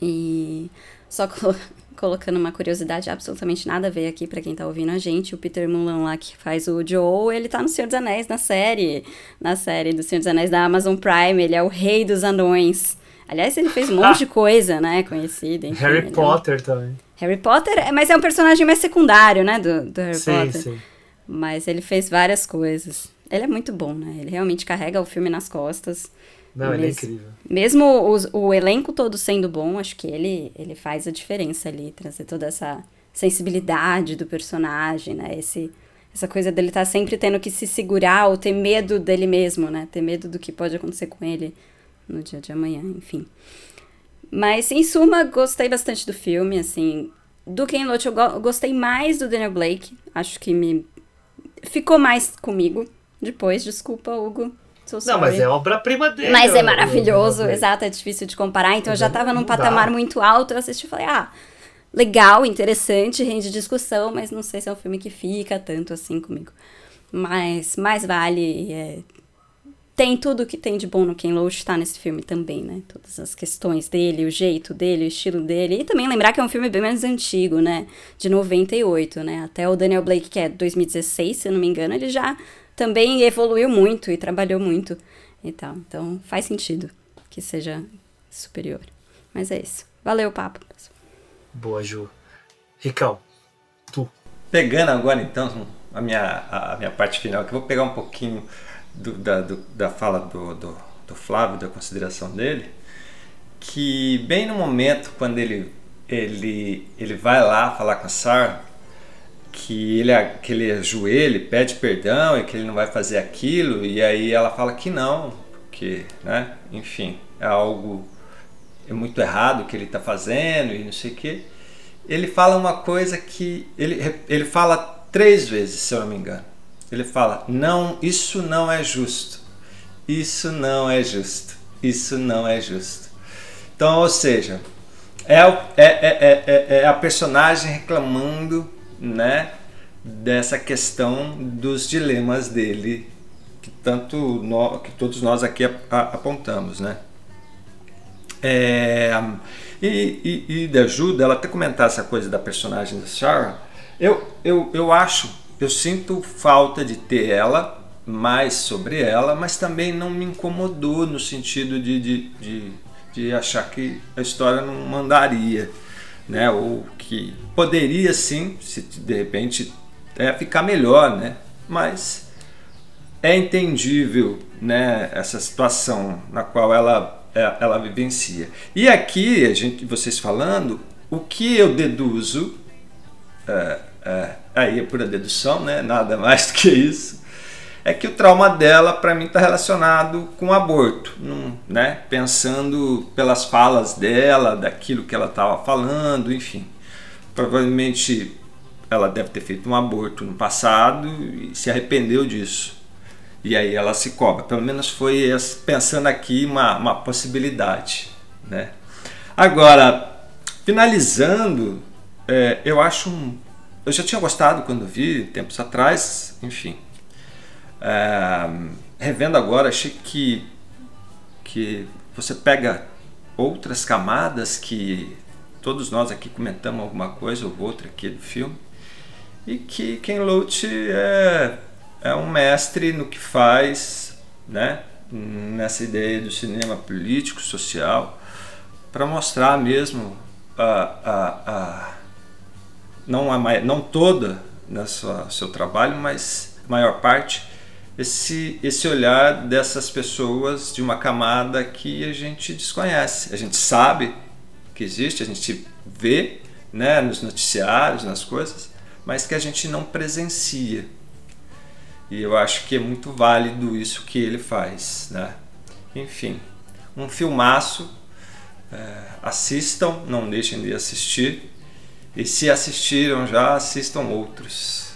E só [laughs] colocando uma curiosidade absolutamente nada a ver aqui para quem tá ouvindo a gente, o Peter Mullan lá que faz o Joe, ele tá no Senhor dos Anéis na série, na série do Senhor dos Anéis da Amazon Prime, ele é o rei dos anões. Aliás, ele fez um monte de [laughs] coisa, né, conhecida. Enfim, Harry é Potter é também. Harry Potter, mas é um personagem mais secundário, né, do, do Harry sim, Potter. Sim. Mas ele fez várias coisas. Ele é muito bom, né? Ele realmente carrega o filme nas costas. Não, ele é incrível. Mesmo os- o elenco todo sendo bom, acho que ele, ele faz a diferença ali, trazer toda essa sensibilidade do personagem, né? Esse, essa coisa dele estar sempre tendo que se segurar ou ter medo dele mesmo, né? Ter medo do que pode acontecer com ele no dia de amanhã, enfim. Mas, em suma, gostei bastante do filme, assim. Do Ken Loach, eu go- gostei mais do Daniel Blake. Acho que me... Ficou mais comigo depois, desculpa, Hugo. So Não, mas é obra-prima dele. Mas é maravilhoso, o- exato, é difícil de comparar. Então eu já tava num dá. patamar muito alto, eu assisti e falei, ah, legal, interessante, rende discussão, mas não sei se é um filme que fica tanto assim comigo. Mas mais vale. é, Tem tudo que tem de bom no Ken Loach tá nesse filme também, né? Todas as questões dele, o jeito dele, o estilo dele. E também lembrar que é um filme bem mais antigo, né? De 98, né? Até o Daniel Blake, que é 2016, se eu não me engano, ele já também evoluiu muito e trabalhou muito e tal. Então faz sentido que seja superior. Mas é isso. Valeu o papo. pessoal. Boa, Ju. Ricão, tu. Pegando agora então a minha, a minha parte final, que eu vou pegar um pouquinho do- da, do- da fala do, do, do Flávio, da consideração dele, que bem no momento quando ele, ele, ele vai lá falar com a Sarah, que ele, que ele ajoelha, pede perdão e que ele não vai fazer aquilo, e aí ela fala que não, porque, né, enfim, é algo é muito errado que ele está fazendo e não sei o quê. Ele fala uma coisa que ele, ele fala três vezes, se eu não me engano. Ele fala: não, isso não é justo. Isso não é justo. Isso não é justo. Então, ou seja, é, o- é, é, é, é a personagem reclamando, né, dessa questão dos dilemas dele que tanto nós, que todos nós aqui apontamos, né? É, e, e, e da ajuda ela até comentar essa coisa da personagem da Sarah. Eu, eu, eu acho, eu sinto falta de ter ela mais sobre ela, mas também não me incomodou no sentido de, de, de, de achar que a história não mandaria, né? Ou que poderia sim, se de repente é, ficar melhor, né? Mas é entendível, né? Essa situação na qual ela é, ela vivencia. E aqui a gente, vocês falando, o que eu deduzo é, é, aí é pura dedução, né? Nada [laughs] mais do que isso. É que o trauma dela, para mim, está relacionado com aborto, né? Pensando pelas falas dela, daquilo que ela estava falando, enfim. Provavelmente ela deve ter feito um aborto no passado e se arrependeu disso. E aí ela se cobra. Pelo menos foi pensando aqui uma, uma possibilidade, né? Agora, finalizando, é, eu acho um. Eu já tinha gostado quando vi, tempos atrás, enfim. É, revendo agora, achei que, que você pega outras camadas que todos nós aqui comentamos alguma coisa ou outra aqui do filme e que Ken Loach é, é um mestre no que faz, né? nessa ideia do cinema político, social, para mostrar mesmo a, a, a, não, a, não toda no seu trabalho, mas a maior parte, esse, esse olhar dessas pessoas de uma camada que a gente desconhece. A gente sabe que existe, a gente vê né, nos noticiários, nas coisas, mas que a gente não presencia. E eu acho que é muito válido isso que ele faz. Né? Enfim, um filmaço. é, assistam, não deixem de assistir. E se assistiram já, assistam outros.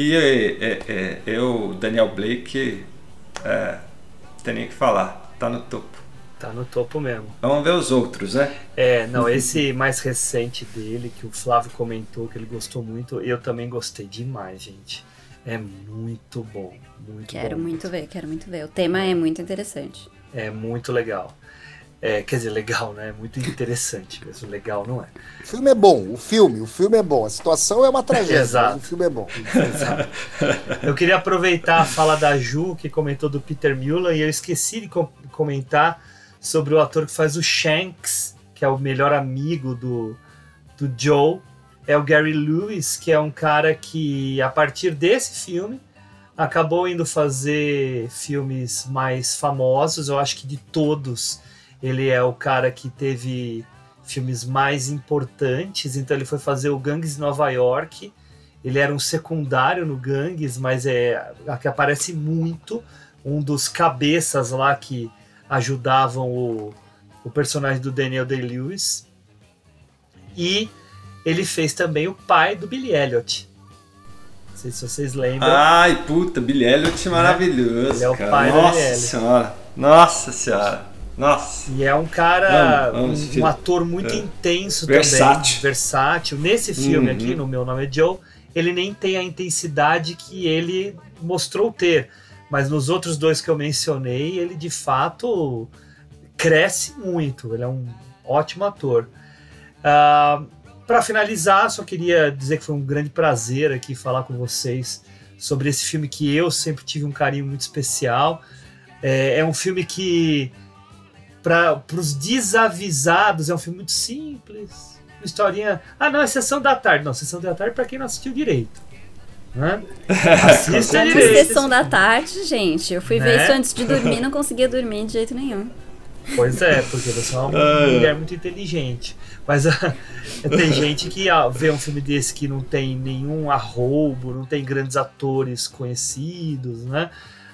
E é, é, é, eu, Daniel Blake, é, tenho que falar, tá no topo. Tá no topo mesmo. Vamos ver os outros, né? É, não, esse mais recente dele, que o Flávio comentou que ele gostou muito, eu também gostei demais, gente. É muito bom, muito Quero bom. muito ver, quero muito ver. O tema é muito interessante. É muito legal. É, quer dizer, legal, né? Muito interessante mesmo. Legal não é. O filme é bom, o filme, o filme é bom. A situação é uma tragédia, Exato. o filme é bom. Exato. Eu queria aproveitar a fala da Ju, que comentou do Peter Muller, e eu esqueci de com- comentar sobre o ator que faz o Shanks, que é o melhor amigo do, do Joe. É o Gary Lewis, que é um cara que, a partir desse filme, acabou indo fazer filmes mais famosos. Eu acho que de todos, ele é o cara que teve filmes mais importantes. Então ele foi fazer o Gangues de Nova York. Ele era um secundário no Gangues, mas é a que aparece muito. Um dos cabeças lá que ajudavam o, o personagem do Daniel Day-Lewis. E ele fez também o pai do Billy Elliot. Não sei se vocês lembram. Ai, puta, Billy Elliot maravilhoso. Ele é o cara. pai do Nossa Billy Elliot. senhora. Nossa senhora. Nossa. E é um cara, Amo, amo um, um ator muito É. intenso Versátil. também. Versátil. Nesse filme Uhum. aqui, no Meu Nome é Joe, ele nem tem a intensidade que ele mostrou ter. Mas nos outros dois que eu mencionei, ele de fato cresce muito. Ele é um ótimo ator. Para finalizar, só queria dizer que foi um grande prazer aqui falar com vocês sobre esse filme que eu sempre tive um carinho muito especial. É, é um filme que, para os desavisados, é um filme muito simples. Uma historinha. Ah, não, é sessão da tarde. Não, sessão da tarde para quem não assistiu direito. Né? [laughs] Assista direito. sessão da tarde, gente. Eu fui Né? ver isso antes de dormir não conseguia dormir de jeito nenhum. Pois é, porque você é uma [laughs] mulher muito inteligente. Mas ah, [laughs] tem gente que ah, vê um filme desse que não tem nenhum arroubo, não tem grandes atores conhecidos, né?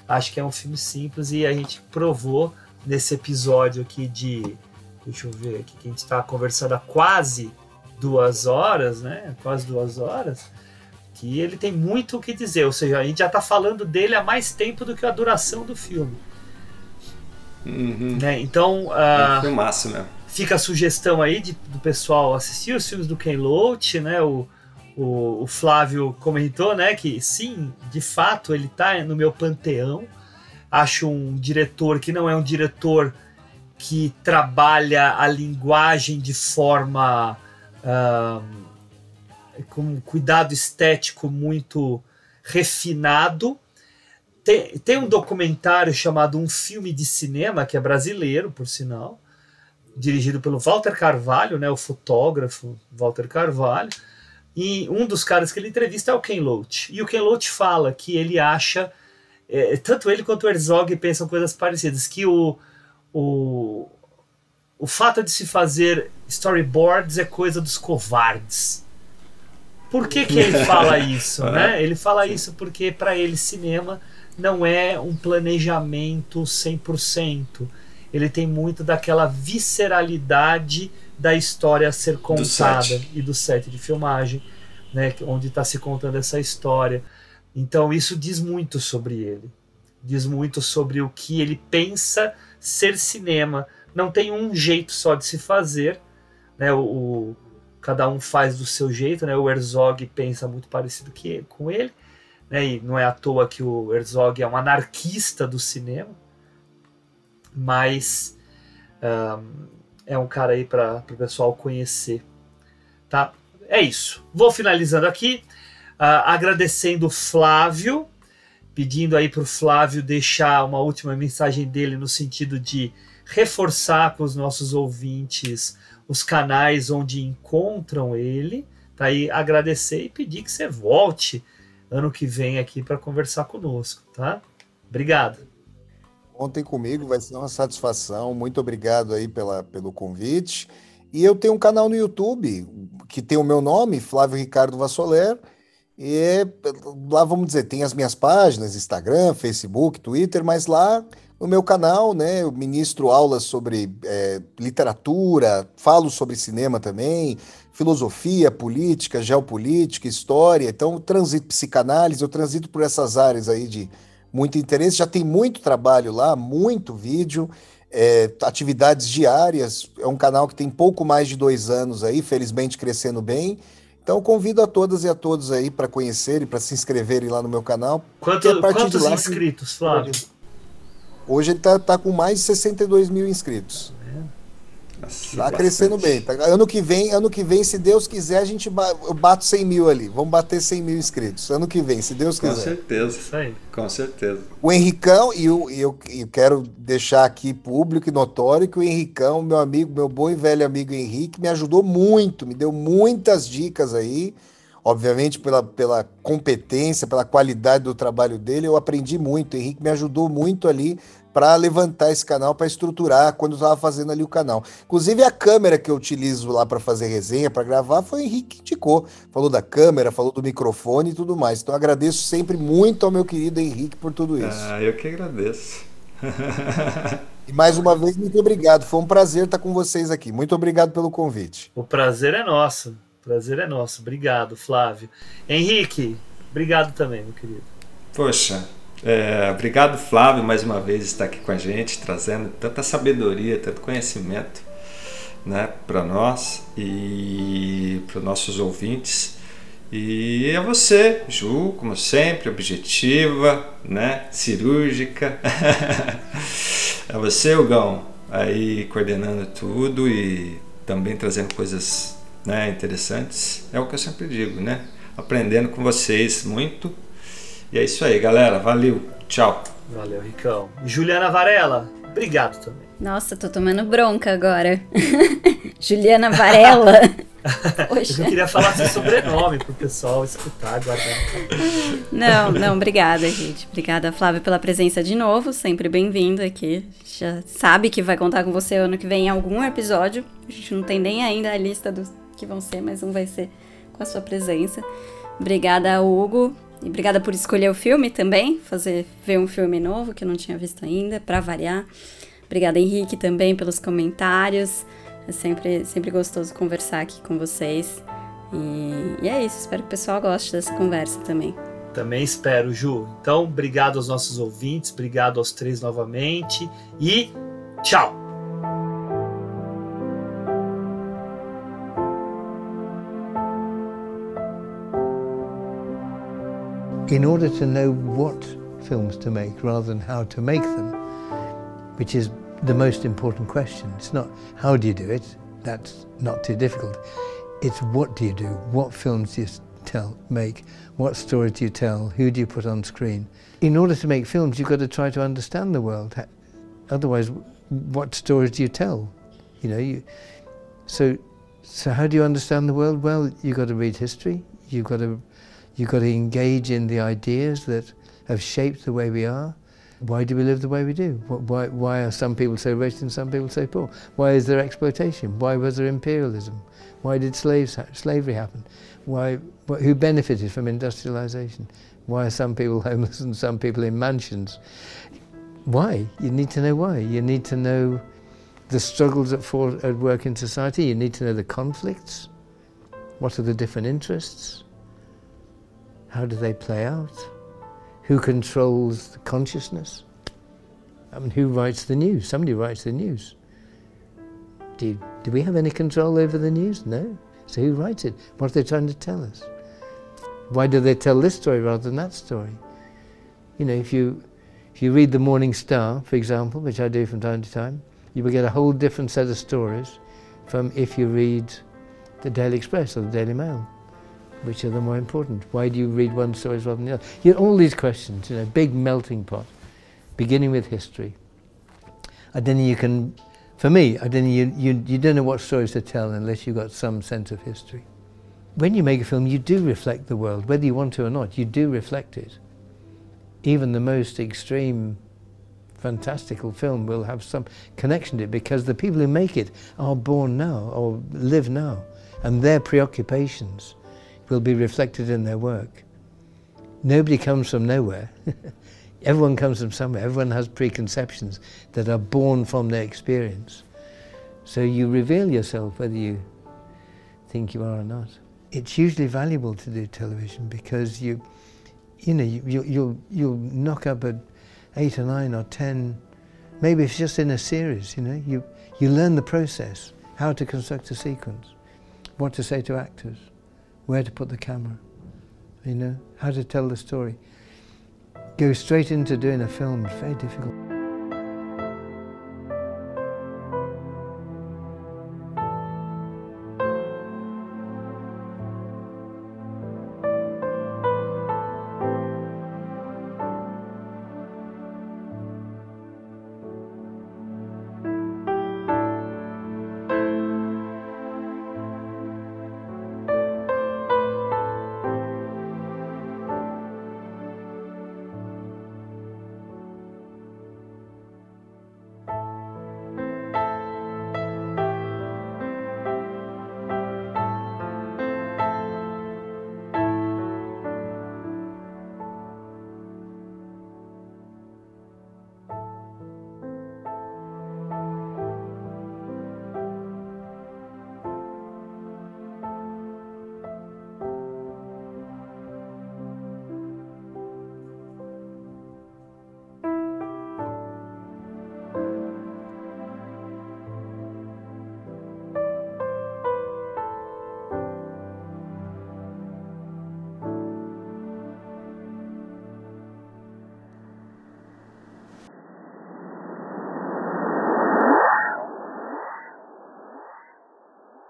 Acho que é um filme simples e a gente provou nesse episódio aqui de. Deixa eu ver aqui, que a gente está conversando há quase duas horas, né? Quase duas horas. Que ele tem muito o que dizer, ou seja, a gente já está falando dele há mais tempo do que a duração do filme. Uhum. né? Então, É ah, um filmaço mesmo. fica a sugestão aí de- do pessoal assistir os filmes do Ken Loach, né? O, o, o Flávio comentou, né? Que sim, de fato ele tá no meu panteão. Acho um diretor que não é um diretor que trabalha a linguagem de forma ah, com um cuidado estético muito refinado. Tem, tem um documentário chamado Um Filme de Cinema, que é brasileiro, por sinal, dirigido pelo Walter Carvalho, né, o fotógrafo Walter Carvalho. E um dos caras que ele entrevista é o Ken Loach. E o Ken Loach fala que ele acha, é, tanto ele quanto o Herzog pensam coisas parecidas, que o, o, o fato de se fazer storyboards é coisa dos covardes. Por que, que ele [laughs] fala isso? né? Ele fala isso porque para ele cinema não é um planejamento 100%. Ele tem muito daquela visceralidade da história a ser contada set. e do set de filmagem, né, onde está se contando essa história. Então isso diz muito sobre ele. Diz muito sobre o que ele pensa ser cinema. Não tem um jeito só de se fazer, né? O, o- cada um faz do seu jeito, né? O Herzog pensa muito parecido que com ele, né? E não é à toa que o Herzog é um anarquista do cinema, mas ahn, é um cara aí para o pessoal conhecer, tá? É isso. Vou finalizando aqui, agradecendo o Flávio, pedindo aí para o Flávio deixar uma última mensagem dele no sentido de reforçar com os nossos ouvintes os canais onde encontram ele, tá aí agradecer e pedir que você volte ano que vem aqui para conversar conosco, tá? Obrigado. Contem comigo, vai ser uma satisfação. Muito obrigado aí pela, pelo convite. E eu tenho um canal no YouTube que tem o meu nome, Flávio Ricardo Vassoler. E é- lá, vamos dizer, tem as minhas páginas, Instagram, Facebook, Twitter, mas lá no meu canal, né, eu ministro aulas sobre eh, literatura, falo sobre cinema também, filosofia, política, geopolítica, história. Então, transito psicanálise, eu transito por essas áreas aí de muito interesse. Já tem muito trabalho lá, muito vídeo, é, atividades diárias. É um canal que tem pouco mais de dois anos aí, felizmente crescendo bem. Então, convido a todas e a todos aí para conhecerem, para se inscreverem lá no meu canal. Quanto- a partir de quantos lá inscritos, Flávio? Hoje ele tá, tá com mais de 62 mil inscritos. Tá crescendo bem. Tá- Ano que vem, ano que vem, se Deus quiser, a gente ba- eu bato 100 mil ali. Vamos bater 100 mil inscritos. Ano que vem, se Deus Com quiser. certeza. Isso aí. Com certeza. O Henricão, e eu, eu, eu quero deixar aqui público e notório que o Henricão, meu amigo, meu bom e velho amigo Henrique, me ajudou muito, me deu muitas dicas aí. obviamente pela, pela competência, pela qualidade do trabalho dele, eu aprendi muito. O Henrique me ajudou muito ali para levantar esse canal, para estruturar quando eu estava fazendo ali o canal. Inclusive a câmera que eu utilizo lá para fazer resenha, para gravar, foi o Henrique que indicou. Falou da câmera, falou do microfone e tudo mais. Então agradeço sempre muito ao meu querido Henrique por tudo isso. Ah, eu que agradeço. e mais uma vez, muito obrigado. Foi um prazer estar com vocês aqui. Muito obrigado pelo convite. O prazer é nosso. O prazer é nosso. Obrigado, Flávio. Henrique, obrigado também, meu querido. Poxa, é, obrigado, Flávio, mais uma vez estar aqui com a gente, trazendo tanta sabedoria, tanto conhecimento né, para nós e para os nossos ouvintes. E a você, Ju, como sempre, objetiva, né, cirúrgica. [laughs] a você, Hugão, aí coordenando tudo e também trazendo coisas né, interessantes. É o que eu sempre digo, né? Aprendendo com vocês muito e é isso aí, galera. Valeu. Tchau. Valeu, Ricão. Juliana Varela, obrigado também. Nossa, tô tomando bronca agora. [laughs] Juliana Varela. Poxa. [laughs] Eu queria falar seu sobrenome pro pessoal escutar, guardar. Não, não, obrigada, gente. Obrigada, Flávio, pela presença de novo. Sempre bem-vindo aqui. Já sabe que vai contar com você ano que vem em algum episódio. A gente não tem nem ainda a lista dos que vão ser, mas um vai ser com a sua presença. Obrigada, Hugo, e obrigada por escolher o filme também, fazer ver um filme novo que eu não tinha visto ainda, para variar. Obrigada, Henrique, também pelos comentários. É sempre, sempre gostoso conversar aqui com vocês. E, e é isso, espero que o pessoal goste dessa conversa também. Também espero, Ju. Então, obrigado aos nossos ouvintes, obrigado aos três novamente e tchau! In order to know what films to make rather than how to make them, which is the most important question. It's not how do you do it, that's not too difficult. It's what do you do, what films do you tell, make, what stories do you tell, who do you put on screen. In order to make films, you've got to try to understand the world. Otherwise, what stories do you tell? You know, you, so, so how do you understand the world? Well, you've got to read history, you've got to You've got to engage in the ideas that have shaped the way we are. Why do we live the way we do? Why, why are some people so rich and some people so poor? Why is there exploitation? Why was there imperialism? Why did slaves ha- slavery happen? Why, wh- who benefited from industrialization? Why are some people [laughs] homeless and some people in mansions? Why? You need to know why. You need to know the struggles at, for, at work in society. You need to know the conflicts. What are the different interests? How do they play out? Who controls the consciousness? I mean, who writes the news? Somebody writes the news. Do, do we have any control over the news? No. So who writes it? What are they trying to tell us? Why do they tell this story rather than that story? You know, if you, if you read the Morning Star, for example, which I do from time to time, you will get a whole different set of stories from if you read the Daily Express or the Daily Mail. Which are the more important? Why do you read one story rather than the other? You know, all these questions, you know, big melting pot, beginning with history. And then you can, for me, I don't you, you, you don't know what stories to tell unless you've got some sense of history. When you make a film, you do reflect the world, whether you want to or not, you do reflect it. Even the most extreme, fantastical film will have some connection to it because the people who make it are born now or live now, and their preoccupations will be reflected in their work. Nobody comes from nowhere. [laughs] Everyone comes from somewhere. Everyone has preconceptions that are born from their experience. So you reveal yourself whether you think you are or not. It's usually valuable to do television because you, you know, you, you, you'll, you'll knock up at eight or nine or ten, maybe it's just in a series, you know, you, you learn the process, how to construct a sequence, what to say to actors where to put the camera, you know, how to tell the story. Go straight into doing a film very difficult.